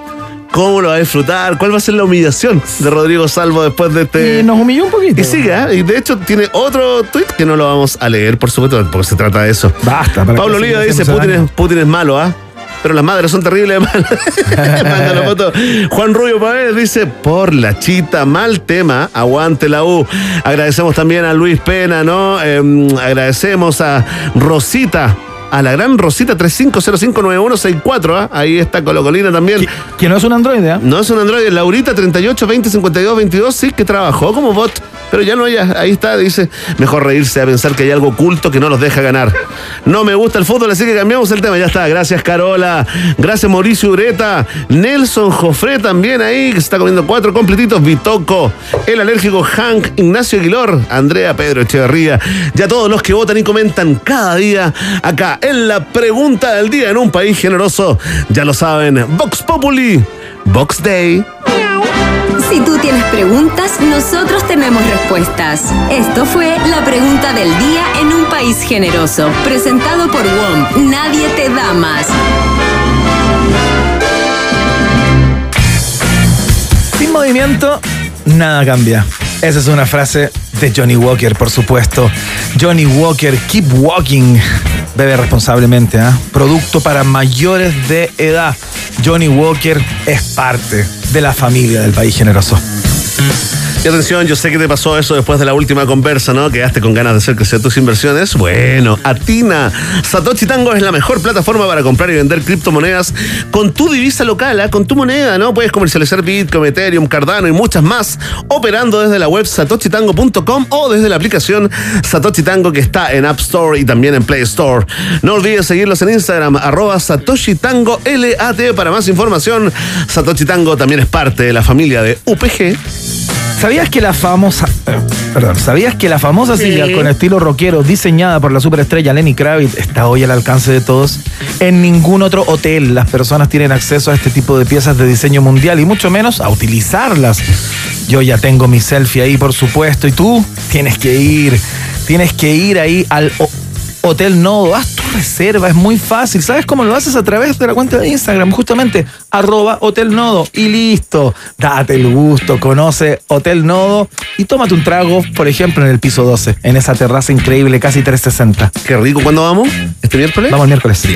¿Cómo lo va a disfrutar? ¿Cuál va a ser la humillación de Rodrigo Salvo después de este... Y nos humilló un poquito. Y sigue, ¿eh? y de hecho tiene otro tweet que no lo vamos a leer, por supuesto, porque se trata de eso. Basta. para Pablo Oliva dice, Putin es, Putin es malo, ¿ah? Pero las madres son terribles *laughs* la foto. Juan Rubio Paez dice, por la chita, mal tema, aguante la U. Agradecemos también a Luis Pena, ¿no? Em, agradecemos a Rosita. A la gran Rosita 35059164, ¿ah? ahí está Colocolina también. Que no es un androide, ¿ah? No es un Android, Laurita 38 20 52 22, sí que trabajó como bot, pero ya no ella, ahí está, dice, mejor reírse a pensar que hay algo oculto que no los deja ganar. No me gusta el fútbol, así que cambiamos el tema, ya está. Gracias Carola, gracias Mauricio Ureta, Nelson Jofré también ahí, que está comiendo cuatro completitos, Bitoco, el alérgico Hank, Ignacio Aguilor, Andrea Pedro Echeverría, ya todos los que votan y comentan cada día acá en la pregunta del día en un país generoso, ya lo saben, Vox Populi. Box Day. Si tú tienes preguntas, nosotros tenemos respuestas. Esto fue la pregunta del día en un país generoso, presentado por WOM. Nadie te da más. Sin movimiento, nada cambia. Esa es una frase de Johnny Walker, por supuesto. Johnny Walker, keep walking. Bebe responsablemente, ¿ah? Producto para mayores de edad. Johnny Walker es parte de la familia del país generoso. Y atención, yo sé que te pasó eso después de la última conversa, ¿no? Quedaste con ganas de hacer crecer tus inversiones. Bueno, Atina. Satoshi Tango es la mejor plataforma para comprar y vender criptomonedas con tu divisa local, ¿ah? con tu moneda, ¿no? Puedes comercializar Bitcoin, Ethereum, Cardano y muchas más operando desde la web satoshitango.com o desde la aplicación Satoshi Tango que está en App Store y también en Play Store. No olvides seguirlos en Instagram, arroba Satoshi Tango para más información. Satoshi Tango también es parte de la familia de UPG. ¿Sabías que la famosa, eh, perdón, ¿sabías que la famosa Sí. silla con estilo rockero diseñada por la superestrella Lenny Kravitz está hoy al alcance de todos? En ningún otro hotel las personas tienen acceso a este tipo de piezas de diseño mundial y mucho menos a utilizarlas. Yo ya tengo mi selfie ahí, por supuesto, y tú tienes que ir, tienes que ir ahí al Hotel Nodo, haz tu reserva, es muy fácil. ¿Sabes cómo lo haces? A través de la cuenta de Instagram, justamente, arroba Hotel Nodo. Y listo, date el gusto, conoce Hotel Nodo y tómate un trago, por ejemplo, en el piso 12, en esa terraza increíble, casi 360. Qué rico, ¿cuándo vamos? ¿Este miércoles? Vamos el miércoles.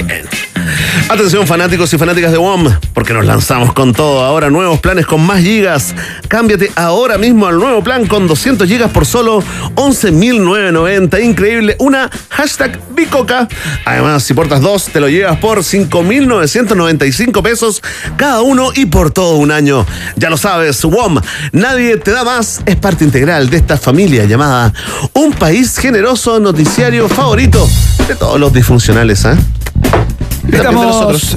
Atención fanáticos y fanáticas de WOM, porque nos lanzamos con todo. Ahora nuevos planes con más gigas. Cámbiate ahora mismo al nuevo plan con 200 gigas por solo 11.990. Increíble. Una hashtag Bicoca. Además, si portas dos, te lo llevas por 5.995 pesos cada uno y por todo un año. Ya lo sabes, WOM, nadie te da más, es parte integral de esta familia llamada Un País Generoso Noticiario Favorito de todos los disfuncionales, de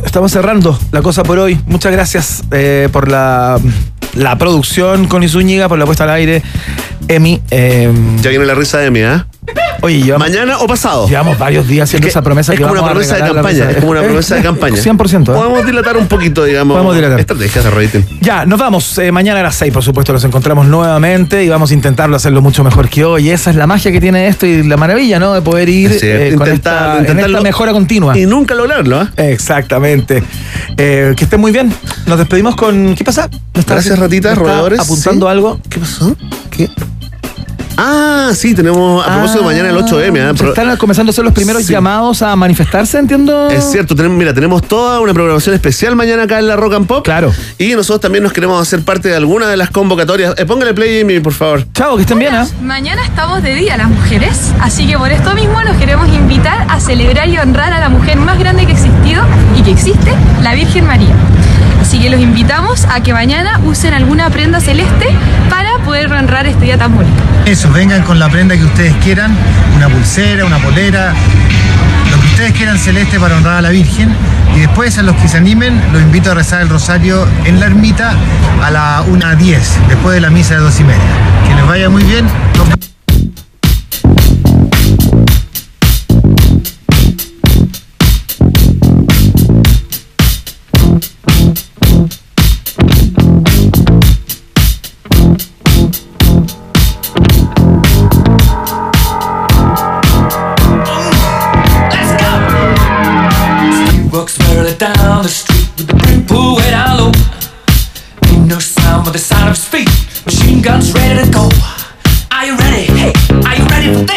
Estamos, cerrando la cosa por hoy. Muchas gracias eh, por la, la producción con Izúñiga, por la puesta al aire. Emi. eh, Ya viene la risa de mí, ¿ah? Oye, llevamos, ¿Mañana o pasado? llevamos varios días haciendo Es que esa promesa es que como vamos una promesa de campaña. Es como una promesa de *laughs* campaña. 100%. ¿eh? Podemos dilatar un poquito, digamos. Podemos dilatar. Estrategias de rating. Ya, nos vamos. Eh, mañana a las 6, por supuesto, nos encontramos nuevamente y vamos a intentarlo hacerlo mucho mejor que hoy. Esa es la magia que tiene esto y la maravilla, ¿no? De poder ir Sí, eh, con esta, en esta mejora continua. Y nunca lograrlo, ¿ah? Exactamente. Eh, que estén muy bien. Nos despedimos con. ¿Qué pasa? ¿Me está- Gracias, ratitas, me está roedores. ¿Apuntando Sí. algo? ¿Qué pasó? ¿Qué? Ah, sí, tenemos a propósito de mañana el 8M. ¿ah? Se Pro- están comenzando a hacer los primeros Sí. llamados a manifestarse, entiendo. Es cierto, tenemos, mira, tenemos toda una programación especial mañana acá en la Rock and Pop. Claro. Y nosotros también nos queremos hacer parte de alguna de las convocatorias. Eh, póngale play, Jimmy, por favor. Chao, que estén bien, ¿ah? Mañana estamos de día las mujeres, así que por esto mismo los queremos invitar a celebrar y honrar a la mujer más grande que ha existido y que existe, la Virgen María. Así que los invitamos a que mañana usen alguna prenda celeste para poder honrar este día tan bonito. Eso, vengan con la prenda que ustedes quieran, una pulsera, una polera, lo que ustedes quieran celeste para honrar a la Virgen. Y después a los que se animen, los invito a rezar el rosario en la ermita a la 1.10, después de la misa de dos y media. Que les vaya muy bien. Down the street with the pulled way down low. Ain't no sound but the sound of feet. Machine guns ready to go. Are you ready? Hey, are you ready for this?